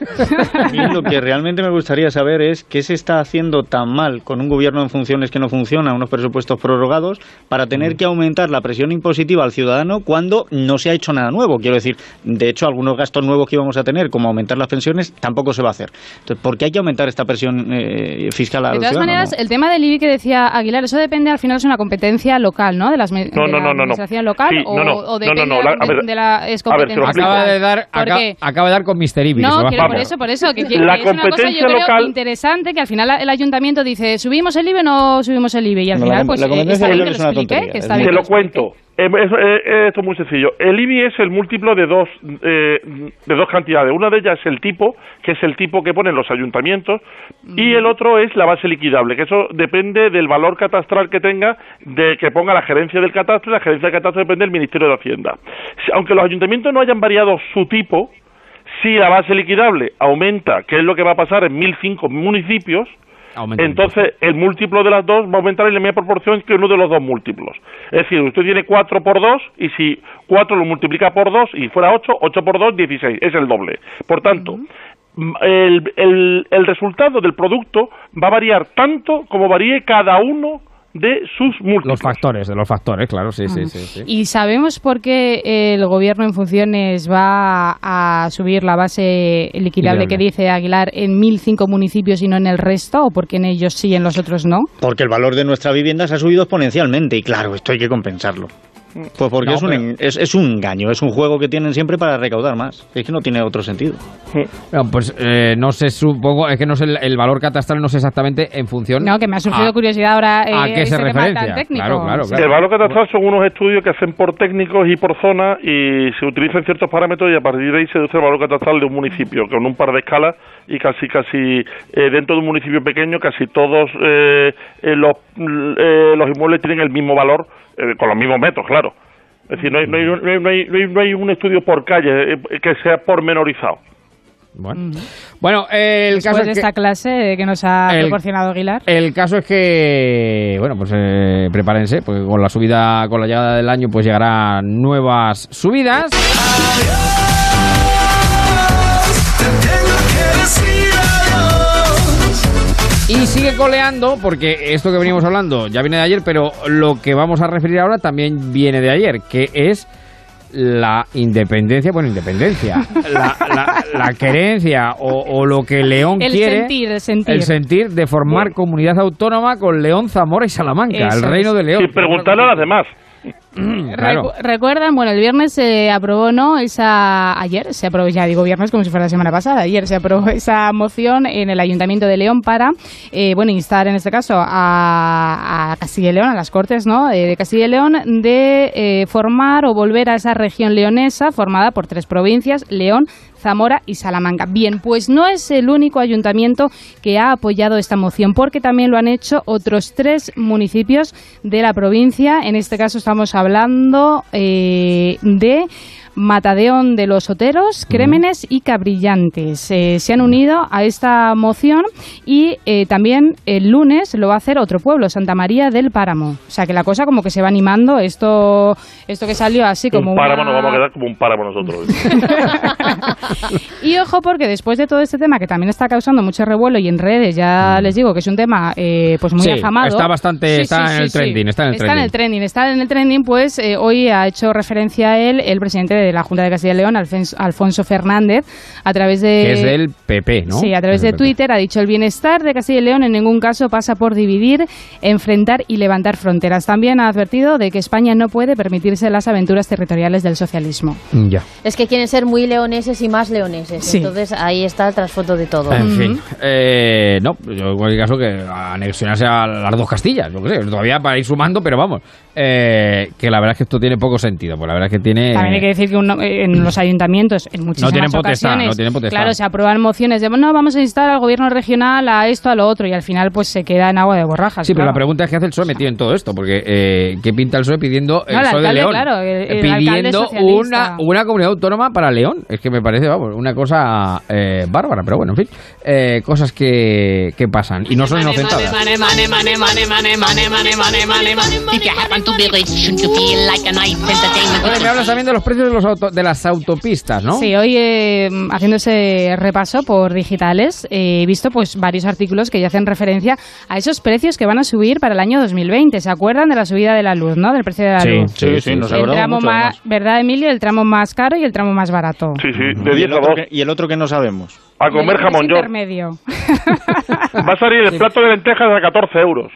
A mí lo que realmente me gustaría saber es qué se está haciendo tan mal con un gobierno en funciones que no funciona, unos presupuestos prorrogados, para tener que aumentar la presión impositiva al ciudadano cuando no se ha hecho nada nuevo. Quiero decir, de hecho, algunos gastos nuevos que íbamos a tener, como aumentar las pensiones, tampoco se va a hacer. Entonces, ¿por qué hay que aumentar esta presión eh, fiscal al De todas ciudadano? maneras, el tema del IBI que decía Aguilar, eso depende, al final es una competencia local, ¿no? De, las, No, de no, la no, no, no. administración local Sí, o, depende la- a de, ver, de la es competencia. Acaba de dar, acaba de dar con Mr. Ibi. que No, se va. Por eso, por eso, que, que La es una cosa yo competencia creo local- interesante, que al final el ayuntamiento dice, ¿subimos el IBI o no subimos el IBI? Y al No, final, pues la eh, competencia está bien local que es lo una explique, tontería, que está Te lo cuento. Eh, es- eh, esto es muy sencillo. El IBI es el múltiplo de dos, eh, de dos cantidades. Una de ellas es el tipo, que es el tipo que ponen los ayuntamientos, y el otro es la base liquidable, que eso depende del valor catastral que tenga, de que ponga la gerencia del catastro, y la gerencia del catastro depende del Ministerio de Hacienda. Aunque los ayuntamientos no hayan variado su tipo, si la base liquidable aumenta, que es lo que va a pasar en 1.005 municipios, Aumenta entonces el múltiplo de las dos va a aumentar en la misma proporción que uno de los dos múltiplos. Es decir, usted tiene 4 por 2 y si 4 lo multiplica por 2 y fuera 8, 8 por 2, 16, es el doble. Por tanto, el, el, el resultado del producto va a variar tanto como varíe cada uno de sus múltiplos. Los factores, de los factores, claro, sí, sí, sí. sí. ¿Y sabemos por qué el gobierno en funciones va a subir la base liquidable Liquidable. que dice Aguilar en 1.005 municipios y no en el resto? ¿O porque en ellos sí y en los otros no? Porque el valor de nuestras viviendas ha subido exponencialmente y claro, esto hay que compensarlo. Pues porque No, es, un, pero- en- es, es un engaño, es un juego que tienen siempre para recaudar más. Es que no tiene otro sentido. No, pues eh, no sé, supongo, es que no sé el, el valor catastral, no sé exactamente en función. No, que me ha surgido a- curiosidad ahora eh, ¿a qué se referencia? Claro, claro, claro. El valor catastral son unos estudios que hacen por técnicos y por zona y se utilizan ciertos parámetros y a partir de ahí se deduce el valor catastral de un municipio con un par de escalas y casi casi eh, dentro de un municipio pequeño casi todos eh, eh, los, eh, los inmuebles tienen el mismo valor eh, con los mismos metros, claro. Es decir, no hay, no hay, no hay, no hay- no hay- no hay un estudio por calle eh, que sea pormenorizado. Bueno, bueno el Después caso de es que... esta clase que nos ha el- proporcionado Aguilar. El caso es que, bueno, pues eh, prepárense, porque con la subida, con la llegada del año, pues llegarán nuevas subidas. Y sigue coleando, porque esto que venimos hablando ya viene de ayer, pero lo que vamos a referir ahora también viene de ayer, que es la independencia, bueno, independencia, la, la- la querencia o, o lo que León El quiere, sentir, el sentir. el sentir de formar comunidad autónoma con León, Zamora y Salamanca, Eso el reino es. de León. Sin preguntarle a las demás. Recuerdan, bueno, el viernes se aprobó, ¿no? Esa, ayer se aprobó, ya digo viernes como si fuera la semana pasada, ayer se aprobó esa moción en el Ayuntamiento de León para, eh, bueno, instar en este caso a, a Castilla y León, a las Cortes, ¿no? De Castilla y León, de eh, formar o volver a esa región leonesa formada por tres provincias, León, Zamora y Salamanca. Bien, pues no es el único ayuntamiento que ha apoyado esta moción, porque también lo han hecho otros tres municipios de la provincia. En este caso estamos hablando eh, de Matadeón de los Oteros, Crémenes y Cabrillantes. Eh, se han unido a esta moción y eh, también el lunes lo va a hacer otro pueblo, Santa María del Páramo. O sea que la cosa como que se va animando. Esto, esto que salió así como un páramo una- nos vamos a quedar como un páramo nosotros. Y ojo porque después de todo este tema que también está causando mucho revuelo y en redes ya les digo que es un tema eh, pues muy Sí, afamado. está bastante- está en el trending, está en el Está trending. en el trending, está en el trending, pues eh, hoy ha hecho referencia a él el presidente de la Junta de Castilla y León, Alfonso Fernández, a través de... que es del PP, ¿no? Sí, a través de. Twitter ha dicho el bienestar de Castilla y León en ningún caso pasa por dividir, enfrentar y levantar fronteras. También ha advertido de que España no puede permitirse las aventuras territoriales del socialismo. Ya. Es que quieren ser muy leoneses y más leoneses. Sí. Entonces ahí está el trasfondo de todo. En fin, eh, no, yo en cualquier caso que anexionarse a las dos Castillas, yo sé, todavía para ir sumando, pero vamos, eh, que la verdad es que esto tiene poco sentido, pues la verdad es que tiene... También hay que decir en los ayuntamientos, en muchísimas no tienen potestad, ocasiones, no tienen potestad. claro, se aprueban mociones de, no, vamos a instar al gobierno regional a esto, a lo otro, y al final pues se queda en agua de borrajas. Sí, pero la pregunta es qué hace el PSOE metido en todo esto, porque eh, ¿qué pinta el PSOE pidiendo el, no, de León? Pidiendo una, una comunidad autónoma para León. Es que me parece, vamos, una cosa eh, bárbara, pero bueno, en fin, cosas que, que pasan y no son inocentadas. Me hablas también de los precios de los auto- de las autopistas, ¿no? Sí, hoy eh, haciendo ese repaso por digitales eh, he visto pues varios artículos que ya hacen referencia a esos precios que van a subir para el año 2020. ¿Se acuerdan de la subida de la luz, no? Del precio de la Sí, luz. sí, sí, nos el tramo mucho, más, además. ¿verdad, Emilio? El tramo más caro y el tramo más barato. Sí, sí, de ¿Y 10 el, a otro 2. que, y el otro que no sabemos. A comer jamón york. intermedio. Va a salir el plato de lentejas a 14 euros.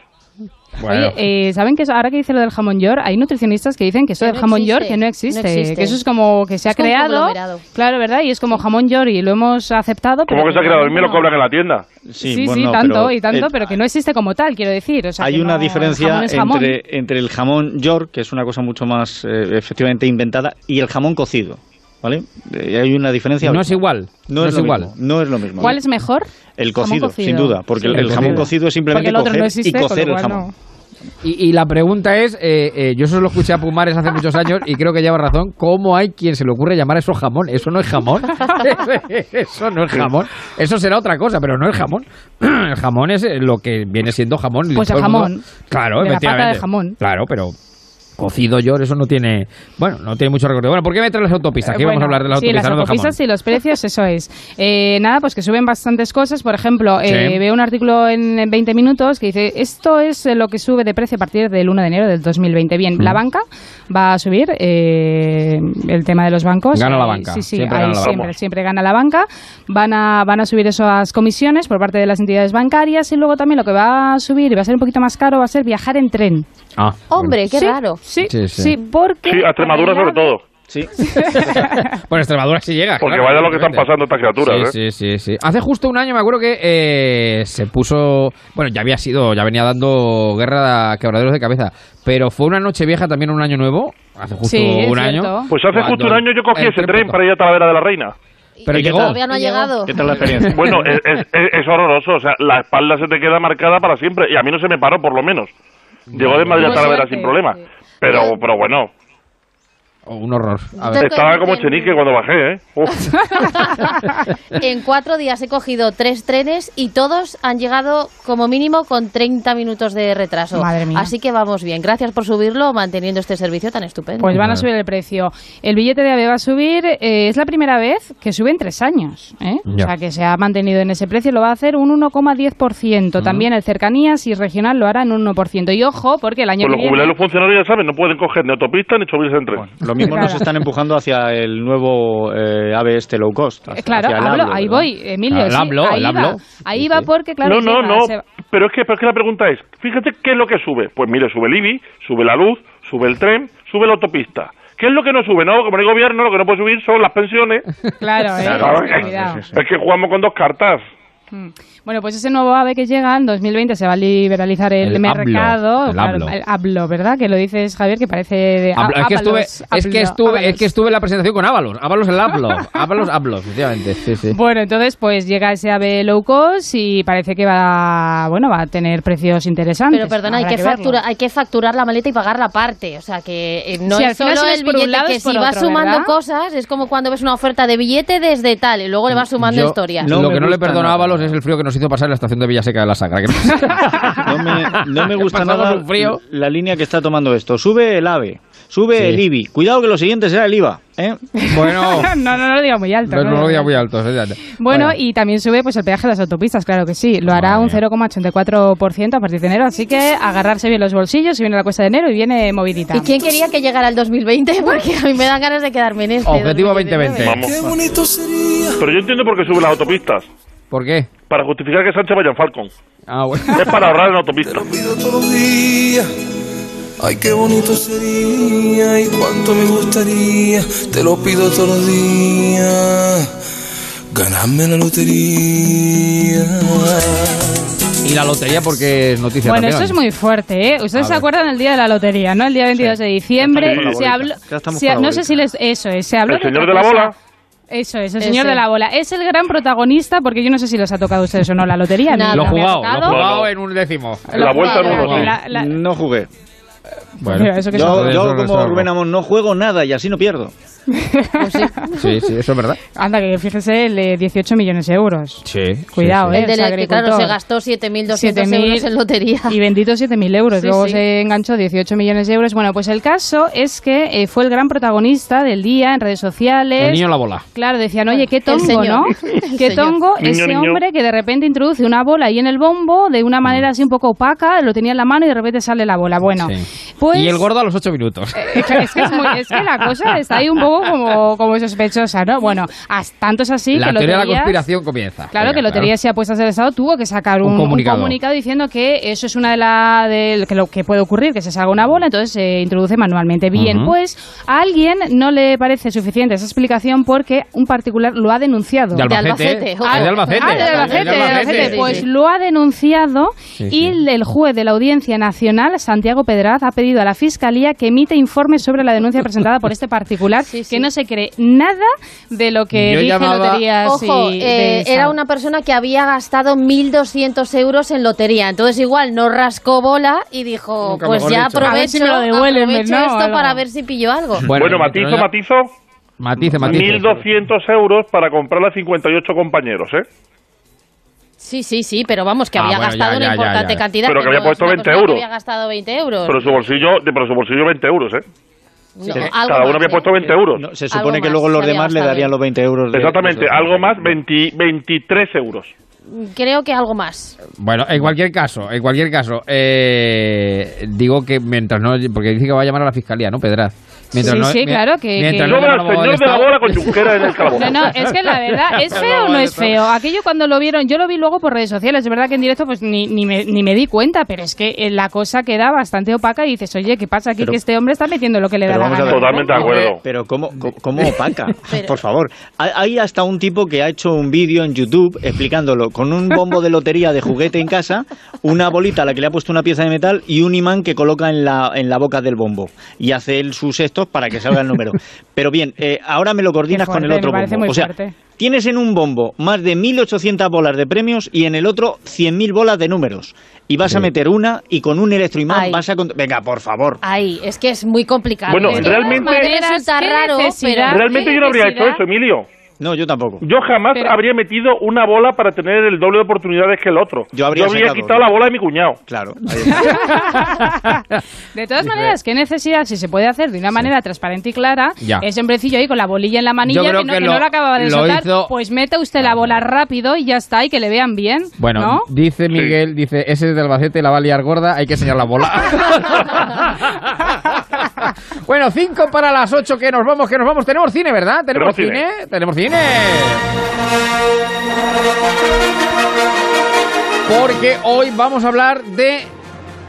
Bueno. Oye, eh, ¿saben que ahora que dice lo del jamón york, hay nutricionistas que dicen que eso Que del no jamón existe, york que no existe, no existe. que eso es como que se ha Es creado, claro, ¿verdad? Y es como jamón york y lo hemos aceptado. pero ¿Cómo que se ha creado? A mí me lo cobran en la tienda. Sí, sí, bueno, tanto pero, y tanto, eh, pero que no existe como tal, quiero decir. O sea, Hay una no- diferencia jamón es jamón. entre, entre el jamón york, que es una cosa mucho más eh, efectivamente inventada, y el jamón cocido. ¿Vale? Eh, hay una diferencia. No es igual, No, no es, igual. mismo, no es lo mismo. ¿Cuál es mejor? El cocido, cocido. sin duda, porque Sí. el, jamón cocido. cocido es simplemente Porque el otro coger no existe, y cocer el jamón. no. Y, y la pregunta es, eh, eh, yo eso lo escuché a Pumares hace muchos años y creo que lleva razón, ¿cómo hay quien se le ocurre llamar eso jamón? Eso no es jamón. eso no es jamón. Eso será otra cosa, pero no es jamón. El jamón es lo que viene siendo jamón. Pues el mundo- jamón. Claro, De la pata de jamón. Claro, pero cocido yo, eso no tiene, bueno, no tiene mucho recorrido. Bueno, ¿por qué me traes las autopistas? Aquí Eh, vamos a hablar de las sí, autopistas, las no autopistas y los precios, eso es. Eh, nada, pues que suben bastantes cosas. Por ejemplo, eh, Sí. veo un artículo en 20 minutos que dice, esto es lo que sube de precio a partir del 1 de enero del 2020. Bien, Mm. la banca va a subir, eh, el tema de los bancos. Gana la eh, banca, Sí, sí, siempre ahí gana la banca. siempre, siempre gana la banca. Van a, van a subir esas comisiones por parte de las entidades bancarias y luego también lo que va a subir y va a ser un poquito más caro va a ser viajar en tren. Ah, Hombre, qué Sí, raro. Sí, Sí, sí, sí. porque... Sí, a Extremadura sobre todo. Sí. Bueno, Extremadura sí llega. Porque claro, vaya lo que están pasando estas criaturas, Sí, ¿eh? sí, sí, sí. Hace justo un año me acuerdo que eh, se puso, bueno, ya había sido, ya venía dando guerra a quebraderos de cabeza, pero fue una noche vieja también un año nuevo, hace justo Sí, un cierto. año. Pues hace cuando justo un año yo cogí ese tren para ir a Talavera de la Reina. Pero ¿Y qué llegó. tal? Todavía no ha llegado. ¿Qué tal la experiencia? Bueno, es, es- es- horroroso, o sea, la espalda se te queda marcada para siempre y a mí no se me paró por lo menos. Llegó de Madrid a Talavera sin problema. Pero, pero bueno, Oh, un horror. A ver. estaba como chenique cuando bajé, ¿eh? En cuatro días he cogido tres trenes y todos han llegado como mínimo con 30 minutos de retraso. Madre mía. Así que vamos bien. Gracias por subirlo manteniendo este servicio tan estupendo. Pues van a subir el precio. El billete de AVE va a subir, eh, es la primera vez que sube en tres años. ¿eh? O sea, que se ha mantenido en ese precio, lo va a hacer un 1,10%. También el cercanías y regional lo hará en un 1%. Y ojo, porque el año Pues los que viene... jubilados y los funcionarios, ya saben, no pueden coger ni autopista ni subirse en tren. Lo mismo nos Claro. están empujando hacia el nuevo eh, AVE este low cost. hacia- Eh, Claro, hacia el hablo, ABLO, ahí ¿verdad? voy, Emilio. Sí, ahí el va, ABLO. ahí Sí, va sí. porque, claro, no, no, no, se va- pero es, que, pero es que la pregunta es, fíjate qué es lo que sube. Pues mire, sube el IBI, sube la luz, sube el tren, sube la autopista. ¿Qué es lo que no sube? No, como el gobierno, lo que no puede subir son las pensiones. Claro, eh, Claro, es- es que jugamos con dos cartas. Mm. Bueno, pues ese nuevo AVE que llega en 2020 se va a liberalizar el, El mercado. ABLO, el Claro, el ¿verdad? Que lo dices, Javier, que parece de... Hablo- es, que estuve, es, que ABLO, estuve, es Ábalos. que estuve en la presentación con Ábalos. Ábalos el Ablo. Ábalos Ablo, efectivamente. Sí, sí. Bueno, entonces pues llega ese AVE low cost y parece que va, bueno, va a tener precios interesantes. Pero perdona, hay que, facturar, hay que facturar la maleta y pagar la parte. O sea, que eh, no Sí, es solo si el billete, lado que si vas sumando ¿verdad? cosas, es como cuando ves una oferta de billete desde tal y luego le vas sumando Yo- historias. No lo que no le perdono a es el frío que nos hizo pasar en la estación de Villaseca de la Sagra. que- No me, no me gusta nada frío. la línea que está tomando esto. Sube el AVE, sube Sí. el IBI. Cuidado que lo siguiente será el IVA. ¿eh? Bueno, no, no, no lo diga muy alto. no, no lo diga muy alto. efectivamente. Bueno, y también sube pues el peaje de las autopistas, claro que sí. Lo hará un 0,84% a partir de enero, así que agarrarse bien los bolsillos, se viene la cuesta de enero y viene movidita. ¿Y quién quería que llegara el 2020? Porque a mí me dan ganas de quedarme en este. Objetivo 2019. 2020. Vamos. Pero yo entiendo por qué suben las autopistas. ¿Por qué? Para justificar que Sánchez vaya en Falcon. Ah, bueno. Es para ahorrar en autopista. todos los días. Ay, qué bonito sería y cuánto me gustaría. Te lo pido todos los días. Ganarme la lotería. Y la lotería porque es noticia Bueno, también. esto es muy fuerte, ¿eh? Ustedes A se ver. acuerdan del día de la lotería, ¿no? El día 22 de diciembre. Ya estamos con Se la habló, bolita. Ya estamos se- no sé si les. Eso es, se habló El señor de la cosa. bola. Eso es, el Ese. señor de la bola. Es el gran protagonista, porque yo no sé si les ha tocado a ustedes o no la lotería. Nada. Lo he jugado, lo he jugado en un décimo. La vuelta en uno, sí. La- la- No jugué. Bueno, Mira, eso que Yo, yo como Rubén Amón no juego nada y así no pierdo. Sí, sí, eso es verdad. Anda, que fíjese, el de 18 millones de euros. Sí. Cuidado, sí, ¿eh? El del que, claro, se gastó 7.200 7.000 euros en lotería. Y bendito 7.000 euros. Sí, Luego sí. se enganchó 18 millones de euros. Bueno, pues el caso es que eh, fue el gran protagonista del día en redes sociales. El niño en la bola. Claro, decían, oye, qué tongo. ¿no? Qué tongo Niño, ese niño. hombre que de repente introduce una bola ahí en el bombo de una manera así un poco opaca, lo tenía en la mano y de repente sale la bola. Bueno, Sí. pues... Y el gordo a los ocho minutos. Es que, es que es muy- es que la cosa está ahí un poco como, como sospechosa, ¿no? Bueno, tanto es así la que teoría de la Loterías- conspiración comienza. Claro Venga, que Loterías y Apuestas del Estado tuvo que sacar Un un, un comunicado. diciendo que eso es una de las de que lo que puede ocurrir, que se salga una bola, entonces se introduce manualmente. Bien, pues a alguien no le parece suficiente esa explicación porque un particular lo ha denunciado. De Albacete. De Albacete. Ah, Pues lo ha denunciado Sí, y sí. el- el juez de la Audiencia Nacional, Santiago Pedraz, ha pedido a la Fiscalía que emite informes sobre la denuncia presentada por este particular, Sí, sí. que no se cree nada de lo que Yo dice llamaba- Loterías Ojo, y eh, era una persona que había gastado 1.200 euros en lotería. Entonces igual no rascó bola y dijo, Nunca pues ya dicho. aprovecho, A ver si me lo devuelven, aprovecho ¿no? esto para ver si pillo algo. Bueno, pero matizo, ya- matizo. Matice, matice. 1.200 euros para comprarle a 58 compañeros, ¿eh? Sí, sí, sí, pero vamos, que Ah, había bueno, gastado ya, una ya, importante ya. cantidad. Pero que había no es puesto una 20 persona que euros. había gastado 20 euros. Pero su bolsillo, de- pero su bolsillo 20 euros, ¿eh? No, Sí. algo Cada uno había puesto 20 euros. No, se supone que más, luego los demás le darían los 20 euros. de- Exactamente, algo más, 20 23 euros. Creo que algo más. Bueno, en cualquier caso, en cualquier caso, eh, digo que mientras no, porque dice que va a llamar a la fiscalía, ¿no, Pedraz? Mientras Sí, no- sí, claro, que- mientras que- no el señor de la bola con Junquera en el calabozo. No, no, es que la verdad, ¿es feo o no es feo? Aquello cuando lo vieron, yo lo vi luego por redes sociales, es verdad que en directo pues ni, ni, me, ni me di cuenta, pero es que eh, la cosa queda bastante opaca y dices, oye, ¿qué pasa aquí? Pero- que este hombre está metiendo lo que le da la gana. Totalmente de acuerdo. Pero ¿cómo, cómo, cómo opaca? Por favor. Hay- Hay hasta un tipo que ha hecho un vídeo en YouTube explicándolo con un bombo de lotería de juguete en casa, una bolita a la que le ha puesto una pieza de metal y un imán que coloca en la, en la boca del bombo. Y hace él sus estos para que salga el número. Pero bien, eh, ahora me lo coordinas con el otro me parece bombo. muy O sea, fuerte. tienes en un bombo más de 1.800 bolas de premios y en el otro 100.000 bolas de números. Y vas a meter una y con un electroimán Ay. vas a... Venga, por favor. Ay, es que es muy complicado. Bueno, todas realmente- maneras, resulta ¿qué raro, pero... Realmente yo no habría hecho eso, Emilio. No, yo tampoco. Yo jamás Pero- habría metido una bola para tener el doble de oportunidades que el otro. Yo habría sacado quitado la bola de mi cuñado. Claro. De todas maneras, ¿qué necesidad? Si se puede hacer de una manera transparente y clara, Ya. ese hombrecillo ahí con la bolilla en la manilla que, no, que que lo- no lo acababa de lo soltar, hizo- pues mete usted la bola rápido y ya está, y que le vean bien. Bueno, ¿no? dice Miguel, dice, ese es de Albacete, la va a liar gorda, hay que enseñar la bola. bueno, cinco para las ocho, que nos vamos, que nos vamos. Tenemos cine, ¿verdad? ¿Tenemos, cine. cine? Tenemos cine. Porque hoy vamos a hablar de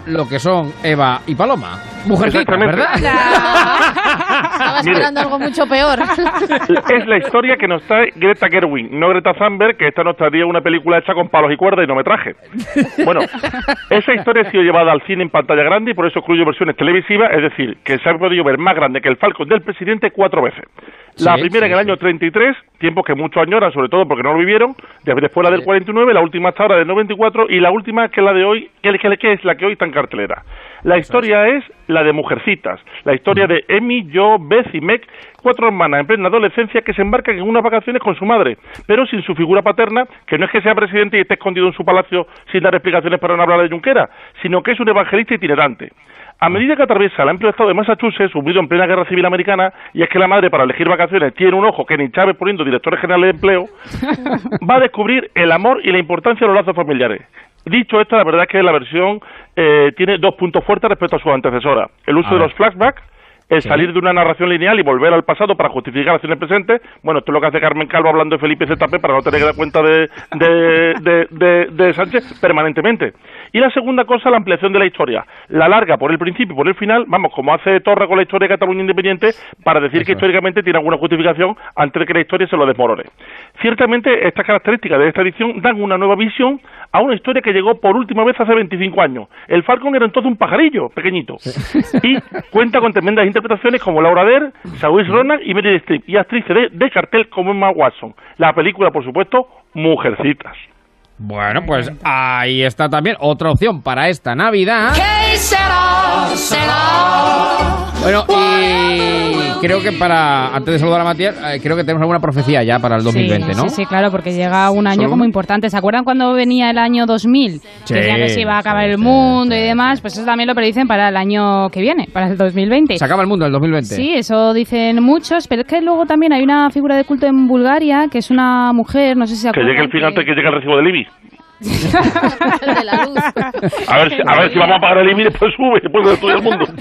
lo que son Eva y Paloma. Mujercitas. ¿verdad? Estaba esperando algo mucho peor. Es la historia que nos trae Greta Gerwig, no Greta Thunberg, que esta nos traería una película hecha con palos y cuerdas y no me traje. Bueno, esa historia ha sido llevada al cine en pantalla grande y por eso incluye versiones televisivas, es decir, que se ha podido ver más grande que el Falcon del presidente cuatro veces. La Sí, primera sí, en el año 33, tiempos que muchos añoran, sobre todo porque no lo vivieron, de- después la del 49, la última hasta ahora del 94 y la última que es la de hoy, que es la que hoy está en cartelera. La historia es la de Mujercitas, la historia de Emmy, Jo, Beth y Meg, cuatro hermanas en plena adolescencia que se embarcan en unas vacaciones con su madre, pero sin su figura paterna, que no es que sea presidente y esté escondido en su palacio sin dar explicaciones para no hablar de Junquera, sino que es un evangelista itinerante. A medida que atraviesa el amplio estado de Massachusetts, sumido en plena guerra civil americana, y es que la madre para elegir vacaciones tiene un ojo que ni Chávez poniendo directores generales de empleo, va a descubrir el amor y la importancia de los lazos familiares. Dicho esto, la verdad es que la versión eh, tiene dos puntos fuertes respecto a su antecesora. El uso de los flashbacks, el Sí. salir de una narración lineal y volver al pasado para justificar acciones presentes. Bueno, esto es lo que hace Carmen Calvo hablando de Felipe ZP para no tener que dar cuenta de, de, de, de- de Sánchez permanentemente. Y la segunda cosa, la ampliación de la historia. La larga por el principio y por el final, vamos, como hace Torra con la historia de Cataluña Independiente, para decir que históricamente tiene alguna justificación antes de que la historia se lo desmorone. Ciertamente, estas características de esta edición dan una nueva visión a una historia que llegó por última vez hace 25 años. El Falcon era entonces un pajarillo pequeñito y cuenta con tremendas interpretaciones como Laura Dern, Saoirse Ronan y Meryl Streep y actrices de, de cartel como Emma Watson. La película, por supuesto, Mujercitas. Bueno, pues ahí está también otra opción para esta Navidad. Bueno, y creo que para, antes de saludar a Matías, eh, creo que tenemos alguna profecía ya para el 2020, sí, ¿no? Sí, sí, claro, porque llega un año como importante. ¿Se acuerdan cuando venía el año 2000? Sí, Decían que se iba a acabar sí, el sí, mundo y demás. Pues eso también lo predicen para el año que viene, para el 2020. Se acaba el mundo en el 2020. Sí, eso dicen muchos, pero es que luego también hay una figura de culto en Bulgaria que es una mujer, no sé si se Que acuerdan. llegue el fin antes que llegue el recibo del IBI. De la luz. A ver, si, a ver si vamos a pagar el IBI y después sube, después de todo el mundo.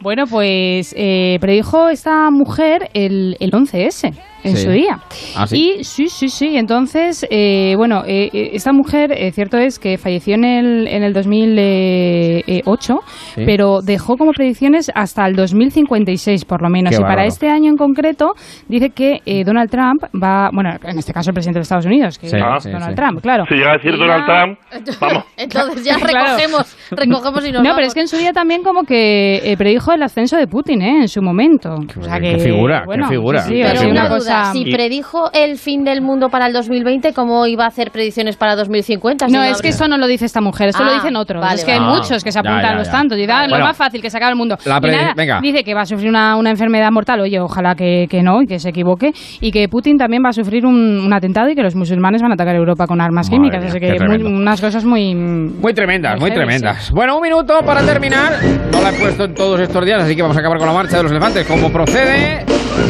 Bueno, pues eh, predijo esta mujer el, el 11S en Sí. su día. Ah, sí. Y sí, sí, sí. Entonces, eh, bueno, eh, eh, esta mujer, eh, cierto es que falleció en el, en el 2008, Sí. pero dejó como predicciones hasta el 2056, por lo menos. Qué y para este año en concreto, dice que eh, Donald Trump va, bueno, en este caso el presidente de Estados Unidos, que Sí, es Donald sí. Trump, claro. Si llega a decir Y Donald ya- Trump, vamos. Entonces ya Claro. recogemos, recogemos y nos No, vamos. pero es que en su día también como que eh, predijo el ascenso de Putin, ¿eh? En su momento. O sea qué que, figura, qué bueno, figura. sí, sí, Pero ha sido una una duda, si predijo el fin del mundo para el 2020, ¿cómo iba a hacer predicciones para 2050? Si No, es que eso no lo dice esta mujer, esto lo Ah, dicen otros. vale, es que vale. hay Ah, muchos que se ya, apuntan ya, los ya. tantos y da lo Bueno. más fácil que se acabe el mundo. La nada, venga. Dice que va a sufrir una, una enfermedad mortal, oye, ojalá que, que no y que se equivoque, y que Putin también va a sufrir un, un atentado y que los musulmanes van a atacar Europa con armas Madre químicas. mía, así que muy- unas cosas muy... Muy tremendas, muy tremendas. Bueno, un minuto para terminar. No la he puesto en todos estos días, así que vamos a acabar con la marcha de los elefantes, como procede.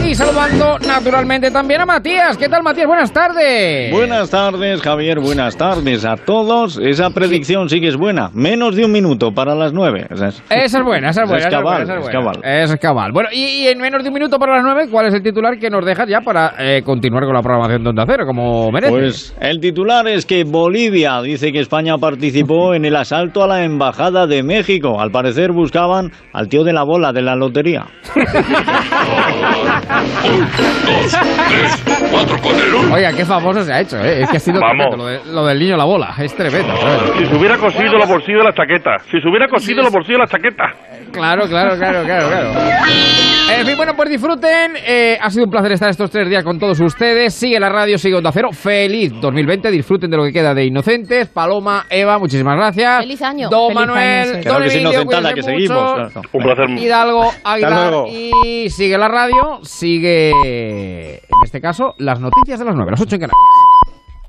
Y saludando naturalmente igualmente también a Matías. ¿Qué tal, Matías? Buenas tardes. Buenas tardes, Javier. Buenas tardes a todos. Esa predicción sí que es buena. Menos de un minuto para las nueve. Esa es, Esa es buena, esa es buena. Es esa cabal, buena, esa es buena. cabal. Esa es cabal. Bueno, y, y en menos de un minuto para las nueve, ¿cuál es el titular que nos dejas ya para eh, continuar con la programación de Onda Cero, como merece? Pues el titular es que Bolivia dice que España participó en el asalto a la embajada de México. Al parecer buscaban al tío de la bola de la lotería. Oiga, qué famoso se ha hecho, ¿eh? Es que ha sido tremendo, lo, de- lo del niño la bola. Es tremendo. tremendo. Si se hubiera cosido los bolsillos de la chaqueta. Si se hubiera cosido los bolsillos de la chaqueta. Claro, claro, claro, claro, claro. En fin, bueno, pues disfruten. Eh, ha sido un placer estar estos tres días con todos ustedes. Sigue la radio, sigue Onda Cero. Feliz 2020. Disfruten de lo que queda de Inocentes. Paloma, Eva, muchísimas gracias. Feliz año. Don Feliz Manuel, año, sí. Claro Don que es Emilio, que seguimos. mucho. Un placer. Hidalgo, Aguilar luego. y sigue la radio, sigue en este caso las noticias de las 9, las 8 en Canarias.